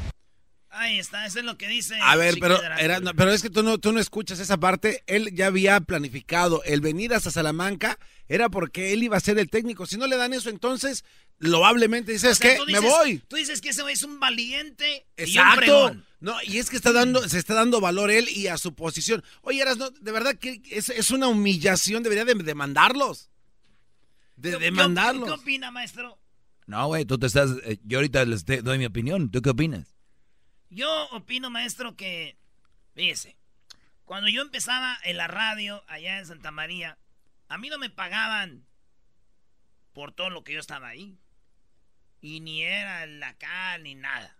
Ahí está, eso es lo que dice. A ver, pero. Erasno, pero es que tú no, tú no escuchas esa parte. Él ya había planificado el venir hasta Salamanca, era porque él iba a ser el técnico. Si no le dan eso, entonces, loablemente dices, O sea, que me voy. Tú dices que ese güey es un valiente y un Exacto. No, y es que está dando, se está dando valor él y a su posición. Oye, Erasno, de verdad que es, es una humillación, debería de demandarlos. De ¿Qué- demandarlos. ¿Qué opina, maestro? No, güey, tú te estás. eh, yo ahorita les te- doy mi opinión. ¿Tú qué opinas? Yo opino, maestro, que. Fíjese. Cuando yo empezaba en la radio allá en Santa María, a mí no me pagaban por todo lo que yo estaba ahí. Y ni era el acá ni nada.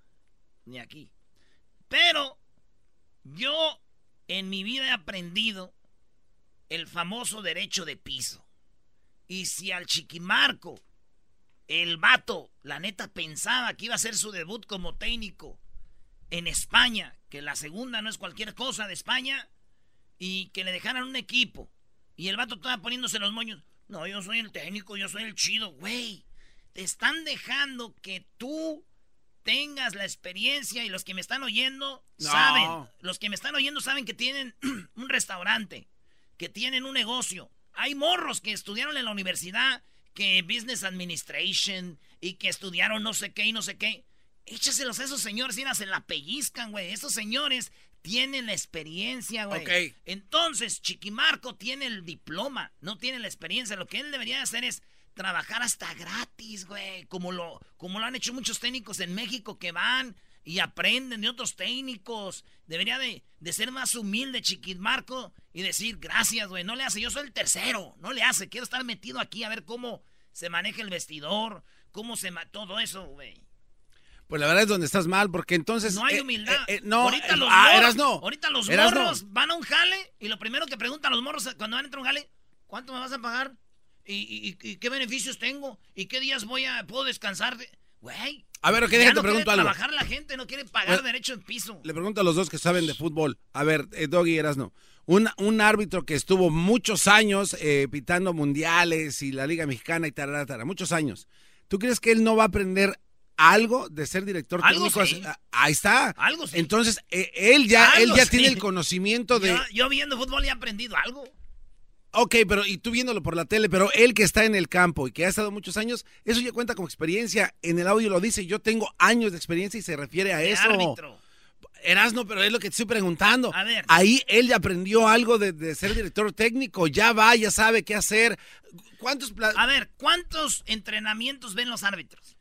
Ni aquí. Pero yo en mi vida he aprendido el famoso derecho de piso. Y si al chiquimarco, el vato, la neta pensaba que iba a hacer su debut como técnico en España, que la segunda no es cualquier cosa de España, y que le dejaran un equipo, y el vato estaba poniéndose los moños. No, yo soy el técnico, yo soy el chido, güey. Te están dejando que tú tengas la experiencia y los que me están oyendo No. saben, los que me están oyendo saben que tienen un restaurante, que tienen un negocio. Hay morros que estudiaron en la universidad, que Business Administration, y que estudiaron no sé qué y no sé qué. Échaselos a esos señores y se la pellizcan, güey. Esos señores tienen la experiencia, güey. Ok. Entonces, Chiquimarco tiene el diploma, no tiene la experiencia. Lo que él debería hacer es trabajar hasta gratis, güey. Como lo, como lo han hecho muchos técnicos en México que van y aprenden de otros técnicos. Debería de, de ser más humilde, Chiquimarco, y decir, gracias, güey. No le hace, yo soy el tercero. No le hace. Quiero estar metido aquí a ver cómo se maneja el vestidor, cómo se ma todo eso, güey. Pues la verdad es donde estás mal, porque entonces. No hay eh, humildad. eh, eh, no, ahorita los, ah, morros, eras no. ahorita los Eras no. morros van a un jale y lo primero que preguntan los morros cuando van a entrar a un jale, ¿cuánto me vas a pagar? ¿Y, y- y- y qué beneficios tengo? ¿Y qué días voy a puedo descansar? de-?" Güey. A ver, ok, ya déjate no pregunto algo. trabajar la gente, no quiere pagar Bueno, derecho en piso. Le pregunto a los dos que saben de fútbol. A ver, eh, Doggy eras no. Un, un árbitro que estuvo muchos años eh, pitando mundiales y la Liga Mexicana y tarara, tarara, muchos años. ¿Tú crees que él no va a aprender algo de ser director Algo técnico? sí. Ah, Ahí está. Algo sí. Entonces, eh, él ya, él ya sí. tiene el conocimiento de. Yo, yo viendo fútbol he aprendido algo. Ok, pero y tú viéndolo por la tele, pero él que está en el campo y que ha estado muchos años, eso ya cuenta como experiencia. En el audio lo dice, yo tengo años de experiencia y se refiere a De eso. árbitro. Erasno, pero es lo que te estoy preguntando. A ver. Ahí él ya aprendió algo de, de ser director técnico, ya va, ya sabe qué hacer. ¿Cuántos A ver, ¿cuántos entrenamientos ven los árbitros?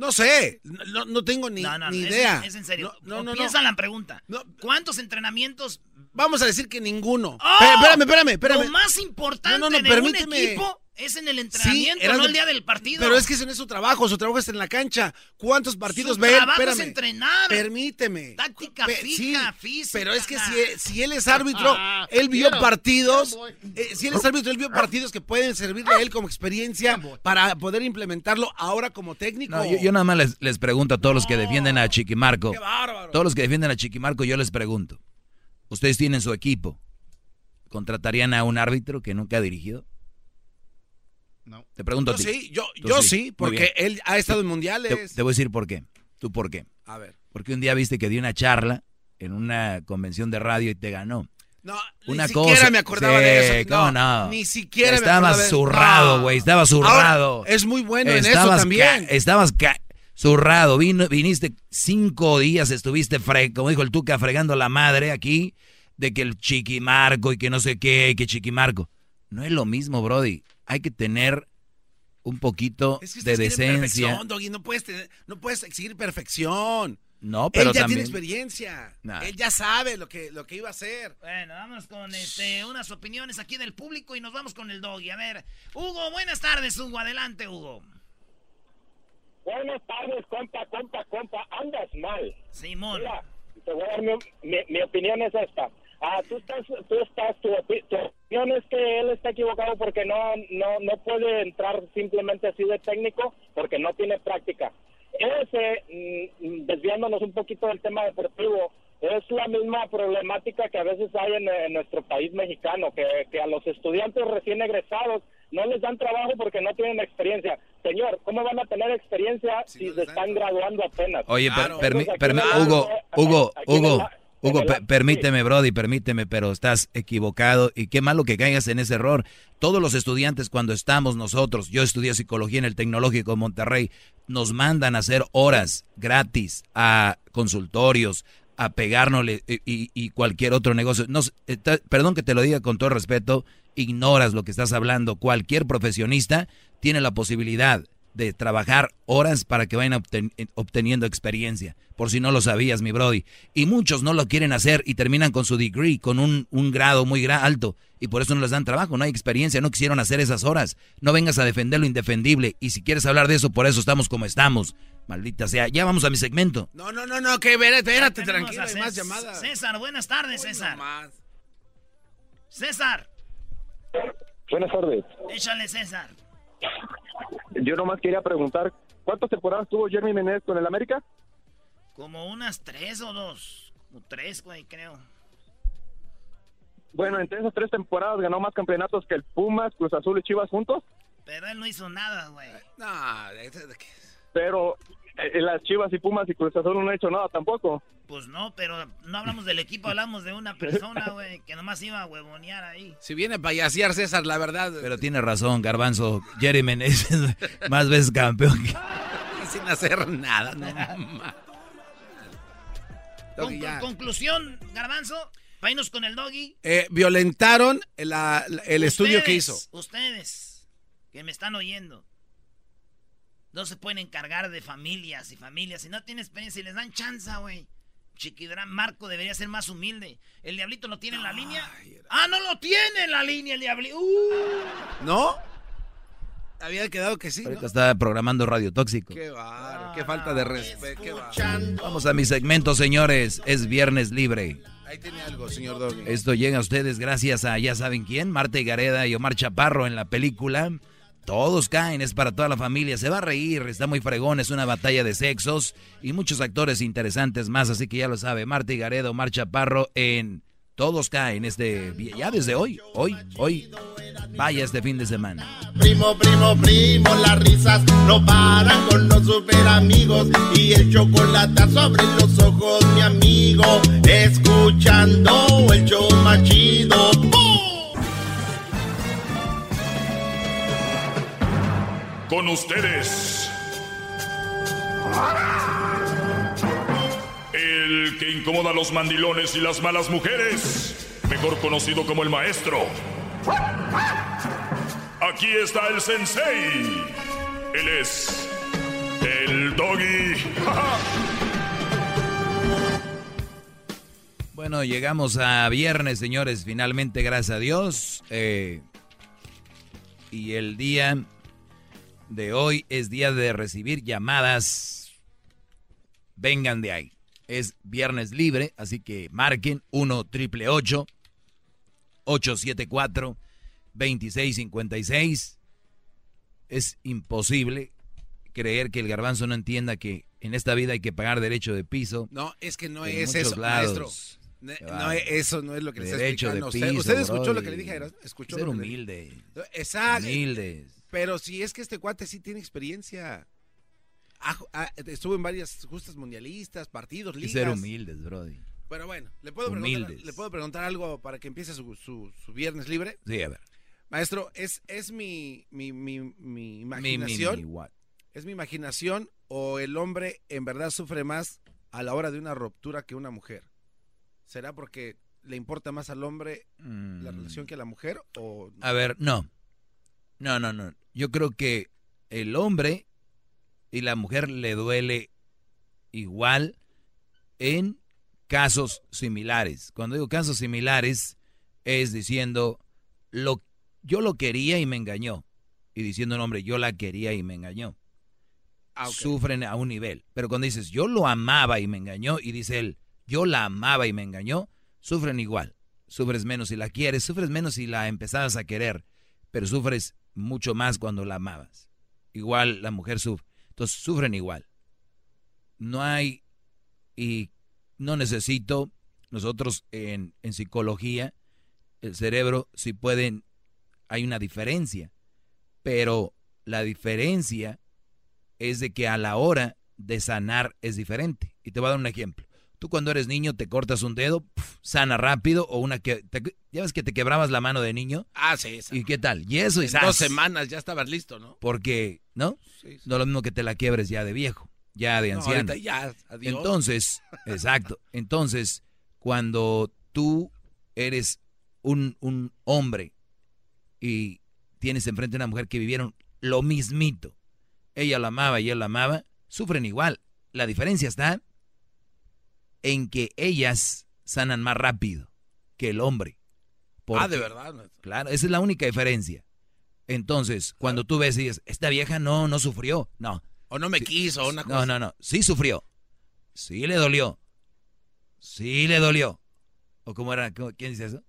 No sé, no, no tengo ni, No, no, ni idea. Es, en serio. No, no, no, Piensa la pregunta. ¿Cuántos entrenamientos? Vamos a decir que ninguno. ¡Oh! Espérame, espérame, espérame. Lo más importante de un equipo es en el entrenamiento, Erasno, no el día del partido. Pero es que ese no es su trabajo, su trabajo es en la cancha. ¿Cuántos partidos Su ve él? es entrenar. Permíteme. Táctica Pe- fija, sí, física. Pero es que si, si él es árbitro, él vio Quiero, partidos. eh, si él es árbitro, él vio partidos que pueden servirle a él como experiencia para poder implementarlo ahora como técnico. No, yo, yo nada más les, les pregunto a todos los que defienden a Chiquimarco. Qué bárbaro. Todos los que defienden a Chiquimarco, yo les pregunto. ¿Ustedes tienen su equipo? ¿Contratarían a un árbitro que nunca ha dirigido? No. Te pregunto Yo a ti. sí, yo, yo sí. porque él ha estado en mundiales. te voy a decir por qué. ¿Tú por qué? A ver. Porque un día viste que di una charla en una convención de radio y te ganó. No, Una ni cosa. siquiera me acordaba Sí, de eso. ¿cómo no? Ni siquiera Estaba me acordaba zurrado, No. güey. Estaba zurrado. Ahora, es muy bueno en eso Estabas también. ca- estabas ca- zurrado. Vino, viniste cinco días, estuviste, fre como dijo el Tuca, fregando la madre aquí, de que el chiquimarco y que no sé qué, y que chiquimarco. No es lo mismo, Brody. Hay que tener un poquito Es que de decencia. perfección, Doggy, no puedes, tener- no puedes exigir perfección. No, pero él ya también. tiene experiencia. Nah. Él ya sabe lo que, lo que iba a hacer. Bueno, vamos con este, unas opiniones aquí del público y nos vamos con el doggy. A ver, Hugo, buenas tardes, Hugo. Adelante, Hugo. Buenas tardes, compa, compa, compa. Andas mal. Simón. Mira, te voy a dar mi, mi- mi opinión es esta. Ah, tú estás, tú estás, tu, opi- tu opinión es que él está equivocado porque no, no, no puede entrar simplemente así de técnico porque no tiene práctica. Ese, mm, desviándonos un poquito del tema deportivo, es la misma problemática que a veces hay en, en nuestro país mexicano, que, que a los estudiantes recién egresados no les dan trabajo porque no tienen experiencia. Señor, ¿cómo van a tener experiencia si, se están graduando apenas? Oye, per- el- Hugo, Hugo, Hugo, Hugo, permíteme, Brody, permíteme, pero estás equivocado y qué malo que caigas en ese error. Todos los estudiantes cuando estamos nosotros, yo estudié psicología en el Tecnológico de Monterrey, nos mandan a hacer horas gratis a consultorios, a pegárnosle y, y- y cualquier otro negocio. Eh, perdón que te lo diga con todo respeto, ignoras lo que estás hablando. Cualquier profesionista tiene la posibilidad de trabajar horas para que vayan obten- eh, obteniendo experiencia, por si no lo sabías, mi Brody. Y muchos no lo quieren hacer y terminan con su degree, con un, un grado muy gra- alto, y por eso no les dan trabajo, no hay experiencia, no quisieron hacer esas horas. No vengas a defender lo indefendible, y si quieres hablar de eso, por eso estamos como estamos. Maldita sea, ya vamos a mi segmento. No, no, no, no, que espérate, espérate, tranquilo, hay más llamadas. César, buenas tardes, César. César, Buenas tardes. échale, César. Yo nomás quería preguntar, ¿cuántas temporadas tuvo Jeremy Menez con el América? Como unas tres o dos. Como tres, güey, creo. Bueno, entre esas tres temporadas ganó más campeonatos que el Pumas, Cruz Azul y Chivas juntos. Pero él no hizo nada, güey. No, Pero las Chivas y Pumas y Cruz Azul no han hecho nada tampoco. Pues no, pero no hablamos del equipo, hablamos de una persona, güey, que nomás iba a huevonear ahí. Si viene a payasear César, la verdad. Pero tiene razón, Garbanzo. Jerry Menezes más veces campeón. que- Sin hacer nada. Doggy, Con- conclusión, Garbanzo, para irnos con el doggy. Eh, violentaron la- la- el estudio que hizo. Ustedes, que me están oyendo, no se pueden encargar de familias y familias. Si no tienen experiencia y les dan chance, güey. Chiquidrán Marco debería ser más humilde. ¿El diablito lo tiene en la línea? ¡Ah, no lo tiene en la línea el diablito! ¡Uh! ¿No? Había quedado que sí. ¿no? Ahorita está programando Radio Tóxico. Qué bárbaro, qué falta de respeto. Vamos a mi segmento, señores. Es viernes libre. Ahí tiene algo, señor Doggy. Esto llega a ustedes gracias a ya saben quién, Marta Gareda y Omar Chaparro en la película. Todos caen, es para toda la familia, se va a reír, está muy fregón, es una batalla de sexos y muchos actores interesantes más, así que ya lo sabe, Marta Gareda, Omar Chaparro en Todos caen, este, ya desde hoy, hoy, hoy, vaya este fin de semana. Primo, primo, primo, las risas no paran con los super amigos y el chocolate sobre los ojos, mi amigo, escuchando el show más chido. ¡Bum! Con ustedes. El que incomoda a los mandilones y las malas mujeres. Mejor conocido como el maestro. Aquí está el sensei. Él es el doggy. Bueno, llegamos a viernes, señores, finalmente, gracias a Dios. Eh, y el día de hoy es día de recibir llamadas. Vengan de ahí. Es viernes libre, así que marquen 1 triple 874 2656. Es imposible creer que el garbanzo no entienda que en esta vida hay que pagar derecho de piso. No, es que no En es eso, lados. maestro. No, bárbaro. eso no es lo que le está Derecho de explicando a usted. piso, Usted escuchó lo que le dije, escuchó Ser humilde. Exacto. Humildes. Pero si es que este cuate sí tiene experiencia. Ha- ha- estuvo en varias justas mundialistas, partidos, Y ligas. ser humildes, Brody. Pero bueno, ¿le puedo, preguntar. ¿le puedo preguntar algo para que empiece su, su- su viernes libre? Sí, a ver. Maestro, ¿es, es mi, mi, mi, imaginación? mi, mi, what? ¿Es mi imaginación o el hombre en verdad sufre más a la hora de una ruptura que una mujer? ¿Será porque le importa más al hombre la relación que a la mujer? O... A ver, no. No, no, no. Yo creo que el hombre y la mujer le duele igual en casos similares. Cuando digo casos similares, es diciendo, lo, yo lo quería y me engañó. Y diciendo, no, hombre, yo la quería y me engañó. Ah. Sufren a un nivel. Pero cuando dices, yo lo amaba y me engañó, y dice él, yo la amaba y me engañó, sufren igual. Sufres menos si la quieres, sufres menos si la empezabas a querer, pero sufres mucho más cuando la amabas. Igual la mujer sufre. Entonces sufren igual. No hay, y no necesito, nosotros en, en psicología, el cerebro, si pueden, hay una diferencia, pero la diferencia es de que a la hora de sanar es diferente. Y te voy a dar un ejemplo. Tú cuando eres niño te cortas un dedo, sana rápido, o una que... Te, ¿Ya ves que te quebrabas la mano de niño? Ah, sí, esa. ¿Y qué tal? Y eso y En dos semanas ya estabas listo, ¿no? Porque, ¿no? Sí, sí. No es lo mismo que te la quiebres ya de viejo, ya de No, anciano. ya, adiós. Entonces, exacto. Entonces, cuando tú eres un, un hombre y tienes enfrente a una mujer que vivieron lo mismito, ella la amaba y él la amaba, sufren igual. La diferencia está en que ellas sanan más rápido que el hombre. Ah, de verdad. Claro, esa es la única diferencia. Entonces, cuando tú ves y dices, esta vieja no, no sufrió. No. O no me quiso, una No, cosa. no, no. Sí sufrió. Sí le dolió. Sí le dolió. ¿O cómo era? ¿Cómo- ¿Quién dice eso?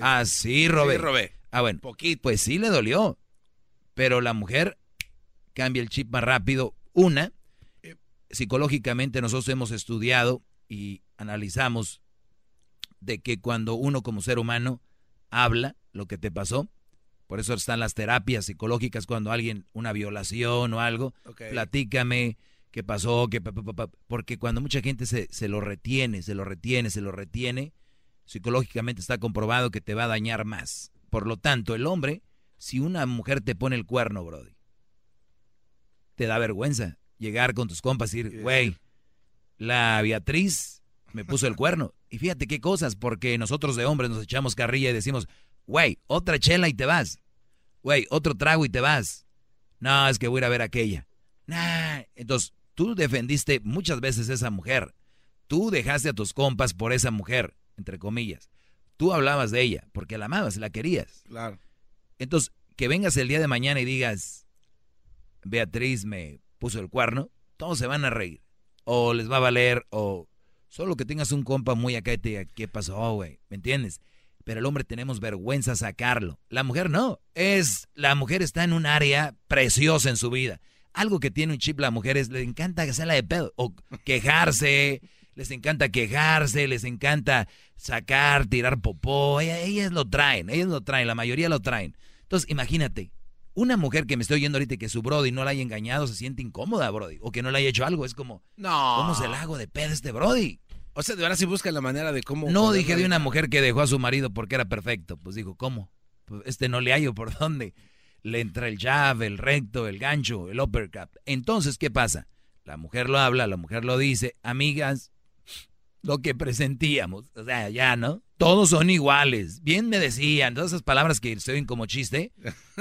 Ah, sí, robé. Eh, sí, robé. Ah, bueno. Poquito. Pues sí le dolió. Pero la mujer cambia el chip más rápido. Una, psicológicamente nosotros hemos estudiado y analizamos de que cuando uno como ser humano habla lo que te pasó, Por eso están las terapias psicológicas cuando alguien, una violación o algo, platícame qué pasó, qué pa, pa, pa, pa, porque cuando mucha gente se, se lo retiene, se lo retiene, se lo retiene, psicológicamente está comprobado que te va a dañar más. Por lo tanto, el hombre, si una mujer te pone el cuerno, Brody, te da vergüenza llegar con tus compas y decir, güey, la Beatriz me puso el cuerno. Y fíjate qué cosas, porque nosotros de hombres nos echamos carrilla y decimos, güey, otra chela y te vas. Güey, otro trago y te vas. No, es que voy a ir a ver aquella. Nah. Entonces, tú defendiste muchas veces a esa mujer. Tú dejaste a tus compas por esa mujer, entre comillas. Tú hablabas de ella porque la amabas, la querías. Claro. Entonces, que vengas el día de mañana y digas, Beatriz me puso el cuerno, todos se van a reír. O les va a valer, o solo que tengas un compa muy acá y te diga, ¿qué pasó, güey? ¿Me entiendes? Pero el hombre tenemos vergüenza sacarlo. La mujer no. Es, la mujer está en un área preciosa en su vida. Algo que tiene un chip la mujer es, le encanta hacerla de pedo. O quejarse, les encanta quejarse, les encanta sacar, tirar popó. Ellas, ellas lo traen, ellas lo traen, la mayoría lo traen. Entonces, imagínate, una mujer que me estoy oyendo ahorita y que su Brody no la haya engañado se siente incómoda, Brody. O que no le haya hecho algo. Es como, No. ¿cómo se la hago de pedo este Brody? O sea, de verdad si busca la manera de cómo... No dije de una mujer que dejó a su marido porque era perfecto. Pues dijo, ¿cómo? Pues este no le hallo por dónde. Le entra el jab, el recto, el gancho, el uppercut. Entonces, ¿qué pasa? La mujer lo habla, la mujer lo dice. Amigas, lo que presentíamos. O sea, ya, ¿no? Todos son iguales. Bien me decían. Todas esas palabras que se oyen como chiste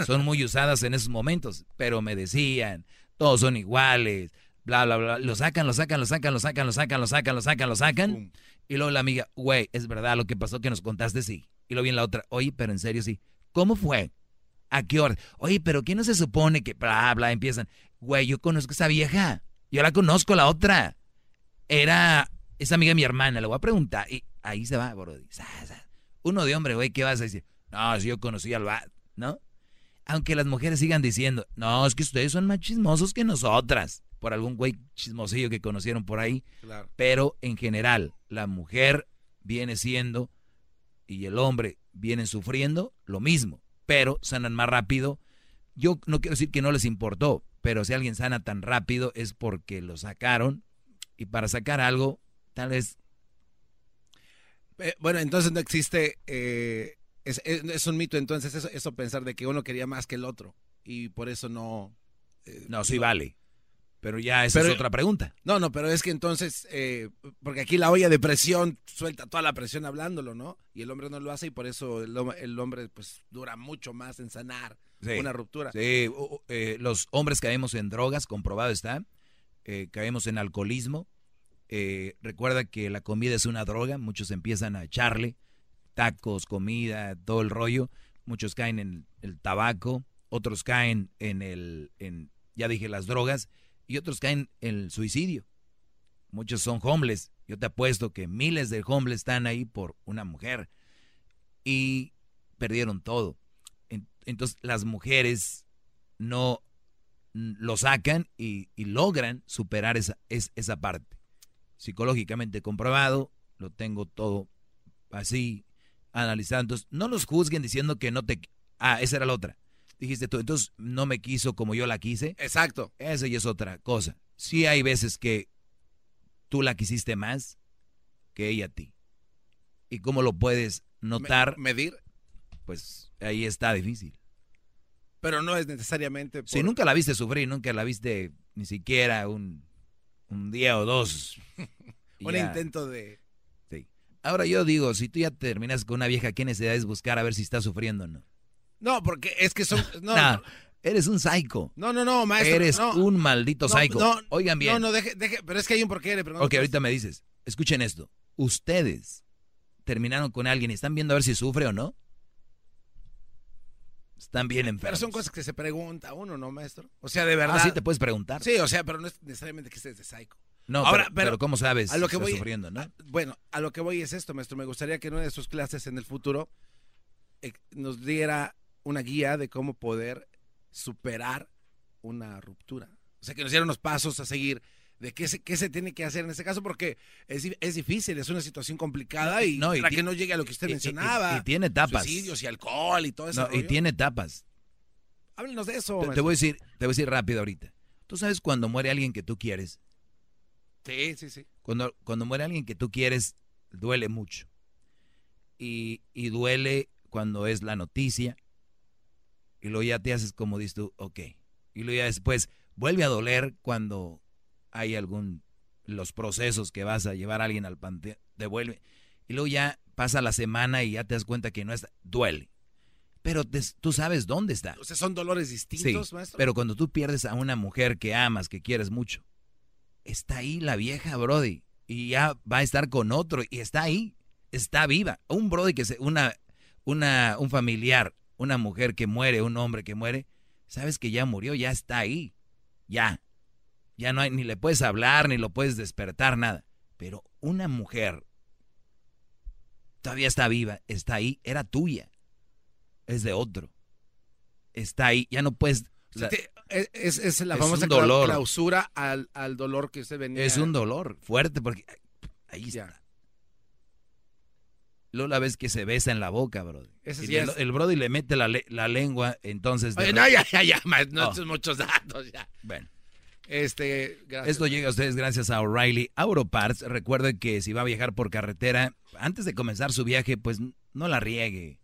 son muy usadas en esos momentos. Pero me decían, todos son iguales. Bla, bla, bla. Lo sacan, lo sacan, lo sacan, lo sacan, lo sacan, lo sacan, lo sacan, lo sacan. Y luego la amiga, güey, es verdad lo que pasó que nos contaste, sí. Y luego viene la otra, oye, pero en serio, sí. ¿Cómo fue? ¿A qué hora? Oye, pero ¿quién no se supone que bla, bla, empiezan? Güey, yo conozco a esa vieja. Yo la conozco, la otra. Era esa amiga de mi hermana, le voy a preguntar. Y ahí se va, Brody. Uno de hombre, güey, ¿qué vas a decir? No, si yo conocí al va, ¿no? Aunque las mujeres sigan diciendo, no, es que ustedes son más chismosos que nosotras. Por algún güey chismosillo que conocieron por ahí. Claro. Pero en general, la mujer viene siendo y el hombre vienen sufriendo lo mismo, pero sanan más rápido. Yo no quiero decir que no les importó, pero si alguien sana tan rápido es porque lo sacaron y para sacar algo, tal vez Eh, bueno, entonces no existe... eh, es, es- es un mito entonces eso, eso pensar de que uno quería más que el otro. Y por eso no... eh, no, sí vale. Pero ya esa Pero- es otra pregunta. No, no, pero es que entonces, eh, porque aquí la olla de presión suelta toda la presión hablándolo, ¿no? Y el hombre no lo hace y por eso el, hom- el hombre pues dura mucho más en sanar Sí. una ruptura. Sí, u- u- eh, los hombres caemos en drogas, comprobado está. Eh, caemos en alcoholismo. Eh, recuerda que la comida es una droga, muchos empiezan a echarle tacos, comida, todo el rollo. Muchos caen en el tabaco, otros caen en el, en, ya dije, las drogas, y otros caen en el suicidio. Muchos son homeless. Yo te apuesto que miles de homeless están ahí por una mujer y perdieron todo. En- Entonces las mujeres no lo sacan y, y logran superar esa, es- esa parte. Psicológicamente comprobado, lo tengo todo así analizado. Entonces, no los juzguen diciendo que no te... Ah, esa era la otra. Dijiste tú, entonces no me quiso como yo la quise. Exacto. Eso ya es otra cosa. Sí hay veces que tú la quisiste más que ella a ti. ¿Y cómo lo puedes notar? medir. Pues ahí está difícil. Pero no es necesariamente... por- Si nunca la viste sufrir, nunca la viste ni siquiera un, un día o dos. un ya. intento de... Sí. Ahora yo digo, si tú ya terminas con una vieja, ¿qué necesidad es buscar a ver si está sufriendo o no? No, porque es que son... No, eres un psycho. no, no, no, maestro. Eres no. un maldito psycho. Oigan bien. No, no, deje, deje, pero es que hay un porqué. Le. Ok, ahorita me dices, escuchen esto. Ustedes terminaron con alguien y están viendo a ver si sufre o no. Están bien Pero enfermos. son cosas que se pregunta uno, ¿no, maestro? O sea, de verdad. Ah, sí te puedes preguntar. Sí, o sea, pero no es necesariamente que estés de psycho. No, Ahora, pero, pero ¿cómo sabes a lo que voy, sufriendo, no? Bueno, a lo que voy es esto, maestro. Me gustaría que en una de sus clases en el futuro eh, nos diera una guía de cómo poder superar una ruptura. O sea, que nos diera unos pasos a seguir de qué se, qué se tiene que hacer en este caso, porque es, es difícil, es una situación complicada y, No, y para que no llegue a lo que usted y- mencionaba. y tiene etapas. Suicidios y alcohol y todo eso. No, y tiene etapas. Háblenos de eso. Te, te voy a decir, te voy a decir rápido ahorita. Tú sabes cuando muere alguien que tú quieres. Sí, sí, sí. Cuando, cuando muere alguien que tú quieres, duele mucho. Y, y duele cuando es la noticia. Y luego ya te haces como dices tú, ok. Y luego ya después vuelve a doler cuando hay algún, los procesos que vas a llevar a alguien al panteón, te vuelve. Y luego ya pasa la semana y ya te das cuenta que no está, duele. Pero te- tú sabes dónde está. O sea, son dolores distintos, Sí, maestro. pero cuando tú pierdes a una mujer que amas, que quieres mucho, está ahí la vieja Brody y ya va a estar con otro y está ahí, está viva. Un Brody que se, una, una, un familiar, una mujer que muere, un hombre que muere, sabes que ya murió, ya está ahí, ya, ya no hay, ni le puedes hablar, ni lo puedes despertar, nada. Pero una mujer todavía está viva, está ahí, era tuya, es de otro, está ahí, ya no puedes. Te- es, es- es la Es famosa dolor. clausura al, al dolor que usted venía. Es un dolor fuerte porque ahí está. Luego la vez que se besa en la boca, bro. Ese Y sí el, brody le mete la, la lengua, entonces... Oye, no, ya, ya, ya, no, Oh. muchos datos, ya. Bueno. Este, gracias. Esto llega a ustedes gracias a O'Reilly Auto Parts. Recuerde que si va a viajar por carretera, antes de comenzar su viaje, pues no la riegue.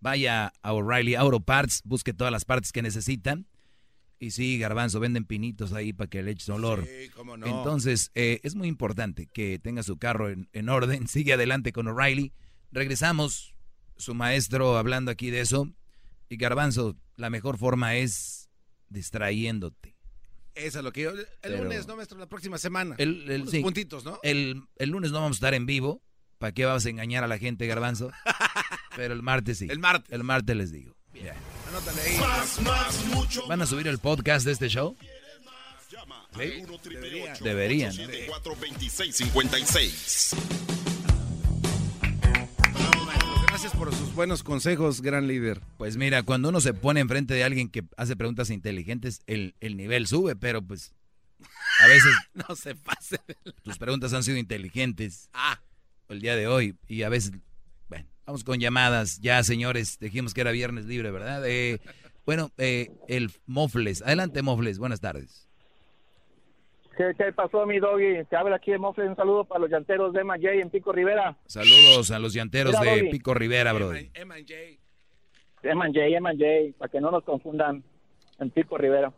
Vaya a O'Reilly Auto Parts, busque todas las partes que necesitan. Y sí, garbanzo, venden pinitos ahí para que le eches olor. Sí, cómo no. Entonces, eh, es muy importante que tenga su carro en, en orden. Sigue adelante con O'Reilly. Regresamos, su maestro hablando aquí de eso. Y garbanzo, la mejor forma es distrayéndote. Eso es lo que yo. El Pero- lunes, ¿no, maestro? La próxima semana. El, el- Unos sí. puntitos, ¿no? El, el lunes no vamos a estar en vivo. ¿Para qué vas a engañar a la gente, Garbanzo? Pero el martes sí. El martes. El martes les digo. Ya. Anótale ahí. Más, más, mucho ¿Van a subir el podcast de este show? Sí. Deberían. ¿no? 2656. Gracias por sus buenos consejos, gran líder. Pues mira, cuando uno se pone enfrente de alguien que hace preguntas inteligentes, el, el nivel sube, pero pues a veces No se pase. tus preguntas han sido inteligentes Ah. el día de hoy y a veces, bueno, vamos con llamadas. Ya, señores, dijimos que era viernes libre, ¿verdad? Eh, bueno, eh, el Mofles. Adelante, Mofles. Buenas tardes. ¿Qué, qué pasó, mi doggy? Te habla aquí de Mofle. Un saludo para los llanteros de J en Pico Rivera. Saludos a los llanteros Mira, de Doggy. Pico Rivera, brother. M&J, M&J, para que no nos confundan en Pico Rivera.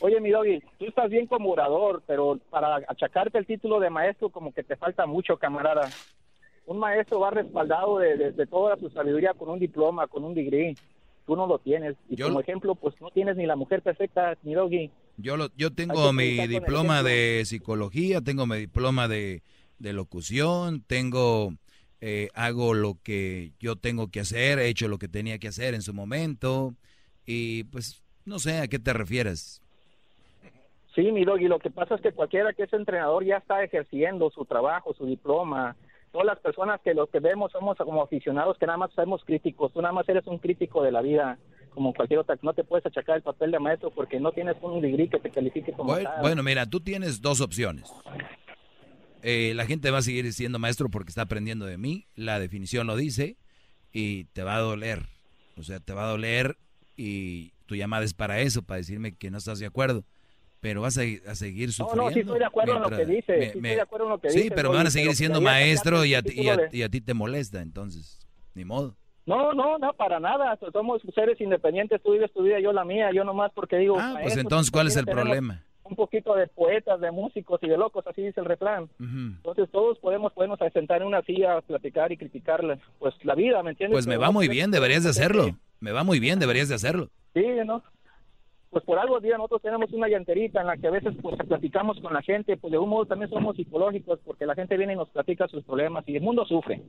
Oye, mi doggy, tú estás bien como orador, pero para achacarte el título de maestro como que te falta mucho, camarada. Un maestro va respaldado de, de- de toda su sabiduría con un diploma, con un degree. Tú no lo tienes. Y Yo como lo- ejemplo, pues no tienes ni la mujer perfecta, mi doggy. Yo, lo, yo tengo mi diploma de psicología, tengo mi diploma de, de locución, tengo, eh, hago lo que yo tengo que hacer, he hecho lo que tenía que hacer en su momento y pues no sé a qué te refieres. Sí, mi doggy, lo que pasa es que cualquiera que es entrenador ya está ejerciendo su trabajo, su diploma. Todas las personas que los que vemos somos como aficionados que nada más somos críticos. Tú nada más eres un crítico de la vida, como cualquier otra. No te puedes achacar el papel de maestro porque no tienes un degree que te califique como Bueno, tal. bueno, mira, tú tienes dos opciones. Eh, la gente va a seguir siendo maestro porque está aprendiendo de mí, la definición lo dice, y te va a doler. O sea, te va a doler y tu llamada es para eso, para decirme que no estás de acuerdo. Pero vas a, a seguir No, sufriendo. no, sí estoy de acuerdo en lo que dice, me- sí estoy de acuerdo en lo que Sí, dice, pero me van a seguir siendo maestro y a, ti, y a ti te molesta, entonces, ni modo. No, no, no, para nada. Somos seres independientes. Tú vives tu vida, yo la mía. Yo nomás porque digo. Ah, pues entonces, ¿cuál es el problema? Un poquito de poetas, de músicos y de locos, así dice el refrán. Entonces todos podemos podernos sentar en una silla, platicar y criticarla. Pues la vida, ¿me entiendes? Pues me va muy bien, deberías de hacerlo. Me va muy bien, deberías de hacerlo. Sí, ¿no? Pues por algo, día nosotros tenemos una llanterita en la que a veces pues platicamos con la gente, pues de un modo también somos psicológicos porque la gente viene y nos platica sus problemas y el mundo sufre.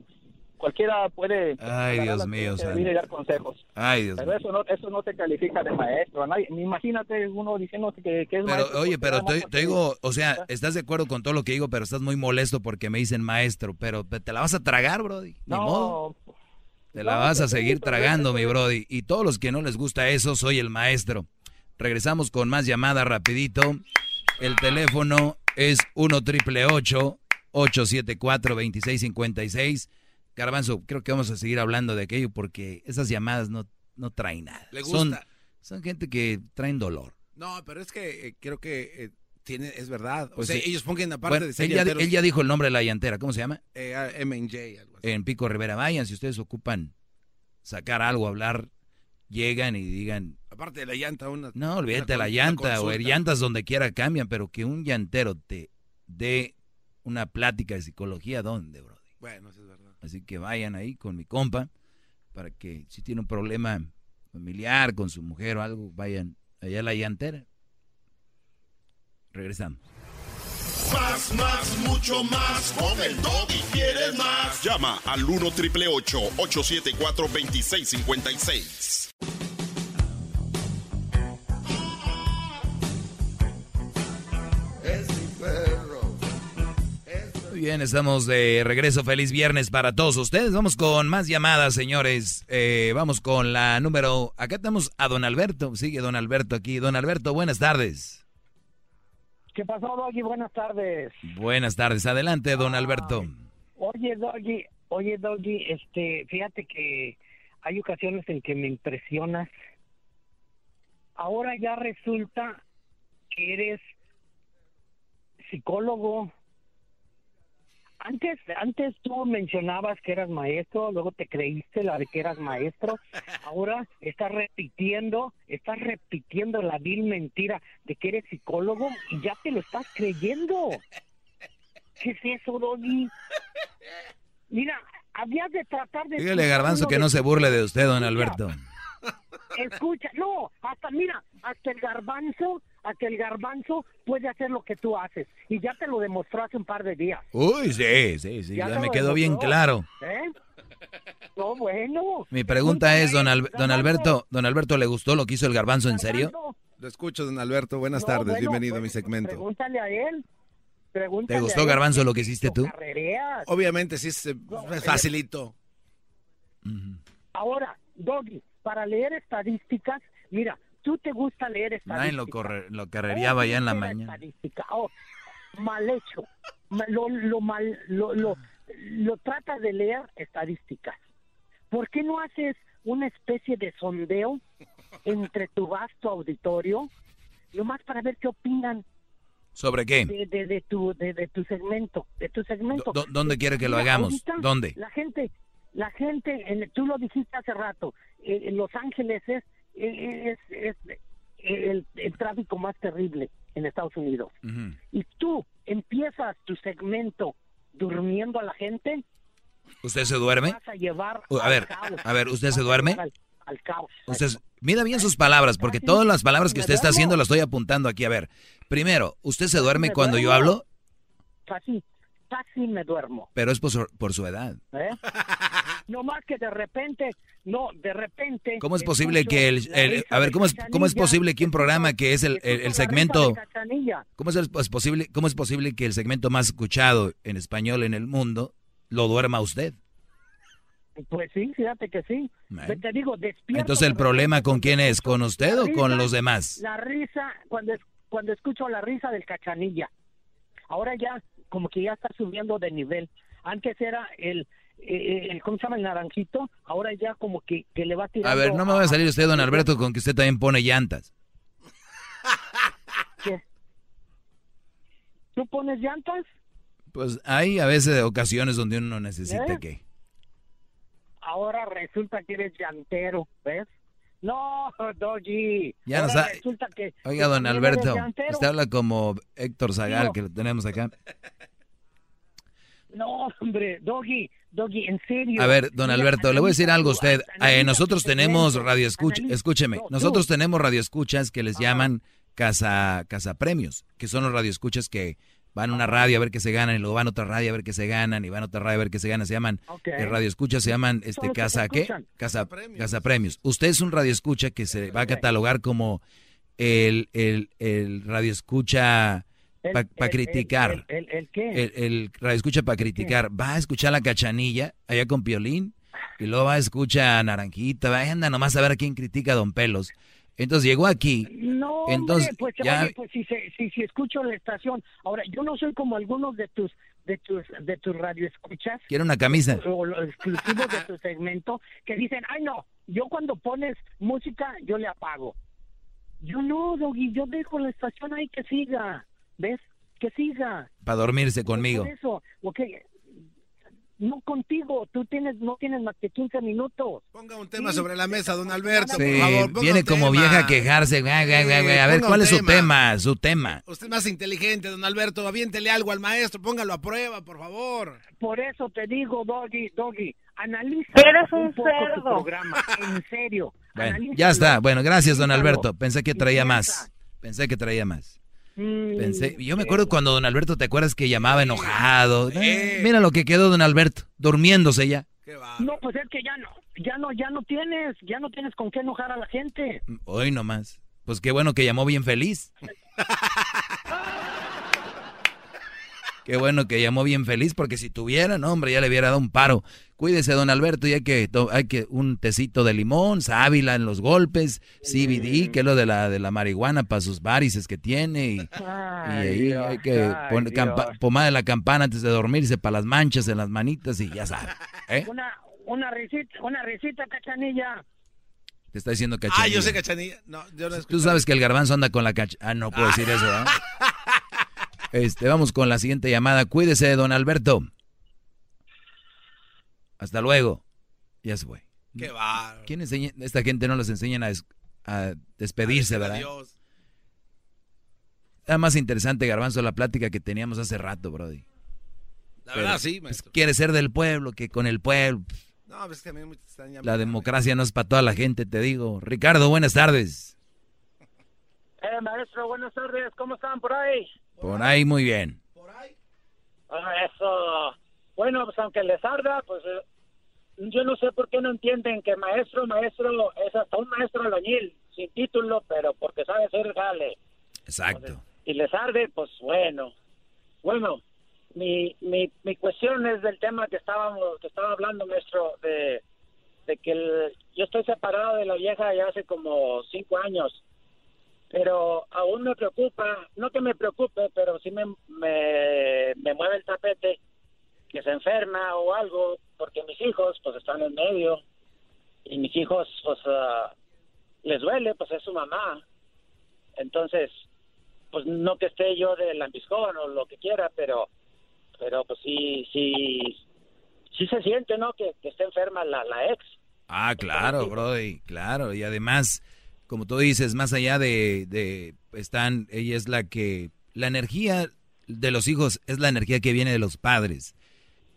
Cualquiera puede Ay, Dios mío, y dar consejos. Ay, Dios Pero eso no, eso no te califica de maestro. a nadie- Imagínate uno diciendo que, que es Pero, maestro. oye, porque pero te, te digo, o sea, estás de acuerdo con todo lo que digo, pero estás muy molesto porque me dicen maestro, pero te la vas a tragar, Brody. Ni No, modo. Te la vas a pues seguir tragando, mi Brody. Y todos los que no les gusta eso, soy el maestro. Regresamos con más llamadas rapidito. El teléfono es 1 triple 874 2656. Garbanzo, creo que vamos a seguir hablando de aquello porque esas llamadas no, no traen nada. Le gusta. son gente que traen dolor. No, pero es que eh, creo que eh, tiene, es verdad. Pues o sea, sí. ellos pongan aparte Bueno, de ser él, ya, él ya dijo el nombre de la llantera. ¿Cómo se llama? eh, ah, M&J, algo así. En Pico Rivera. Vayan, si ustedes ocupan sacar algo, hablar, llegan y digan, Aparte de la llanta, una. No, olvídate una la llanta, consulta. llantas donde quiera cambian, pero que un llantero te dé una plática de psicología, ¿dónde, bro? Bueno, eso es verdad. Así que vayan ahí con mi compa, para que si tiene un problema familiar con su mujer o algo, vayan allá a la llantera. Regresamos. Más, más, mucho más. Con el y quieres más. Llama al 1 triple 874 2656. Es mi perro. Muy bien, estamos de regreso. Feliz viernes para todos ustedes. Vamos con más llamadas, señores. Eh, vamos con la número. Acá tenemos a don Alberto. Sigue don Alberto aquí. Don Alberto, buenas tardes. ¿Qué pasó, Doggy? Buenas tardes. Buenas tardes. Adelante, don Alberto. Oye, Doggy, oye, Doggy, este, fíjate que hay ocasiones en que me impresionas. Ahora ya resulta que eres psicólogo. Antes, antes tú mencionabas que eras maestro, luego te creíste la de que eras maestro. Ahora estás repitiendo, estás repitiendo la vil mentira de que eres psicólogo y ya te lo estás creyendo. ¿Qué es eso, Doggy? Mira, habías de tratar de... Dígale Garbanzo que no se burle de usted, don Alberto. Escucha, no, hasta mira, hasta el garbanzo, hasta el garbanzo puede hacer lo que tú haces. Y ya te lo demostró hace un par de días. Uy, sí, sí, sí, ya, te me quedó bien claro. ¿Eh? No, bueno. Mi pregunta es, don, Al- don Alberto, don Alberto, ¿le gustó lo que hizo el garbanzo en serio? Lo escucho, don Alberto. Buenas No, tardes. bueno, Bienvenido a mi pues, segmento. Pregúntale a él. Pregúntale ¿Te gustó, a él. Garbanzo, lo que hiciste tú? Carrereas. Obviamente, sí, es, eh, es facilito. Ahora, Doggy, para leer estadísticas, mira, tú te gusta leer estadísticas. Nadie lo, corre, lo carrereaba ya en la mañana. estadística. Oh, mal hecho. Lo, lo mal, lo, lo, lo tratas de leer estadísticas. ¿Por qué no haces una especie de sondeo entre tu vasto auditorio, nomás para ver qué opinan ¿Sobre qué? de, de, de tu de, de tu segmento, de tu segmento? ¿Dó- ¿Dónde quiere que lo hagamos? ahorita ¿Dónde? La gente, la gente, en- tú lo dijiste hace rato, eh, en Los Ángeles es, es, es el, el tráfico más terrible en Estados Unidos. Ujú. Y tú empiezas tu segmento durmiendo a la gente, ¿Usted se duerme? vas a llevar Uh, A ver, caos. a ver, ¿usted se duerme? Al, al caos. Usted, mida bien sus palabras, porque todas las palabras que usted está haciendo las estoy apuntando aquí. A ver, primero, ¿usted se duerme me cuando yo duermo. hablo? Casi, casi me duermo. Pero es por su, por su edad. ¿eh? no más que de repente, no, de repente. ¿Cómo es posible que el, el- a ver, cómo es, cómo es posible que un programa que es el, el- segmento, cómo es, posible, cómo es posible que el segmento más escuchado en español en el mundo lo duerma usted? Pues sí, fíjate que sí. Bueno. Te digo, despierto. Entonces el problema con quién es, con usted La o con los demás? La risa, cuando, es- cuando escucho la risa del cachanilla. Ahora ya, como que ya está subiendo de nivel. Antes era el, eh, el ¿cómo se llama? El naranjito. Ahora ya como que, que le va tirando. A ver, no me va a salir usted, don Alberto, con que usted también pone llantas. ¿Qué? ¿Tú pones llantas? Pues hay a veces ocasiones donde uno necesita ¿Eh? que... Ahora resulta que eres llantero, ¿ves? No, Doggy. Ya no Ahora sabe. resulta que- Oiga, don Alberto, usted habla como Héctor Zagal, que lo tenemos acá. No, hombre, Doggy, Doggy, en serio. A ver, don Alberto, le voy a decir algo a usted. Eh, nosotros tenemos radio escucha, escúcheme, nosotros tenemos radio escuchas que les llaman casa, casa premios, que son los radio escuchas que van a una radio a ver qué se ganan y luego van a otra radio a ver qué se ganan y van a otra radio a ver qué se ganan, se llaman Ok. eh, radio escuchas, se llaman este casa qué? Casa casa premios. Usted es un radio escucha que se va a catalogar como el el el radio escucha El- para el- criticar. El, el, el qué? El, el radio escucha para criticar. Va a escuchar la cachanilla allá con Piolín y luego va a escuchar a Naranjita. Va anda nomás a ver a quién critica a Don Pelos. Entonces llegó aquí. No, entonces, hombre, pues, ya, oye, pues si, se- si, si escucho la estación. Ahora, yo no soy como algunos de tus de tus de tus radioescuchas quiero una camisa. o los exclusivos de tu segmento que dicen, ay no, yo cuando pones música yo le apago. Yo no, Doggy, yo dejo la estación ahí que siga, ¿ves? Que siga. Para dormirse conmigo. Por eso, ok. No contigo, tú tienes no tienes más que 15 minutos. Ponga un tema sobre la mesa, don Alberto, Sí, por favor. ponga viene un como tema. vieja a quejarse. A ver, ¿cuál es su tema. tema? Su tema. Usted es más inteligente, don Alberto. Aviéntele algo al maestro, póngalo a prueba, por favor. Por eso te digo, Doggy, Doggy, analiza Eres un poco tu programa, en serio. Bueno, ya está. Bueno, gracias, don. Alberto. Pensé que traía más. Pensé que traía más. Mm, Pensé, yo me acuerdo cuando don Alberto, ¿te acuerdas que llamaba enojado? Eh, mira lo que quedó don Alberto, durmiéndose ya. No, pues es que ya no, ya no, ya no tienes, ya no tienes con qué enojar a la gente. Hoy nomás. Pues qué bueno que llamó bien feliz. Qué bueno que llamó bien feliz, porque si tuviera, no, hombre, ya le hubiera dado un paro. Cuídese, don Alberto, y hay que, hay que un tecito de limón, sábila en los golpes, CBD, que es lo de la, de la marihuana para sus varices que tiene, y, y ahí hay que poner pomada de la campana antes de dormirse para las manchas en las manitas, y ya sabe. ¿eh? Una, una risita, una risita, cachanilla. Te está diciendo cachanilla. Ah, yo sé cachanilla. No, yo no Tú sabes que el garbanzo anda con la cach... Ah, no puedo decir eso, ¿verdad? Este, vamos con la siguiente llamada. Cuídese, don Alberto. Hasta luego. Ya se fue. Qué va. ¿Quién enseña? Esta gente no los enseñan a, des- a despedirse, ¿verdad? Adiós. Era más interesante, Garbanzo, la plática que teníamos hace rato, Brody. La Pero, verdad, sí, pues, maestro. quiere ser del pueblo, que con el pueblo. No, pues es que a mí me están llamando. La democracia no es para toda la gente, te digo. Ricardo, buenas tardes. Eh, maestro, buenas tardes, ¿cómo están por ahí? Por ahí muy bien. Ah, eso. Bueno, pues aunque les arda, pues eh, yo no sé por qué no entienden que maestro, maestro es hasta un maestro albañil, sin título, pero porque sabe hacer jale. Exacto. Y les arde, pues bueno. Bueno, mi, mi, mi cuestión es del tema que estábamos, que estaba hablando, maestro, de, de que el- yo estoy separado de la vieja ya hace como cinco años pero aún me preocupa, no que me preocupe, pero sí me, me, me mueve el tapete que se enferma o algo, porque mis hijos pues están en medio y mis hijos pues ah, les duele, pues es su mamá. Entonces, pues no que esté yo de lambiscón o lo que quiera, pero pero pues sí, sí, sí se siente, ¿no? Que, que esté enferma la, la ex. Ah, claro, Brody, claro. Y además, como tú dices, más allá de, de están, ella es la que, la energía de los hijos es la energía que viene de los padres.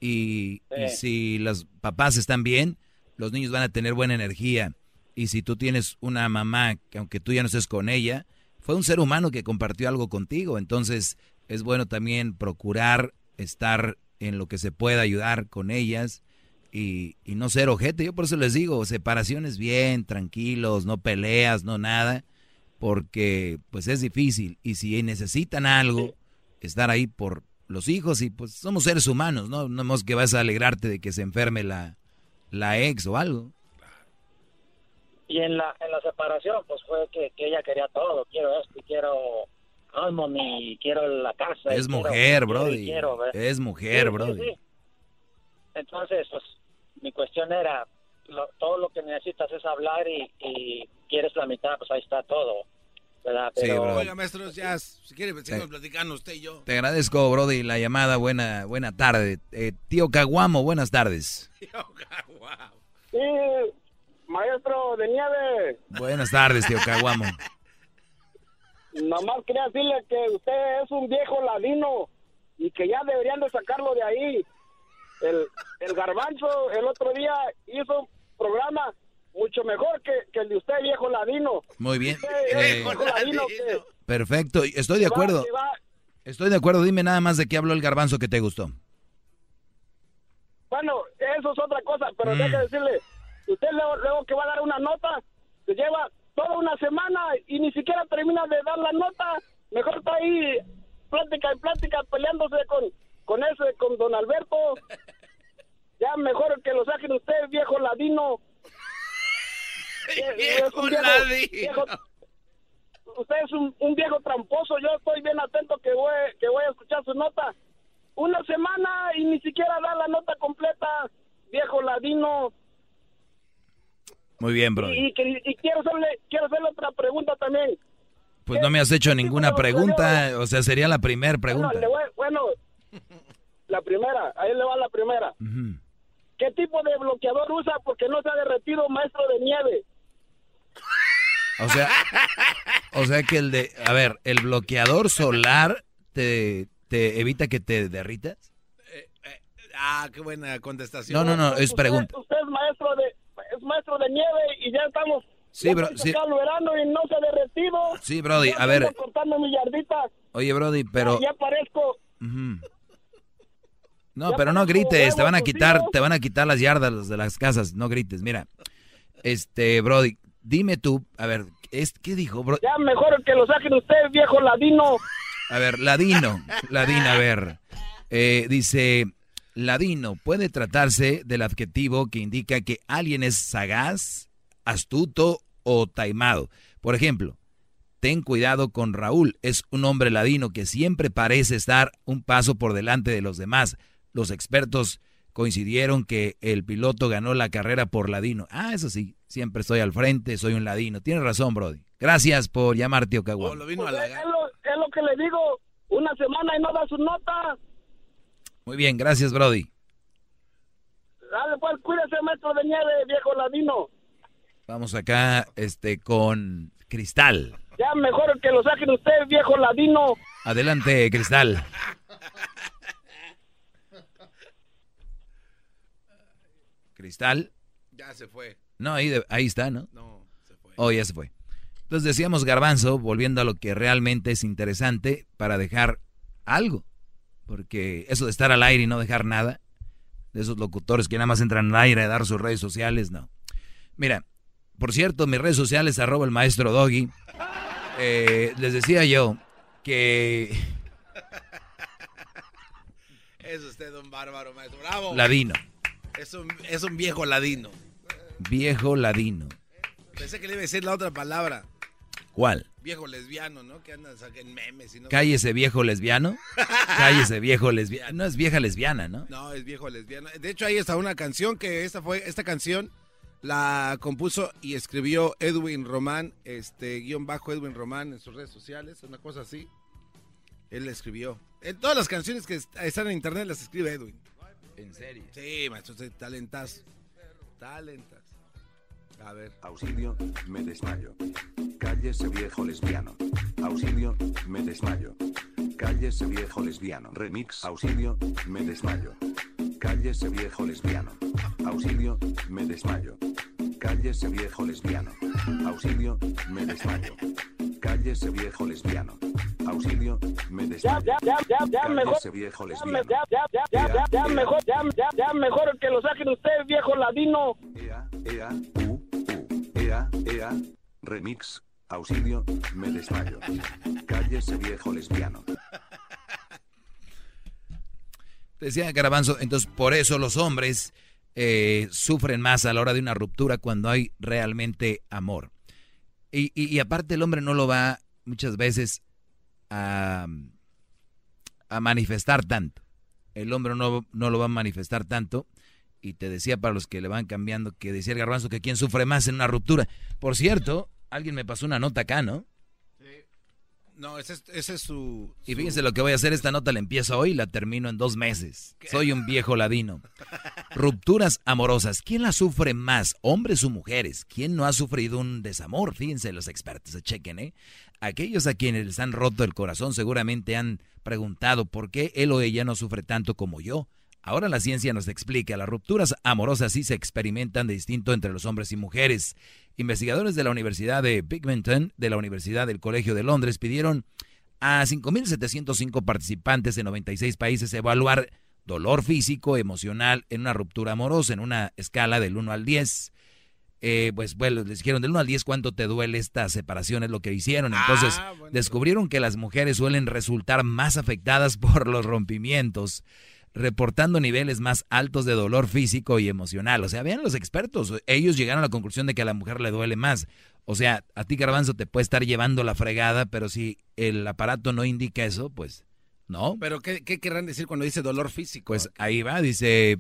Y, y si los papás están bien, los niños van a tener buena energía. Y si tú tienes una mamá que aunque tú ya no estés con ella, fue un ser humano que compartió algo contigo. Entonces es bueno también procurar estar en lo que se pueda ayudar con ellas y, y no ser ojete. Yo por eso les digo, separaciones bien, tranquilos, no peleas, no nada, porque pues es difícil. Y si necesitan algo, estar ahí por los hijos y pues somos seres humanos, ¿no? No es que vas a alegrarte de que se enferme la, la ex o algo. Y en la, en la separación, pues fue que, que ella quería todo. Quiero esto, y quiero Harmony, quiero la casa. Es mujer, quiero Brody. Es mujer, Sí, sí, Brody. sí. Entonces, pues, mi cuestión era, lo- todo lo que necesitas es hablar y, y quieres la mitad, pues ahí está todo. Oiga, maestros, ya, si quiere, seguimos platicando usted y yo. Te agradezco, Brody, la llamada. Buena, buena tarde. Eh, tío Caguamo, buenas tardes. Sí, maestro de nieve. Buenas tardes, tío Caguamo. Nomás quería decirle que usted es un viejo ladino y que ya deberían de sacarlo de ahí. El, el garbanzo el otro día hizo un programa mucho mejor que, que el de usted, viejo ladino. Muy bien. Usted Eh, viejo ladino que perfecto, estoy de que va- acuerdo. que va- Estoy de acuerdo. Dime nada más de qué habló el garbanzo que te gustó. Bueno, eso es otra cosa, pero Mm. deje decirle, usted luego, luego que va a dar una nota, se lleva toda una semana y ni siquiera termina de dar la nota, mejor está ahí plática y plática peleándose con, con ese, con don Alberto. Ya mejor que lo saquen usted, viejo ladino. Es un Viejo ladino. viejo, usted es un, un viejo tramposo. Yo estoy bien atento que voy, que voy a escuchar su nota. Una semana y ni siquiera da la nota completa, viejo ladino. Muy bien, bro. Y, y- y quiero hacerle, quiero hacerle otra pregunta también. Pues no me has hecho ninguna pregunta, o sea, sería la primera pregunta. Bueno, le voy- bueno, la primera, ahí le va la primera. ¿Qué tipo de bloqueador usa porque no se ha derretido maestro de nieve? O sea, o sea que el de, a ver, el bloqueador solar te, te evita que te derritas. Ah, qué buena contestación. No, no, no, es pregunta. Usted es maestro de es maestro de nieve y ya estamos Sí, bro, sí. verano y no se ha derretido. Sí, Brody, a ver. ando cortando mi yardita. Oye, Brody, pero Ya parezco. No, pero no grites, te van a quitar, te van a quitar las yardas de las casas, no grites. Mira, este, Brody, dime tú, a ver, es, ¿qué dijo, bro? ya mejor que lo saquen usted, viejo ladino. A ver, ladino, ladino, a ver, eh, dice, ladino puede tratarse del adjetivo que indica que alguien es sagaz, astuto o taimado. Por ejemplo, ten cuidado con Raúl, es un hombre ladino que siempre parece estar un paso por delante de los demás. Los expertos coincidieron que el piloto ganó la carrera por ladino. Ah, eso sí, siempre estoy al frente, soy un ladino. Tienes razón, Brody. Gracias por llamar, tío Caguán. Pues, es, lo, es lo que le digo, una semana y no da su nota. Muy bien, gracias, Brody. Dale pues, cuídese maestro de nieve, viejo ladino. Vamos acá este, con Cristal. Ya mejor que lo saquen usted, viejo ladino. Adelante, Cristal. Cristal. Ya se fue. No, ahí, de- ahí está, ¿no? No, se fue. Oh, ya se fue. Entonces decíamos garbanzo, volviendo a lo que realmente es interesante para dejar algo. Porque eso de estar al aire y no dejar nada, de esos locutores que nada más entran al aire a dar sus redes sociales, no. Mira, por cierto, mis redes sociales, arroba el maestro Doggy. Eh, les decía yo que Es usted un bárbaro, maestro. Bravo. ladino, Es un, es un viejo ladino. viejo ladino. Pensé que le iba a decir la otra palabra. ¿Cuál? Viejo lesbiano, ¿no? Que andan en memes y no. Cállese viejo lesbiano. Cállese viejo lesbiano. No es vieja lesbiana, ¿no? No, es viejo lesbiano. De hecho, hay hasta una canción que esta fue, esta canción la compuso y escribió Edwin Román, este guion bajo Edwin Román en sus redes sociales, una cosa así. Él la escribió. En todas las canciones que est- están en internet las escribe Edwin. ¿En serio? Sí, maestro, talentas. Talentas. A ver. Auxilio, me desmayo. Cállese viejo lesbiano. Auxilio, me desmayo. Cállese viejo lesbiano. Remix. Auxilio, me desmayo. Cállese viejo lesbiano. Auxilio, me desmayo. Cállese viejo lesbiano. Auxilio, me desmayo. Cállese viejo lesbiano. Auxilio, me desmayo. ya, ya, ya, ya mejor. Viejo lesbiano. ya, ya, ya, ya, ya, ya mejor, ya, ya, ya mejor que lo saquen usted, viejo ladino. Ea, u, u. Ea, ea. Remix. Auxilio, me desmayo. Cállese viejo lesbiano. Decía Garabanzo, entonces por eso los hombres eh, sufren más a la hora de una ruptura cuando hay realmente amor. Y, y- aparte el hombre no lo va muchas veces a, a manifestar tanto. El hombre no, no lo va a manifestar tanto. Y te decía para los que le van cambiando que decía el garbanzo que quién sufre más en una ruptura. Por cierto, alguien me pasó una nota acá, ¿no? No, ese es, ese es su, Y fíjense lo que voy a hacer, esta nota la empiezo hoy y la termino en dos meses. Soy un viejo ladino. Rupturas amorosas. ¿Quién las sufre más, hombres o mujeres? ¿Quién no ha sufrido un desamor? Fíjense los expertos, chequen, ¿eh? Aquellos a quienes les han roto el corazón seguramente han preguntado por qué él o ella no sufre tanto como yo. Ahora la ciencia nos explica, las rupturas amorosas sí se experimentan de distinto entre los hombres y mujeres. Investigadores de la Universidad de Binghamton, de la Universidad del Colegio de Londres, pidieron a 5.705 participantes de 96 países evaluar dolor físico, emocional en una ruptura amorosa en una escala del 1 al 10. Eh, pues bueno, les dijeron del 1 al 10 cuánto te duele esta separación, es lo que hicieron. Entonces descubrieron que las mujeres suelen resultar más afectadas por los rompimientos. Reportando niveles más altos de dolor físico y emocional. O sea, vean los expertos, ellos llegaron a la conclusión de que a la mujer le duele más. O sea, a ti garbanzo te puede estar llevando la fregada, pero si el aparato no indica eso, pues no. Pero ¿qué, qué querrán decir cuando dice dolor físico? Pues ahí va, dice,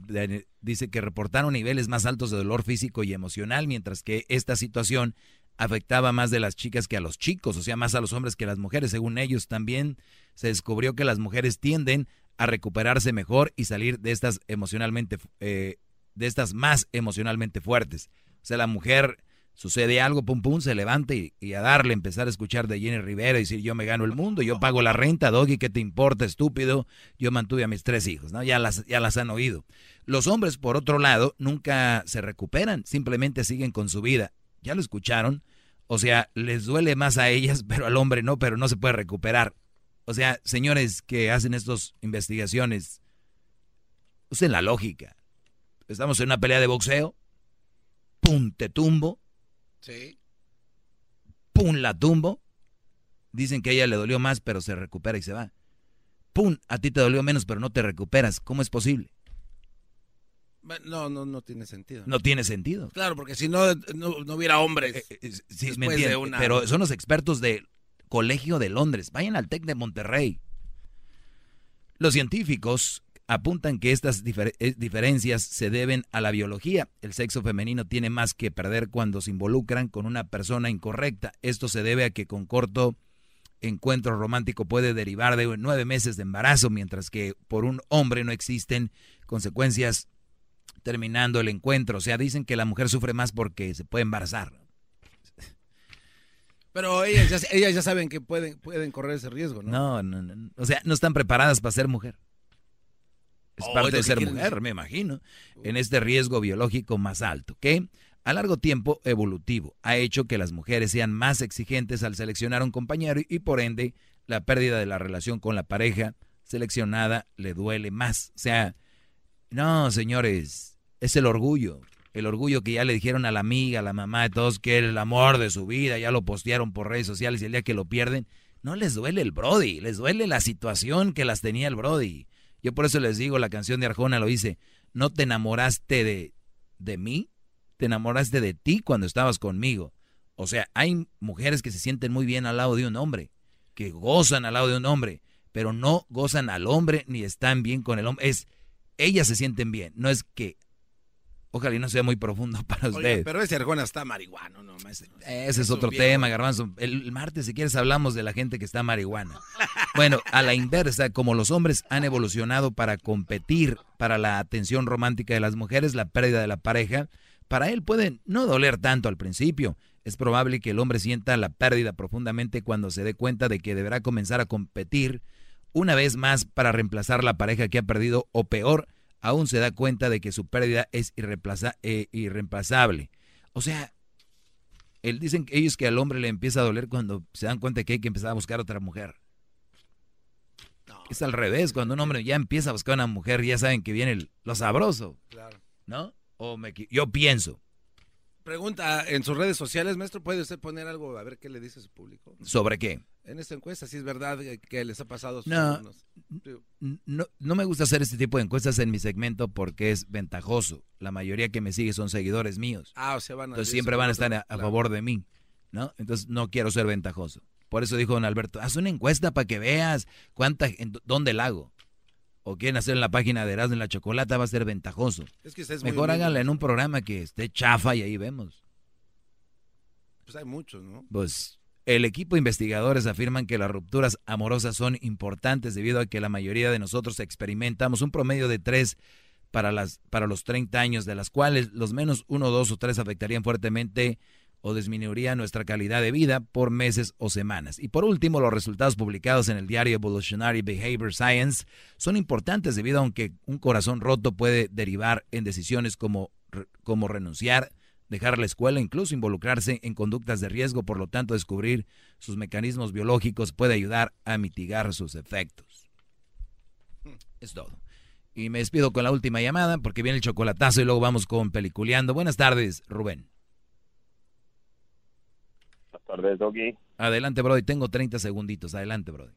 dice que reportaron niveles más altos de dolor físico y emocional, mientras que esta situación afectaba más de las chicas que a los chicos, o sea, más a los hombres que a las mujeres. Según ellos, también se descubrió que las mujeres tienden a recuperarse mejor y salir de estas emocionalmente, eh, de estas más emocionalmente fuertes. O sea, la mujer sucede algo, pum pum, se levanta y, a darle, empezar a escuchar de Jenny Rivera y decir yo me gano el mundo, yo pago la renta, Doggy, ¿qué te importa, estúpido? Yo mantuve a mis tres hijos, ¿no? Ya las, ya las han oído. Los hombres, por otro lado, nunca se recuperan, simplemente siguen con su vida. ¿Ya lo escucharon? O sea, les duele más a ellas, pero al hombre no, pero no se puede recuperar. O sea, señores que hacen estas investigaciones, usen la lógica. Estamos en una pelea de boxeo, pum, te tumbo. Sí. Pum, la tumbo. Dicen que a ella le dolió más, pero se recupera y se va. Pum, a ti te dolió menos, pero no te recuperas. ¿Cómo es posible? No, no, no tiene sentido. No tiene sentido. Claro, porque si no, no, hubiera hombres. Eh, eh, sí, me Pero son los expertos de Colegio de Londres. Vayan al TEC de Monterrey. Los científicos apuntan que estas eh, diferencias se deben a la biología. El sexo femenino tiene más que perder cuando se involucran con una persona incorrecta. Esto se debe a que con corto encuentro romántico puede derivar de nueve meses de embarazo, mientras que por un hombre no existen consecuencias terminando el encuentro. O sea, dicen que la mujer sufre más porque se puede embarazar. Pero ellas ya, ellas ya saben que pueden, pueden correr ese riesgo, ¿no? No, no, no. O sea, no están preparadas para ser mujer. Es oh, parte de ser mujer, me imagino. En este riesgo biológico más alto, que a largo tiempo evolutivo ha hecho que las mujeres sean más exigentes al seleccionar un compañero y por ende la pérdida de la relación con la pareja seleccionada le duele más. O sea, no, señores, es el orgullo el orgullo que ya le dijeron a la amiga, a la mamá de todos que el amor de su vida, ya lo postearon por redes sociales y el día que lo pierden, no les duele el Brody, les duele la situación que las tenía el Brody. Yo por eso les digo, la canción de Arjona lo dice, no te enamoraste de, de mí, te enamoraste de ti cuando estabas conmigo. O sea, hay mujeres que se sienten muy bien al lado de un hombre, que gozan al lado de un hombre, pero no gozan al hombre ni están bien con el hombre. Es, ellas se sienten bien, no es que Ojalá y no sea muy profundo para usted. pero ese Arjona está marihuano, ¿no? Ese, es otro tema, Garbanzo. El, martes, si quieres, hablamos de la gente que está marihuana. bueno, a la inversa, como los hombres han evolucionado para competir para la atención romántica de las mujeres, la pérdida de la pareja, para él puede no doler tanto al principio. Es probable que el hombre sienta la pérdida profundamente cuando se dé cuenta de que deberá comenzar a competir una vez más para reemplazar la pareja que ha perdido o peor, aún se da cuenta de que su pérdida es eh, irreemplazable. O sea, él, dicen ellos que al hombre le empieza a doler cuando se dan cuenta que hay que empezar a buscar otra mujer. Es al revés, cuando un hombre ya empieza a buscar una mujer, ya saben que viene lo sabroso. Claro. ¿No? O me, yo pienso. Pregunta en sus redes sociales, maestro, ¿puede usted poner algo a ver qué le dice a su público? ¿Sobre qué? En esta encuesta, si es verdad que les ha pasado. No, no, no me gusta hacer este tipo de encuestas en mi segmento porque es ventajoso. La mayoría que me sigue son seguidores míos. Ah, o sea, van a Entonces siempre van a estar a, favor de mí, ¿no? Entonces no quiero ser ventajoso. Por eso dijo don Alberto, haz una encuesta para que veas cuánta, dónde la hago o quieren hacer en la página de Erasmo en la Chocolata, va a ser ventajoso. Mejor háganla en un programa que esté chafa y ahí vemos. Pues hay muchos, ¿no? Pues el equipo de investigadores afirman que las rupturas amorosas son importantes debido a que la mayoría de nosotros experimentamos un promedio de tres para, las, para los 30 años, de las cuales los menos uno, dos o tres afectarían fuertemente o disminuiría nuestra calidad de vida por meses o semanas. Y por último, los resultados publicados en el diario Evolutionary Behavior Science son importantes debido a que un corazón roto puede derivar en decisiones como, como renunciar, dejar la escuela, incluso involucrarse en conductas de riesgo, por lo tanto descubrir sus mecanismos biológicos puede ayudar a mitigar sus efectos. Es todo. Y me despido con la última llamada porque viene el chocolatazo y luego vamos con peliculeando. Buenas tardes, Rubén tardes, Doggy. Adelante, Brody. Tengo 30 segunditos. Adelante, Brody.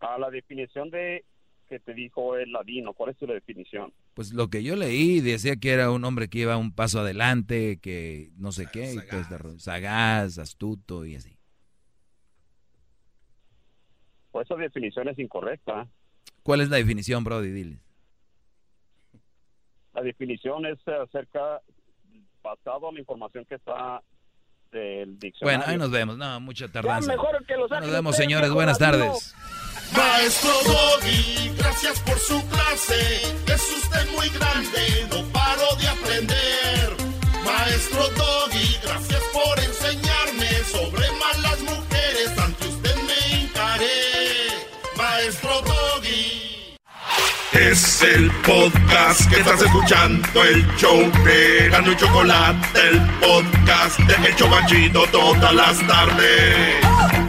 A la definición de que te dijo el ladino? ¿Cuál es tu definición? Pues lo que yo leí decía que era un hombre que iba un paso adelante, que no sé qué, y todo este rollo. sagaz, astuto y así. Pues esa definición es incorrecta. ¿Cuál es la definición, Brody? Dile. La definición es acerca, basado en la información que está del diccionario. Bueno, ahí nos vemos. No, mucha tardanza. mejor que Los Nos vemos, señores. Buenas tardes. Maestro Doggy, gracias por su clase. Es usted muy grande, no paro de aprender. Maestro Doggy, gracias por enseñarme sobre Es el podcast que estás escuchando, el show de Gano y Chocolate, el podcast de El Chobachito todas las tardes.